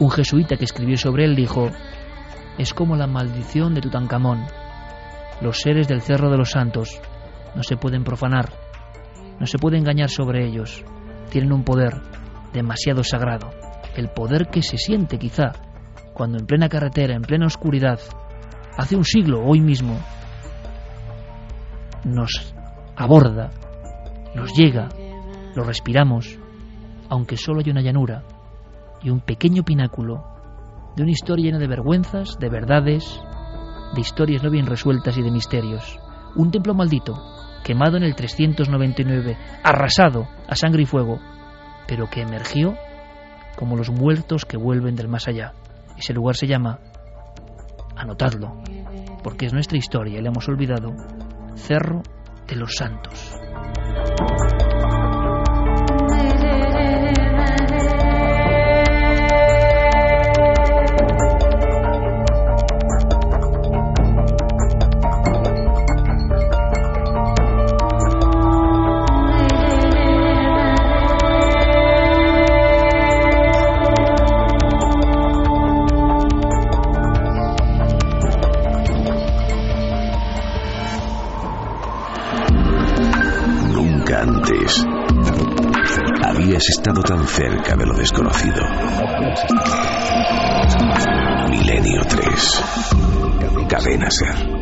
Un jesuita que escribió sobre él dijo, es como la maldición de Tutankamón, los seres del Cerro de los Santos no se pueden profanar, no se puede engañar sobre ellos. Tienen un poder demasiado sagrado, el poder que se siente quizá cuando en plena carretera, en plena oscuridad, hace un siglo, hoy mismo, nos aborda, nos llega, lo respiramos, aunque solo hay una llanura y un pequeño pináculo de una historia llena de vergüenzas, de verdades, de historias no bien resueltas y de misterios. Un templo maldito, quemado en el 399, arrasado a sangre y fuego, pero que emergió como los muertos que vuelven del más allá. Ese lugar se llama, anotadlo, porque es nuestra historia y la hemos olvidado, Cerro de los Santos. Cerca de lo desconocido. Milenio 3. Cadena Ser.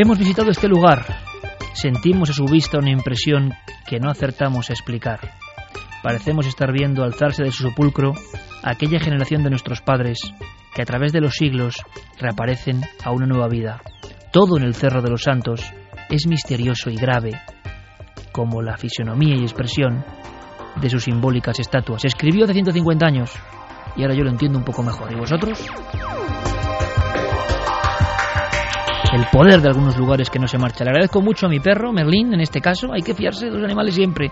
Hemos visitado este lugar. Sentimos a su vista una impresión que no acertamos a explicar. Parecemos estar viendo alzarse de su sepulcro aquella generación de nuestros padres que a través de los siglos reaparecen a una nueva vida. Todo en el Cerro de los Santos es misterioso y grave, como la fisonomía y expresión de sus simbólicas estatuas. Escribió hace 150 años y ahora yo lo entiendo un poco mejor. ¿Y vosotros? El poder de algunos lugares que no se marcha. Le agradezco mucho a mi perro, Merlín, en este caso, hay que fiarse de los animales siempre,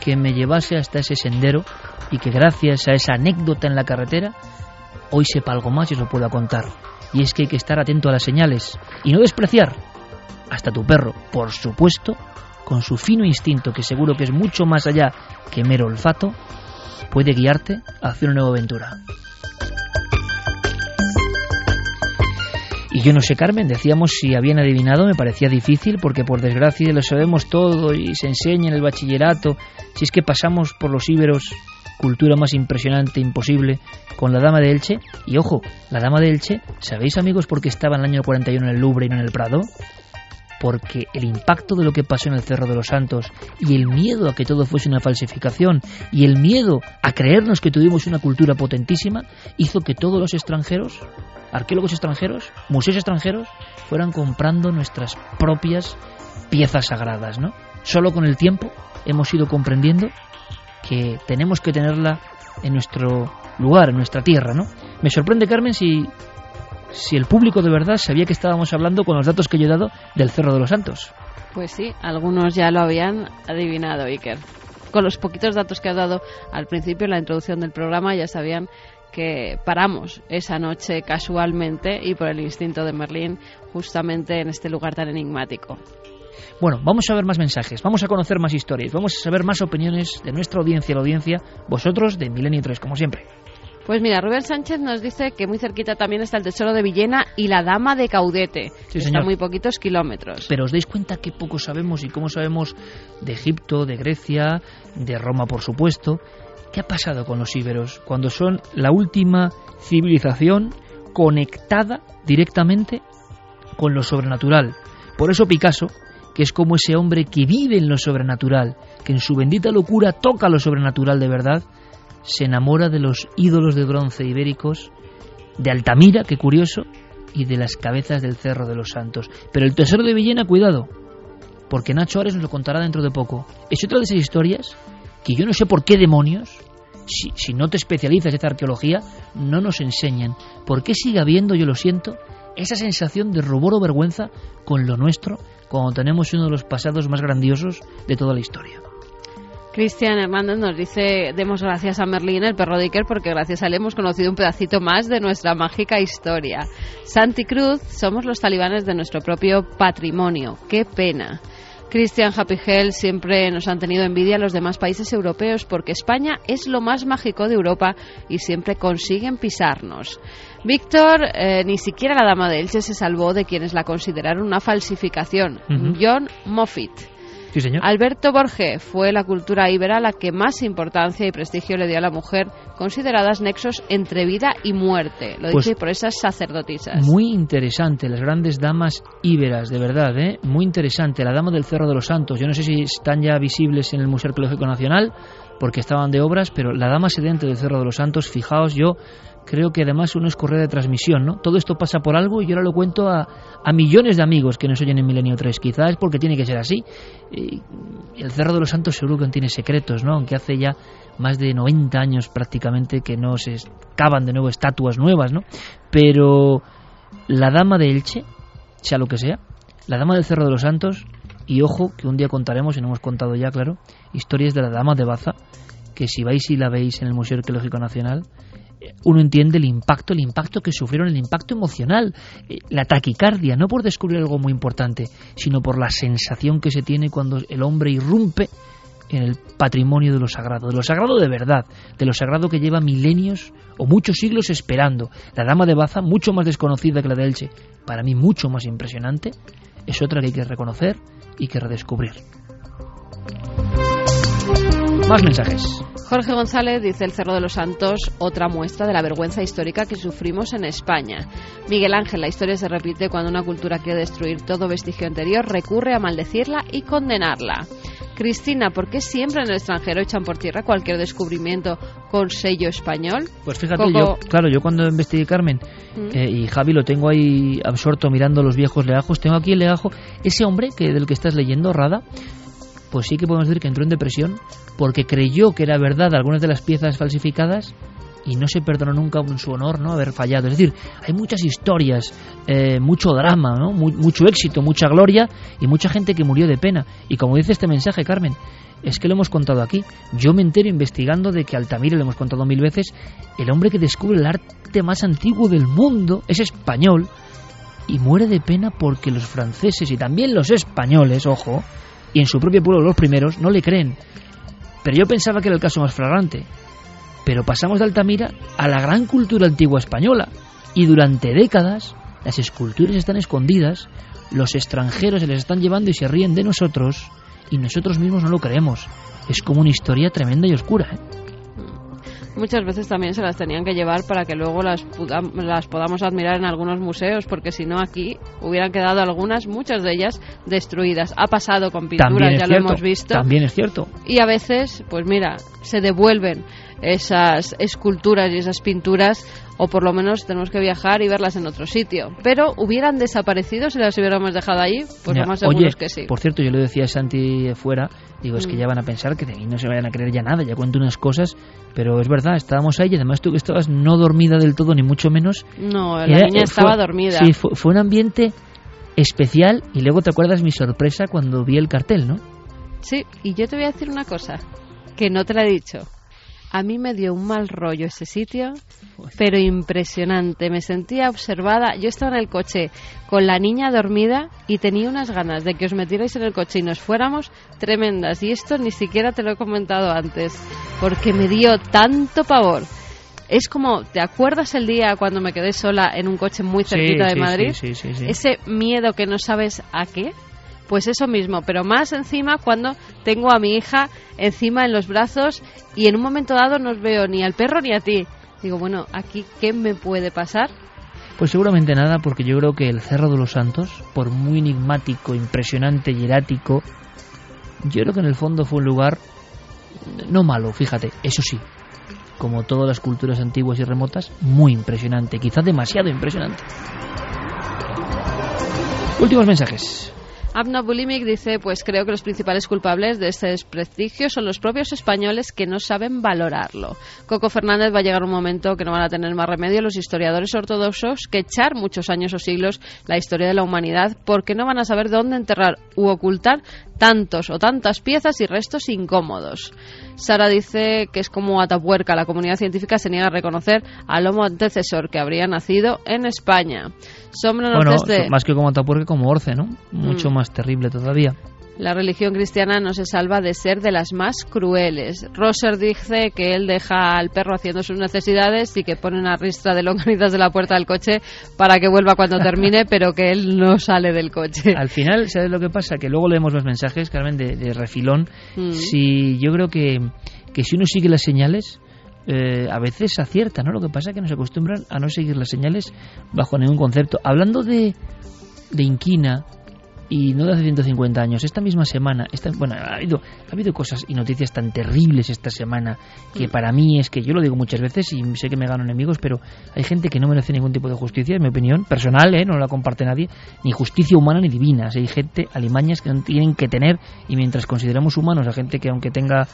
que me llevase hasta ese sendero y que gracias a esa anécdota en la carretera, hoy sepa algo más y os lo pueda contar. Y es que hay que estar atento a las señales y no despreciar hasta tu perro, por supuesto, con su fino instinto, que seguro que es mucho más allá que mero olfato, puede guiarte hacia una nueva aventura. Y yo no sé, Carmen, decíamos si habían adivinado, me parecía difícil porque por desgracia lo sabemos todo y se enseña en el bachillerato. Si es que pasamos por los íberos, cultura más impresionante, imposible, con la Dama de Elche. Y ojo, la Dama de Elche, ¿sabéis amigos por qué estaba en el año 41 en el Louvre y no en el Prado? porque el impacto de lo que pasó en el Cerro de los Santos y el miedo a que todo fuese una falsificación y el miedo a creernos que tuvimos una cultura potentísima hizo que todos los extranjeros arqueólogos extranjeros, museos extranjeros, fueran comprando nuestras propias piezas sagradas, ¿no? Solo con el tiempo hemos ido comprendiendo que tenemos que tenerla en nuestro lugar, en nuestra tierra, ¿no? Me sorprende, Carmen, si, si el público de verdad sabía que estábamos hablando con los datos que yo he dado del Cerro de los Santos. Pues sí, algunos ya lo habían adivinado, Iker. Con los poquitos datos que has dado al principio en la introducción del programa ya sabían que paramos esa noche casualmente y por el instinto de Merlín justamente en este lugar tan enigmático. Bueno, vamos a ver más mensajes, vamos a conocer más historias, vamos a saber más opiniones de nuestra audiencia, la audiencia, vosotros de Milenio 3, como siempre. Pues mira, Rubén Sánchez nos dice que muy cerquita también está el Tesoro de Villena y la Dama de Caudete. Sí, está muy poquitos kilómetros. Pero os dais cuenta que poco sabemos y cómo sabemos de Egipto, de Grecia, de Roma, por supuesto. ¿Qué ha pasado con los íberos cuando son la última civilización conectada directamente con lo sobrenatural? Por eso Picasso, que es como ese hombre que vive en lo sobrenatural, que en su bendita locura toca lo sobrenatural de verdad, se enamora de los ídolos de bronce ibéricos, de Altamira, qué curioso, y de las cabezas del Cerro de los Santos. Pero el tesoro de Villena, cuidado, porque Nacho Ares nos lo contará dentro de poco. Es otra de esas historias que yo no sé por qué demonios, si, si no te especializas en esta arqueología, no nos enseñan. ¿Por qué sigue habiendo, yo lo siento, esa sensación de rubor o vergüenza con lo nuestro cuando tenemos uno de los pasados más grandiosos de toda la historia? Cristian Hernández nos dice, demos gracias a Merlín, el perro de Iker, porque gracias a él hemos conocido un pedacito más de nuestra mágica historia. Santi Cruz, somos los talibanes de nuestro propio patrimonio. Qué pena. Christian Happy Hell siempre nos han tenido envidia a los demás países europeos porque España es lo más mágico de Europa y siempre consiguen pisarnos. Víctor, eh, ni siquiera la dama de Elche se salvó de quienes la consideraron una falsificación. John Moffitt. Alberto Borge fue la cultura íbera la que más importancia y prestigio le dio a la mujer, consideradas nexos entre vida y muerte. Lo pues dice por esas sacerdotisas. Muy interesante, las grandes damas íberas, de verdad, ¿eh? Muy interesante. La dama del Cerro de los Santos. Yo no sé si están ya visibles en el Museo Arqueológico Nacional porque estaban de obras, pero la dama sedente del Cerro de los Santos, fijaos, yo creo que además uno es correa de transmisión, ¿no? Todo esto pasa por algo y yo ahora lo cuento a, a millones de amigos que nos oyen en Milenio 3. Quizás es porque tiene que ser así. Y el Cerro de los Santos seguro que tiene secretos, ¿no? Aunque hace ya más de 90 años prácticamente que no se cavan de nuevo estatuas nuevas, ¿no? Pero la Dama de Elche, sea lo que sea, la Dama del Cerro de los Santos, Y ojo, que un día contaremos, y no hemos contado ya, claro, historias de la Dama de Baza, que si vais y la veis en el Museo Arqueológico Nacional, uno entiende el impacto, el impacto que sufrieron, el impacto emocional, eh, la taquicardia, no por descubrir algo muy importante, sino por la sensación que se tiene cuando el hombre irrumpe en el patrimonio de lo sagrado, de lo sagrado de verdad, de lo sagrado que lleva milenios o muchos siglos esperando. La Dama de Baza, mucho más desconocida que la de Elche, para mí mucho más impresionante, es otra que hay que reconocer y que redescubrir. Más mensajes. Jorge González dice el Cerro de los Santos, otra muestra de la vergüenza histórica que sufrimos en España. Miguel Ángel, la historia se repite cuando una cultura quiere destruir todo vestigio anterior, recurre a maldecirla y condenarla. Cristina, ¿por qué siempre en el extranjero echan por tierra cualquier descubrimiento con sello español? Pues fíjate, yo, claro, yo cuando investigué Carmen mm. eh, y Javi lo tengo ahí absorto mirando los viejos legajos, tengo aquí el legajo, ese hombre que del que estás leyendo, Rada, pues sí que podemos decir que entró en depresión porque creyó que era verdad algunas de las piezas falsificadas y no se perdonó nunca en su honor no haber fallado. Es decir, hay muchas historias, eh, mucho drama, ¿no? mucho éxito, mucha gloria y mucha gente que murió de pena. Y como dice este mensaje, Carmen, es que lo hemos contado aquí. Yo me entero investigando de que Altamira, lo hemos contado mil veces, el hombre que descubre el arte más antiguo del mundo es español y muere de pena porque los franceses y también los españoles, ojo, y en su propio pueblo los primeros no le creen. Pero yo pensaba que era el caso más flagrante. Pero pasamos de Altamira a la gran cultura antigua española y durante décadas las esculturas están escondidas, los extranjeros se les están llevando y se ríen de nosotros y nosotros mismos no lo creemos. Es como una historia tremenda y oscura. ¿eh? Muchas veces también se las tenían que llevar para que luego las, las podamos admirar en algunos museos, porque si no aquí hubieran quedado algunas, muchas de ellas, destruidas. Ha pasado con pinturas, ya lo hemos visto. También es cierto. Y a veces, pues mira, se devuelven esas esculturas y esas pinturas o por lo menos tenemos que viajar y verlas en otro sitio. Pero hubieran desaparecido si las hubiéramos dejado allí, pues lo más seguro es que sí. Por cierto, yo le decía a Santi fuera, digo, es que mm. ya van a pensar que de mí no se vayan a creer ya nada, ya cuento unas cosas, pero es verdad, estábamos ahí y además tú que estabas no dormida del todo, ni mucho menos. No, la niña estaba dormida. Sí, fue, fue un ambiente especial y luego te acuerdas mi sorpresa cuando vi el cartel, ¿no? Sí, y yo te voy a decir una cosa, que no te la he dicho. A mí me dio un mal rollo ese sitio, pero impresionante. Me sentía observada. Yo estaba en el coche con la niña dormida y tenía unas ganas de que os metierais en el coche y nos fuéramos tremendas. Y esto ni siquiera te lo he comentado antes, porque me dio tanto pavor. Es como, ¿te acuerdas el día cuando me quedé sola en un coche muy cerquita de Madrid? Sí, sí, Ese miedo que no sabes a qué. Pues eso mismo, pero más encima cuando tengo a mi hija encima en los brazos y en un momento dado no os veo ni al perro ni a ti. Digo, bueno, aquí, ¿qué me puede pasar? Pues seguramente nada, porque yo creo que el Cerro de los Santos, por muy enigmático, impresionante y erático, yo creo que en el fondo fue un lugar no malo, fíjate, eso sí, como todas las culturas antiguas y remotas, muy impresionante, quizás demasiado impresionante. Últimos mensajes. Abna Bulimic dice, pues creo que los principales culpables de este desprestigio son los propios españoles que no saben valorarlo. Coco Fernández va a llegar un momento que no van a tener más remedio los historiadores ortodoxos que echar muchos años o siglos la historia de la humanidad porque no van a saber dónde enterrar u ocultar tantos o tantas piezas y restos incómodos. Sara dice que es como Atapuerca, la comunidad científica se niega a reconocer al homo antecesor que habría nacido en España. Sombra bueno, más que como Atapuerca, como Orce, ¿no? Mucho mm. más terrible todavía. La religión cristiana no se salva de ser de las más crueles. Roser dice que él deja al perro haciendo sus necesidades y que pone una ristra de longanizas de la puerta del coche para que vuelva cuando termine, pero que él no sale del coche. Al final, ¿sabes lo que pasa? Que luego leemos los mensajes, Carmen, de, refilón. Mm. Si yo creo que, que si uno sigue las señales, eh, a veces acierta, ¿no? Lo que pasa es que nos acostumbran a no seguir las señales bajo ningún concepto. Hablando de, de inquina, y no de hace 150 años, esta misma semana, esta, bueno, ha habido, ha habido cosas y noticias tan terribles esta semana que mm. para mí es que yo lo digo muchas veces y sé que me gano enemigos, pero hay gente que no merece ningún tipo de justicia, en mi opinión, personal, ¿eh? no la comparte nadie, ni justicia humana ni divina. hay gente, alimañas que no tienen que tener y mientras consideramos humanos a gente que aunque tenga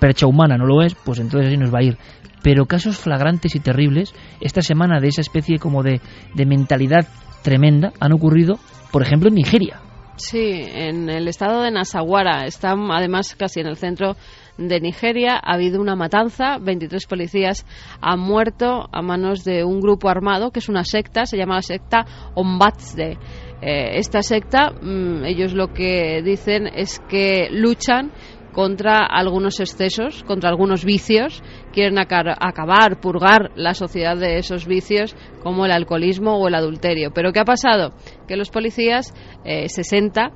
percha humana no lo es, pues entonces así nos va a ir. Pero casos flagrantes y terribles, esta semana de esa especie como de, de mentalidad tremenda han ocurrido por ejemplo, en Nigeria. Sí, en el estado de Nasawara, está además casi en el centro de Nigeria. Ha habido una matanza, 23 policías han muerto a manos de un grupo armado que es una secta, se llama la secta Ombatsde. Eh, esta secta, mm, ellos lo que dicen es que luchan contra algunos excesos, contra algunos vicios, quieren acabar, purgar la sociedad de esos vicios como el alcoholismo o el adulterio. Pero ¿qué ha pasado? Que los policías, 60, eh,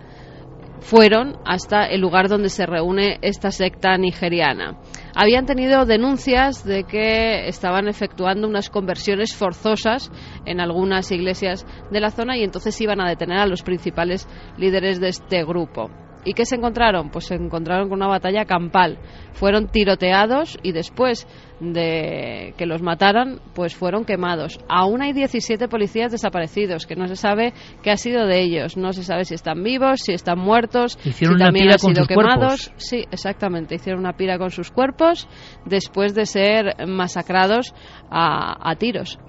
fueron hasta el lugar donde se reúne esta secta nigeriana. Habían tenido denuncias de que estaban efectuando unas conversiones forzosas en algunas iglesias de la zona y entonces iban a detener a los principales líderes de este grupo. ¿Y qué se encontraron? Pues se encontraron con una batalla campal. Fueron tiroteados y después de que los mataran, pues fueron quemados. Aún hay 17 policías desaparecidos, que no se sabe qué ha sido de ellos. No se sabe si están vivos, si están muertos, Hicieron si también han sido quemados. Sí, exactamente. Hicieron una pira con sus cuerpos después de ser masacrados a, a tiros.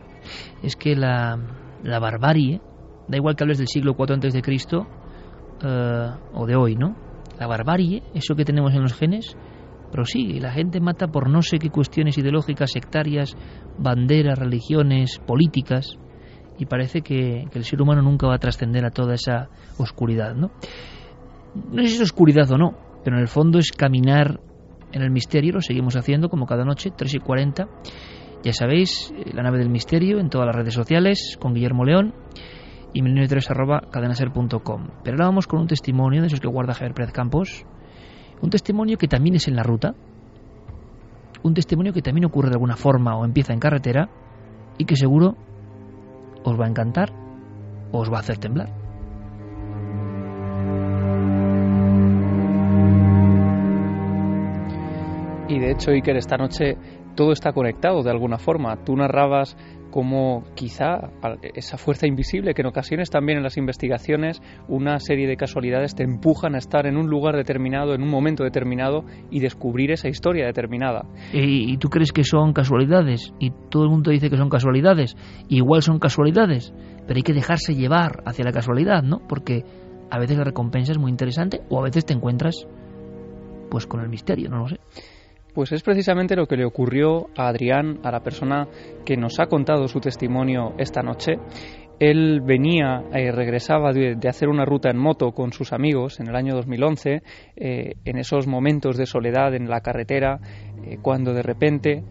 Es que la, la barbarie, da igual que hables del siglo IV antes de Cristo, eh, o de hoy, ¿no? La barbarie, eso que tenemos en los genes, prosigue. La gente mata por no sé qué cuestiones ideológicas, sectarias, banderas, religiones, políticas, y parece que, que el ser humano nunca va a trascender a toda esa oscuridad, ¿no? No sé si es oscuridad o no, pero en el fondo es caminar en el misterio, lo seguimos haciendo como cada noche, 3 y 40. Ya sabéis, eh, la nave del misterio en todas las redes sociales, con Guillermo León y 1003 arroba cadenaser.com. Pero ahora vamos con un testimonio de esos que guarda Javier Pérez Campos. Un testimonio que también es en la ruta. Un testimonio que también ocurre de alguna forma o empieza en carretera y que seguro os va a encantar o os va a hacer temblar. Y de hecho, Iker, esta noche todo está conectado de alguna forma. Tú narrabas cómo quizá esa fuerza invisible que en ocasiones también en las investigaciones una serie de casualidades te empujan a estar en un lugar determinado, en un momento determinado y descubrir esa historia determinada. ¿Y, tú crees que son casualidades? Y todo el mundo dice que son casualidades. Igual son casualidades, pero hay que dejarse llevar hacia la casualidad, ¿no? Porque a veces la recompensa es muy interesante o a veces te encuentras pues con el misterio, no lo sé. Pues es precisamente lo que le ocurrió a Adrián, a la persona que nos ha contado su testimonio esta noche. Él venía, eh, regresaba de, hacer una ruta en moto con sus amigos en el año 2011, eh, en esos momentos de soledad en la carretera, eh, cuando de repente,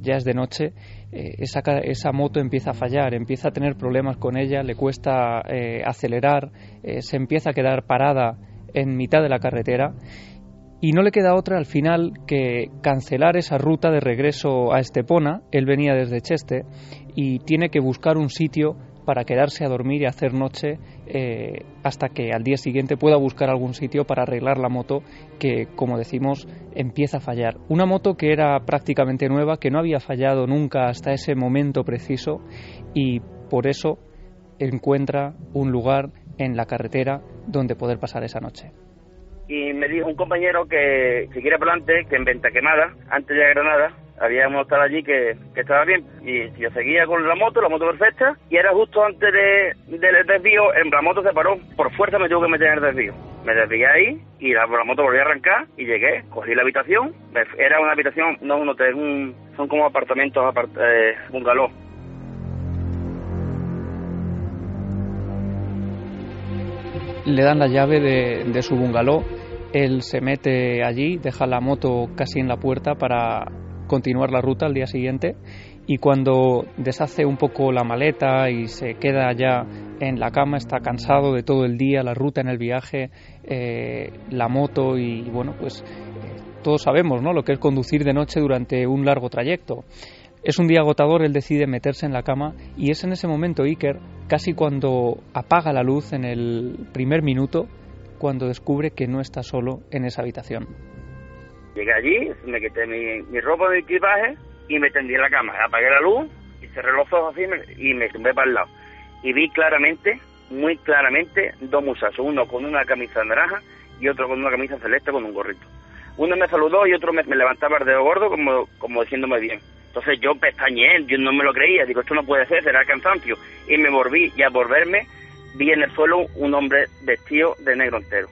ya es de noche, esa, esa, moto empieza a fallar, empieza a tener problemas con ella, le cuesta acelerar, se empieza a quedar parada en mitad de la carretera y no le queda otra al final que cancelar esa ruta de regreso a Estepona. Él venía desde Cheste y tiene que buscar un sitio para quedarse a dormir y hacer noche eh, hasta que al día siguiente pueda buscar algún sitio para arreglar la moto que, como decimos, empieza a fallar. Una moto que era prácticamente nueva, que no había fallado nunca hasta ese momento preciso y por eso encuentra un lugar en la carretera donde poder pasar esa noche y me dijo un compañero que siguiera por adelante, que en Venta Quemada, antes de Granada, habíamos estado allí que, que, estaba bien. Y yo seguía con la moto, la moto perfecta, y era justo antes de, del desvío, la moto se paró, por fuerza me tuvo que meter en el desvío. Me desvié ahí y la, la moto volvió a arrancar y llegué, cogí la habitación, era una habitación, no un hotel, son como apartamentos, apart, eh. Le dan la llave de, su bungalow, él se mete allí, deja la moto casi en la puerta para continuar la ruta al día siguiente y cuando deshace un poco la maleta y se queda ya en la cama, está cansado de todo el día, la ruta en el viaje, eh, la moto y bueno, pues eh, todos sabemos ¿no? lo que es conducir de noche durante un largo trayecto. Es un día agotador, él decide meterse en la cama y es en ese momento Iker, casi cuando apaga la luz en el primer minuto, cuando descubre que no está solo en esa habitación. Llegué allí, me quité mi, mi ropa de equipaje y me tendí en la cama. Apagué la luz y cerré los ojos así y me tumbé para el lado. Y vi claramente, muy claramente, dos muchachos, uno con una camisa naranja y otro con una camisa celeste con un gorrito. Uno me saludó y otro me, levantaba el dedo gordo como, como diciéndome bien. Entonces yo pestañeé, yo no me lo creía, digo, esto no puede ser, será cansancio. Y me volví, y al volverme, vi en el suelo un hombre vestido de negro entero.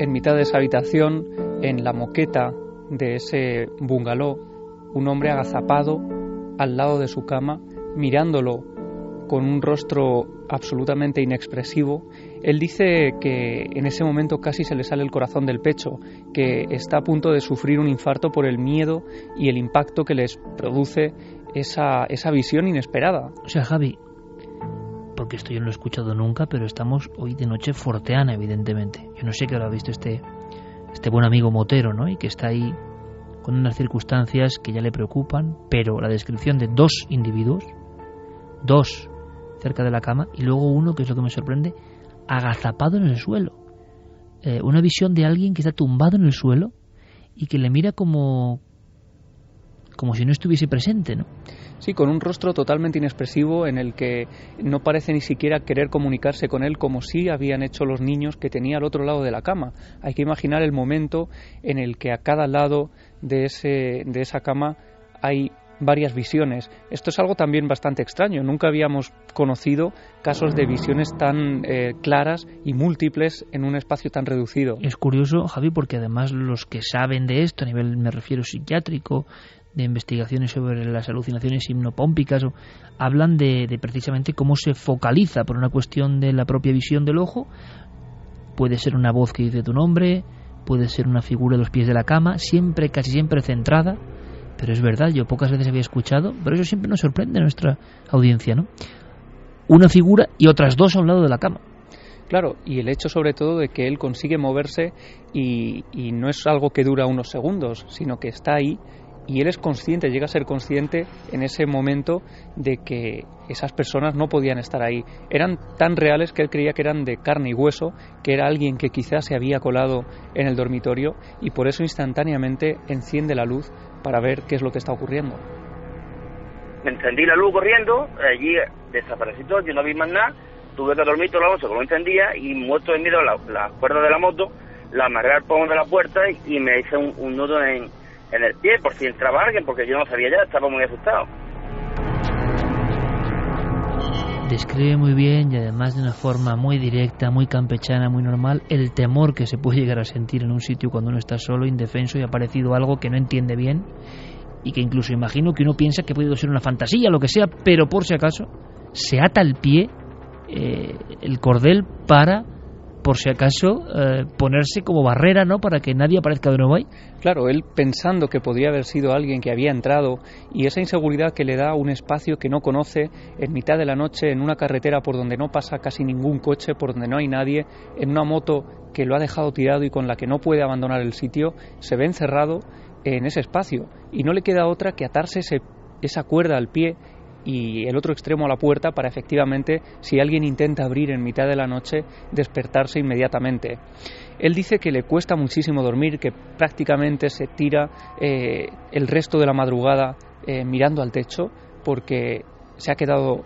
En mitad de esa habitación, en la moqueta de ese bungalow, un hombre agazapado al lado de su cama, mirándolo con un rostro absolutamente inexpresivo. Él dice que en ese momento casi se le sale el corazón del pecho, que está a punto de sufrir un infarto por el miedo y el impacto que les produce esa, esa visión inesperada. O sea, Javi, porque esto yo no lo he escuchado nunca, pero estamos hoy de noche forteana, evidentemente. Yo no sé qué habrá visto este, este buen amigo motero, ¿no? Y que está ahí con unas circunstancias que ya le preocupan, pero la descripción de dos individuos, dos cerca de la cama, y luego uno, que es lo que me sorprende, agazapado en el suelo. Eh, una visión de alguien que está tumbado en el suelo y que le mira como como si no estuviese presente, ¿no? Sí, con un rostro totalmente inexpresivo en el que no parece ni siquiera querer comunicarse con él como sí habían hecho los niños que tenía al otro lado de la cama. Hay que imaginar el momento en el que a cada lado de, ese, de esa cama hay varias visiones. Esto es algo también bastante extraño. Nunca habíamos conocido casos de visiones tan eh, claras y múltiples en un espacio tan reducido. Es curioso, Javi, porque además los que saben de esto, a nivel, me refiero, psiquiátrico, de investigaciones sobre las alucinaciones hipnopómpicas, hablan de, de precisamente cómo se focaliza por una cuestión de la propia visión del ojo. Puede ser una voz que dice tu nombre, puede ser una figura de los pies de la cama, siempre, casi siempre centrada. Pero es verdad, yo pocas veces había escuchado, pero eso siempre nos sorprende a nuestra audiencia, ¿no? Una figura y otras dos a un lado de la cama. Claro, y el hecho sobre todo de que él consigue moverse y, y no es algo que dura unos segundos, sino que está ahí y él es consciente, llega a ser consciente en ese momento de que esas personas no podían estar ahí. Eran tan reales que él creía que eran de carne y hueso, que era alguien que quizás se había colado en el dormitorio y por eso instantáneamente enciende la luz para ver qué es lo que está ocurriendo. Me encendí la luz corriendo, allí desaparecí yo no vi más nada, tuve que dormir todo la noche como encendía y muerto de miedo la, la cuerda de la moto, la amarré al pomo de la puerta y, me hice un, un nudo en, en el pie por si entraba alguien, porque yo no sabía ya, estaba muy asustado. Describe muy bien y además de una forma muy directa, muy campechana, muy normal, el temor que se puede llegar a sentir en un sitio cuando uno está solo, indefenso y ha aparecido algo que no entiende bien y que incluso imagino que uno piensa que puede ser una fantasía, lo que sea, pero por si acaso se ata el pie eh, el cordel para por si acaso eh, ponerse como barrera, ¿no? Para que nadie aparezca de nuevo ahí. Claro, él pensando que podría haber sido alguien que había entrado y esa inseguridad que le da un espacio que no conoce en mitad de la noche en una carretera por donde no pasa casi ningún coche, por donde no hay nadie, en una moto que lo ha dejado tirado y con la que no puede abandonar el sitio, se ve encerrado en ese espacio y no le queda otra que atarse ese, esa cuerda al pie y el otro extremo a la puerta para efectivamente, si alguien intenta abrir en mitad de la noche, despertarse inmediatamente. Él dice que le cuesta muchísimo dormir, que prácticamente se tira eh, el resto de la madrugada eh, mirando al techo porque se ha quedado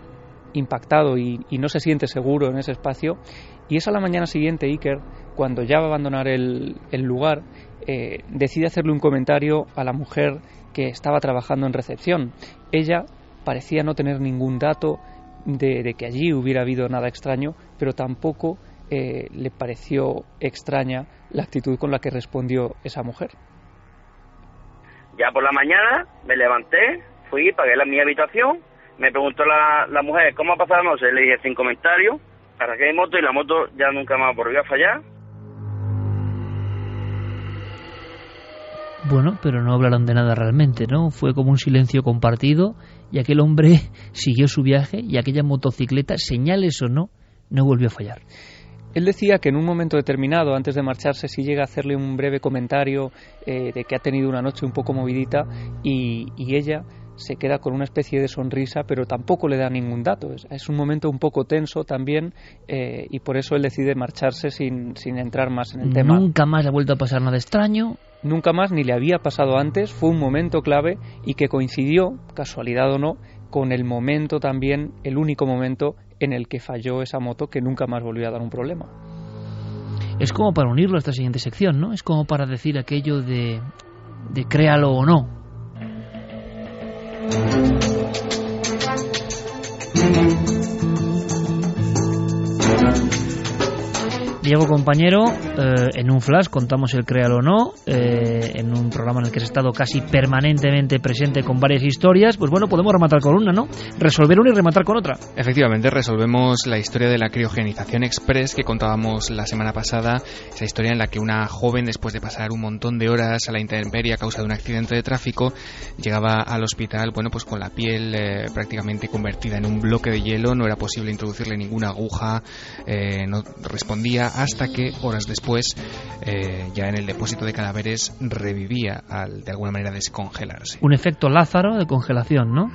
impactado y, no se siente seguro en ese espacio. Y es a la mañana siguiente, Iker, cuando ya va a abandonar el, lugar, eh, decide hacerle un comentario a la mujer que estaba trabajando en recepción. Ella parecía no tener ningún dato de, que allí hubiera habido nada extraño, pero tampoco eh, le pareció extraña la actitud con la que respondió esa mujer. Ya por la mañana me levanté, fui, pagué la, mi habitación, me preguntó la, la mujer cómo ha pasado la noche, le dije sin comentario, arranqué mi moto y la moto ya nunca más volvió a fallar. Bueno, pero no hablaron de nada realmente, ¿no? Fue como un silencio compartido y aquel hombre siguió su viaje y aquella motocicleta, señales o no, no volvió a fallar. Él decía que en un momento determinado, antes de marcharse, si llega a hacerle un breve comentario eh, de que ha tenido una noche un poco movidita y, ella se queda con una especie de sonrisa, pero tampoco le da ningún dato. Es, un momento un poco tenso también eh, y por eso él decide marcharse sin, sin entrar más en el tema. Nunca más ha vuelto a pasar nada extraño. Nunca más ni le había pasado antes, fue un momento clave y que coincidió, casualidad o no, con el momento también, el único momento en el que falló esa moto que nunca más volvió a dar un problema. Es como para unirlo a esta siguiente sección, ¿no? Es como para decir aquello de, de créalo o no. Thank you. Diego compañero, eh, en un flash contamos el Créalo o no, eh, en un programa en el que has estado casi permanentemente presente con varias historias, pues bueno, podemos rematar con una, ¿no? Resolver una y rematar con otra. Efectivamente, resolvemos la historia de la criogenización express que contábamos la semana pasada, esa historia en la que una joven, después de pasar un montón de horas a la intemperie a causa de un accidente de tráfico, llegaba al hospital, bueno, pues con la piel eh, prácticamente convertida en un bloque de hielo, no era posible introducirle ninguna aguja, no respondía hasta que horas después, eh, ya en el depósito de cadáveres, revivía al de alguna manera descongelarse. Un efecto Lázaro de congelación, ¿no?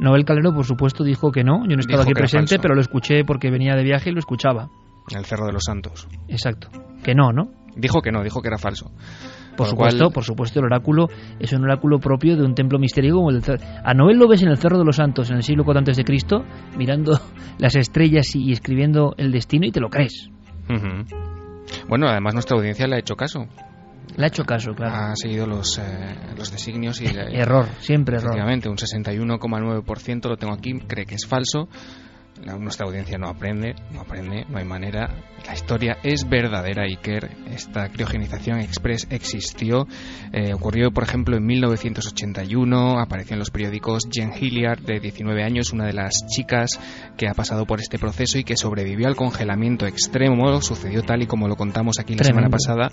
Noel Calero, por supuesto, dijo que no. Yo no estaba aquí presente, pero lo escuché porque venía de viaje y lo escuchaba. En el Cerro de los Santos. Exacto. Que no, ¿no? Dijo que no, dijo que era falso. Por, supuesto, por supuesto, el oráculo es un oráculo propio de un templo misterioso como el del A Noel lo ves en el Cerro de los Santos en el siglo IV antes de Cristo, mirando las estrellas y escribiendo el destino y te lo crees. Bueno, además nuestra audiencia le ha hecho caso. Le ha hecho caso, claro. Ha seguido los, eh, los designios y... error, siempre error. Efectivamente, un 61,9% lo tengo aquí, cree que es falso nuestra audiencia no aprende, no aprende, no hay manera. La historia es verdadera, Iker. Esta criogenización express existió. Eh, ocurrió, por ejemplo, en 1981. Apareció en los periódicos Jen Hilliard, de 19 años, una de las chicas que ha pasado por este proceso y que sobrevivió al congelamiento extremo. Sucedió tal y como lo contamos aquí la semana pasada.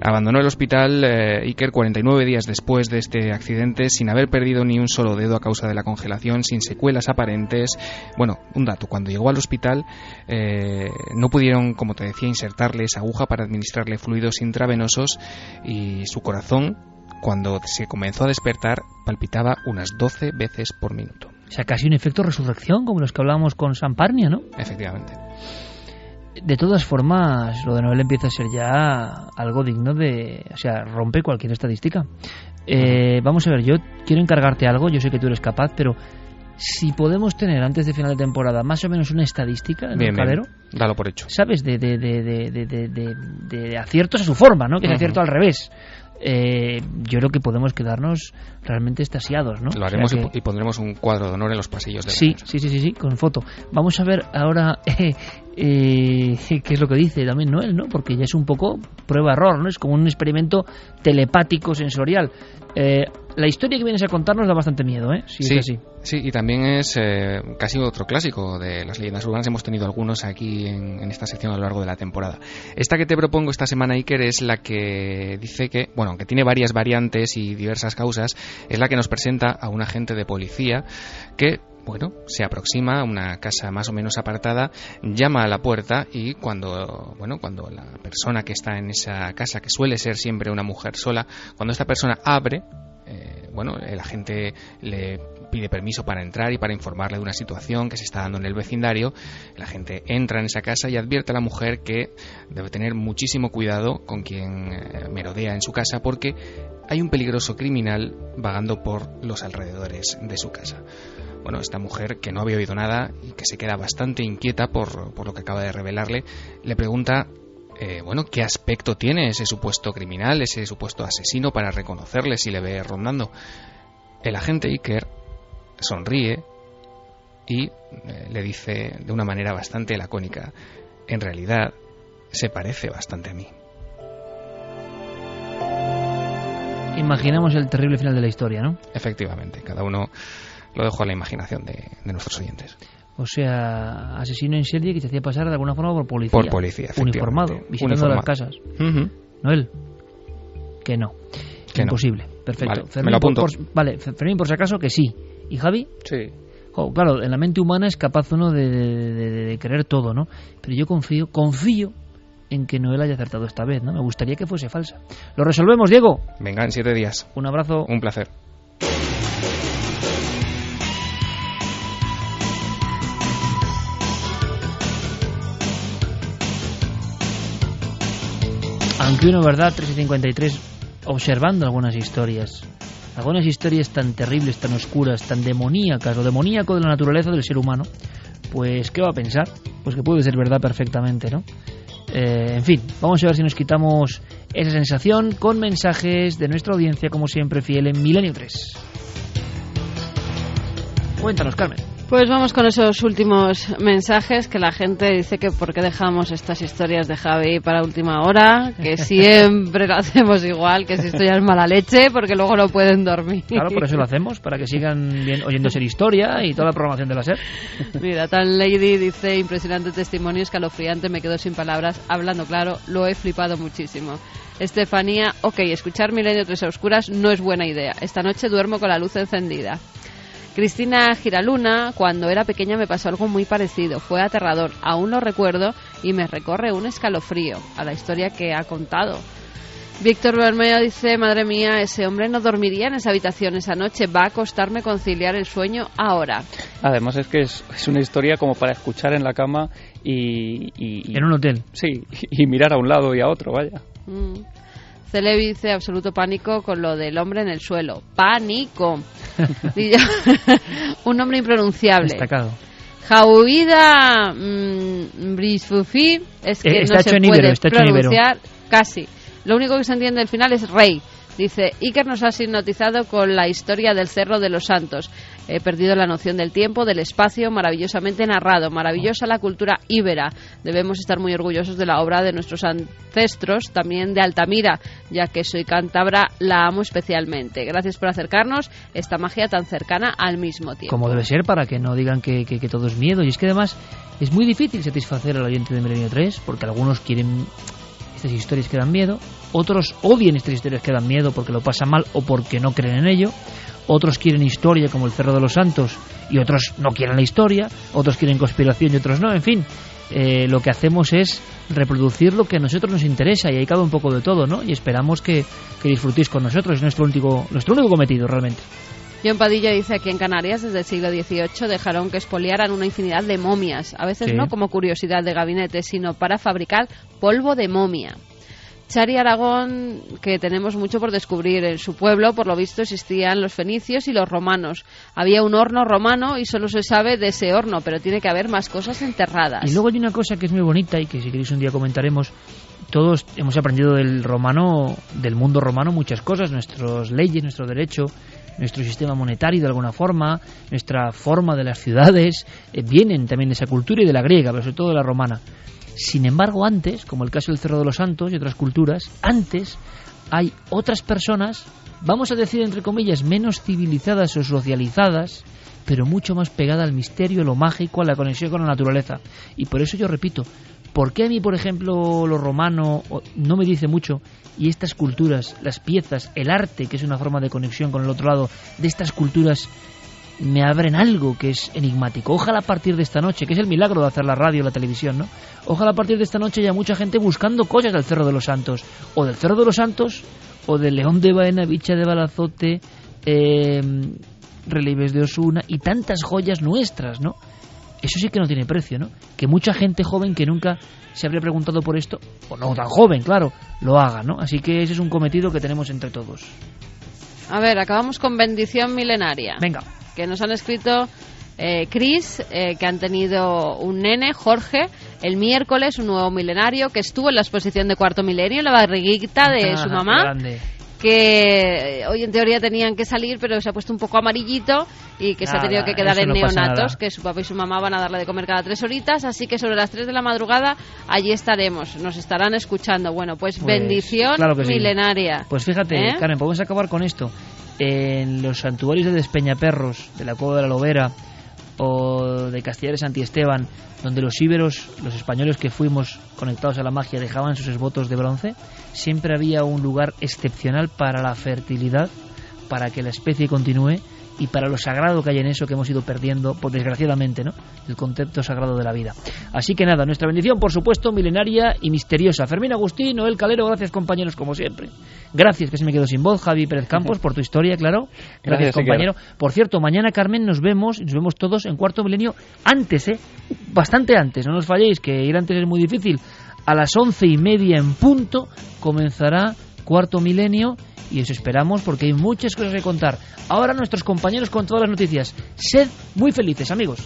Abandonó el hospital eh, Iker 49 días después de este accidente sin haber perdido ni un solo dedo a causa de la congelación, sin secuelas aparentes. Bueno, un dato, cuando llegó al hospital eh, no pudieron, como te decía, insertarle esa aguja para administrarle fluidos intravenosos y su corazón, cuando se comenzó a despertar, palpitaba unas 12 veces por minuto. O sea, casi un efecto resurrección, como los que hablábamos con Samparnia, ¿no? Efectivamente de todas formas, lo de Noel empieza a ser ya algo digno de... O sea, rompe cualquier estadística. Eh, vamos a ver, yo quiero encargarte algo, yo sé que tú eres capaz, pero si podemos tener antes de final de temporada más o menos una estadística en el calero, dalo por hecho. ¿Sabes? De, de, de, de, aciertos a su forma, ¿no? Que es acierto al revés. Eh, yo creo que podemos quedarnos realmente estasiados, ¿no? Lo haremos y pondremos un cuadro de honor en los pasillos de sí, sí, sí, sí, sí, con foto. Vamos a ver ahora eh, eh, qué es lo que dice también Noel, ¿no? Porque ya es un poco prueba-error, ¿no? Es como un experimento telepático sensorial. Eh, la historia que vienes a contarnos da bastante miedo, ¿eh? Sí, sí, sí, y también es eh, casi otro clásico de las leyendas urbanas. Hemos tenido algunos aquí en, en, esta sección a lo largo de la temporada. Esta que te propongo esta semana, Iker, es la que dice que, bueno, aunque tiene varias variantes y diversas causas, es la que nos presenta a un agente de policía que bueno, se aproxima a una casa más o menos apartada, llama a la puerta y cuando, bueno, cuando la persona que está en esa casa, que suele ser siempre una mujer sola, cuando esta persona abre, eh, bueno, el agente le pide permiso para entrar y para informarle de una situación que se está dando en el vecindario. La gente entra en esa casa y advierte a la mujer que debe tener muchísimo cuidado con quien eh, merodea en su casa porque hay un peligroso criminal vagando por los alrededores de su casa bueno, esta mujer que no había oído nada y que se queda bastante inquieta por, por lo que acaba de revelarle, le pregunta, eh, bueno, ¿qué aspecto tiene ese supuesto criminal, ese supuesto asesino para reconocerle si le ve rondando? El agente Iker sonríe y eh, le dice de una manera bastante lacónica, en realidad se parece bastante a mí. Imaginamos el terrible final de la historia, ¿no? Efectivamente, cada uno lo dejo a la imaginación de, nuestros oyentes. O sea, asesino en serie que se hacía pasar de alguna forma por policía. Por policía, Uniformado, visitando las casas. Noel, que no. Que Imposible. Perfecto. me lo apunto. Por, vale, Fermín, por si acaso, que sí. ¿Y Javi? Sí. claro, en la mente humana es capaz uno de, de, creer todo, ¿no? Pero yo confío, confío en que Noel haya acertado esta vez, ¿no? Me gustaría que fuese falsa. ¿Lo resolvemos, Diego? Venga, en siete días. Un abrazo. Un placer. Aunque ¿verdad? 3 y 53, observando algunas historias. Algunas historias tan terribles, tan oscuras, tan demoníacas, o demoníaco de la naturaleza del ser humano, pues ¿qué va a pensar? Pues que puede ser verdad perfectamente, ¿no? Eh, en fin, vamos a ver si nos quitamos esa sensación con mensajes de nuestra audiencia, como siempre, fiel en Milenio 3. Cuéntanos, Carmen. Pues vamos con esos últimos mensajes que la gente dice que por qué dejamos estas historias de Javi para última hora, que siempre lo hacemos igual, que si esto ya es mala leche, porque luego no pueden dormir. Claro, por eso lo hacemos, para que sigan bien, oyendo ser historia y toda la programación de la SER. Mira, Tan Lady dice, impresionante testimonio, escalofriante, me quedo sin palabras, hablando claro, lo he flipado muchísimo. Estefanía, ok, escuchar Milenio Tres Oscuras no es buena idea. Esta noche duermo con la luz encendida. Cristina Giraluna, cuando era pequeña me pasó algo muy parecido. Fue aterrador, aún lo recuerdo y me recorre un escalofrío a la historia que ha contado. Víctor Bermeo dice, madre mía, ese hombre no dormiría en esa habitación esa noche, va a costarme conciliar el sueño ahora. Además es que es, es una historia como para escuchar en la cama y, y- y- En un hotel. Sí, y mirar a un lado y a otro, vaya. Mm. Celebi dice absoluto pánico con lo del hombre en el suelo. ¡Pánico! Un nombre impronunciable. Destacado. Jauida mm, Brisfufi es que Eh, está no hecho se en puede íbero. pronunciar casi. Lo único que se entiende al final es rey. Dice, Iker nos ha hipnotizado con la historia del Cerro de los Santos. He perdido la noción del tiempo, del espacio, maravillosamente narrado. Maravillosa la cultura íbera. Debemos estar muy orgullosos de la obra de nuestros ancestros, también de Altamira, ya que soy cántabra, la amo especialmente. Gracias por acercarnos esta magia tan cercana al mismo tiempo. Como debe ser para que no digan que, que- que todo es miedo. Y es que además es muy difícil satisfacer al oyente de Milenio 3 porque algunos quieren estas historias que dan miedo, otros odian estas historias que dan miedo porque lo pasan mal o porque no creen en ello, otros quieren historia como el Cerro de los Santos y otros no quieren la historia, otros quieren conspiración y otros no, en fin. eh, lo que hacemos es reproducir lo que a nosotros nos interesa y ahí cabe un poco de todo, ¿no? Y esperamos que, que disfrutéis con nosotros, es nuestro único, nuestro único cometido realmente. John Padilla dice aquí en Canarias desde el siglo XVIII dejaron que expoliaran una infinidad de momias, a veces Sí. no como curiosidad de gabinete, sino para fabricar polvo de momia. Chari Aragón, que tenemos mucho por descubrir. En su pueblo, por lo visto, existían los fenicios y los romanos. Había un horno romano y solo se sabe de ese horno, pero tiene que haber más cosas enterradas. Y luego hay una cosa que es muy bonita y que si queréis un día comentaremos. Todos hemos aprendido del romano, del mundo romano, muchas cosas, nuestras leyes, nuestro derecho, nuestro sistema monetario de alguna forma, nuestra forma de las ciudades, eh, vienen también de esa cultura y de la griega, pero sobre todo de la romana. Sin embargo, antes, como el caso del Cerro de los Santos y otras culturas, antes hay otras personas, vamos a decir entre comillas, menos civilizadas o socializadas, pero mucho más pegada al misterio, lo mágico, a la conexión con la naturaleza. Y por eso yo repito, ¿por qué a mí, por ejemplo, lo romano no me dice mucho y estas culturas, las piezas, el arte, que es una forma de conexión con el otro lado, de estas culturas me abren algo que es enigmático. Ojalá a partir de esta noche, que es el milagro de hacer la radio y la televisión, ¿no? Ojalá a partir de esta noche haya mucha gente buscando cosas del Cerro de los Santos, o del Cerro de los Santos, o del León de Baena, Bicha de Balazote, eh, relieves de Osuna y tantas joyas nuestras, ¿no? Eso sí que no tiene precio, ¿no? Que mucha gente joven que nunca se habría preguntado por esto, o no tan joven, claro, lo haga, ¿no? Así que ese es un cometido que tenemos entre todos. A ver, acabamos con bendición milenaria. Venga. Que nos han escrito eh, Chris, eh, que han tenido un nene, Jorge, el miércoles, un nuevo milenario, que estuvo en la exposición de cuarto milenio, en la barriguita de Ah, su mamá. que eh, hoy en teoría tenían que salir, pero se ha puesto un poco amarillito y que se ha tenido que quedar en no neonatos, que su papá y su mamá van a darle de comer cada tres horitas, así que sobre las tres de la madrugada allí estaremos, nos estarán escuchando. Bueno, pues, Pues, bendición claro que sí. milenaria. Pues fíjate, ¿Eh? Karen, podemos acabar con esto. En los santuarios de Despeñaperros, de la Cueva de la Lobera o de Castilla de Santi Esteban, donde los íberos, los españoles que fuimos conectados a la magia, dejaban sus esbotos de bronce, siempre había un lugar excepcional para la fertilidad, para que la especie continúe y para lo sagrado que hay en eso que hemos ido perdiendo, pues desgraciadamente, ¿no? El concepto sagrado de la vida. Así que nada, nuestra bendición, por supuesto, milenaria y misteriosa. Fermín Agustín, Noel Calero, gracias compañeros, como siempre. Gracias, que se me quedó sin voz, Javi Pérez Campos, por tu historia, claro. Gracias, Gracias, compañero. Por cierto, mañana, Carmen, nos vemos, nos vemos todos en cuarto milenio antes, ¿eh? Bastante antes, no nos falléis, que ir antes es muy difícil. A las once y media en punto comenzará cuarto milenio y os esperamos porque hay muchas cosas que contar. Ahora nuestros compañeros con todas las noticias. Sed muy felices, amigos.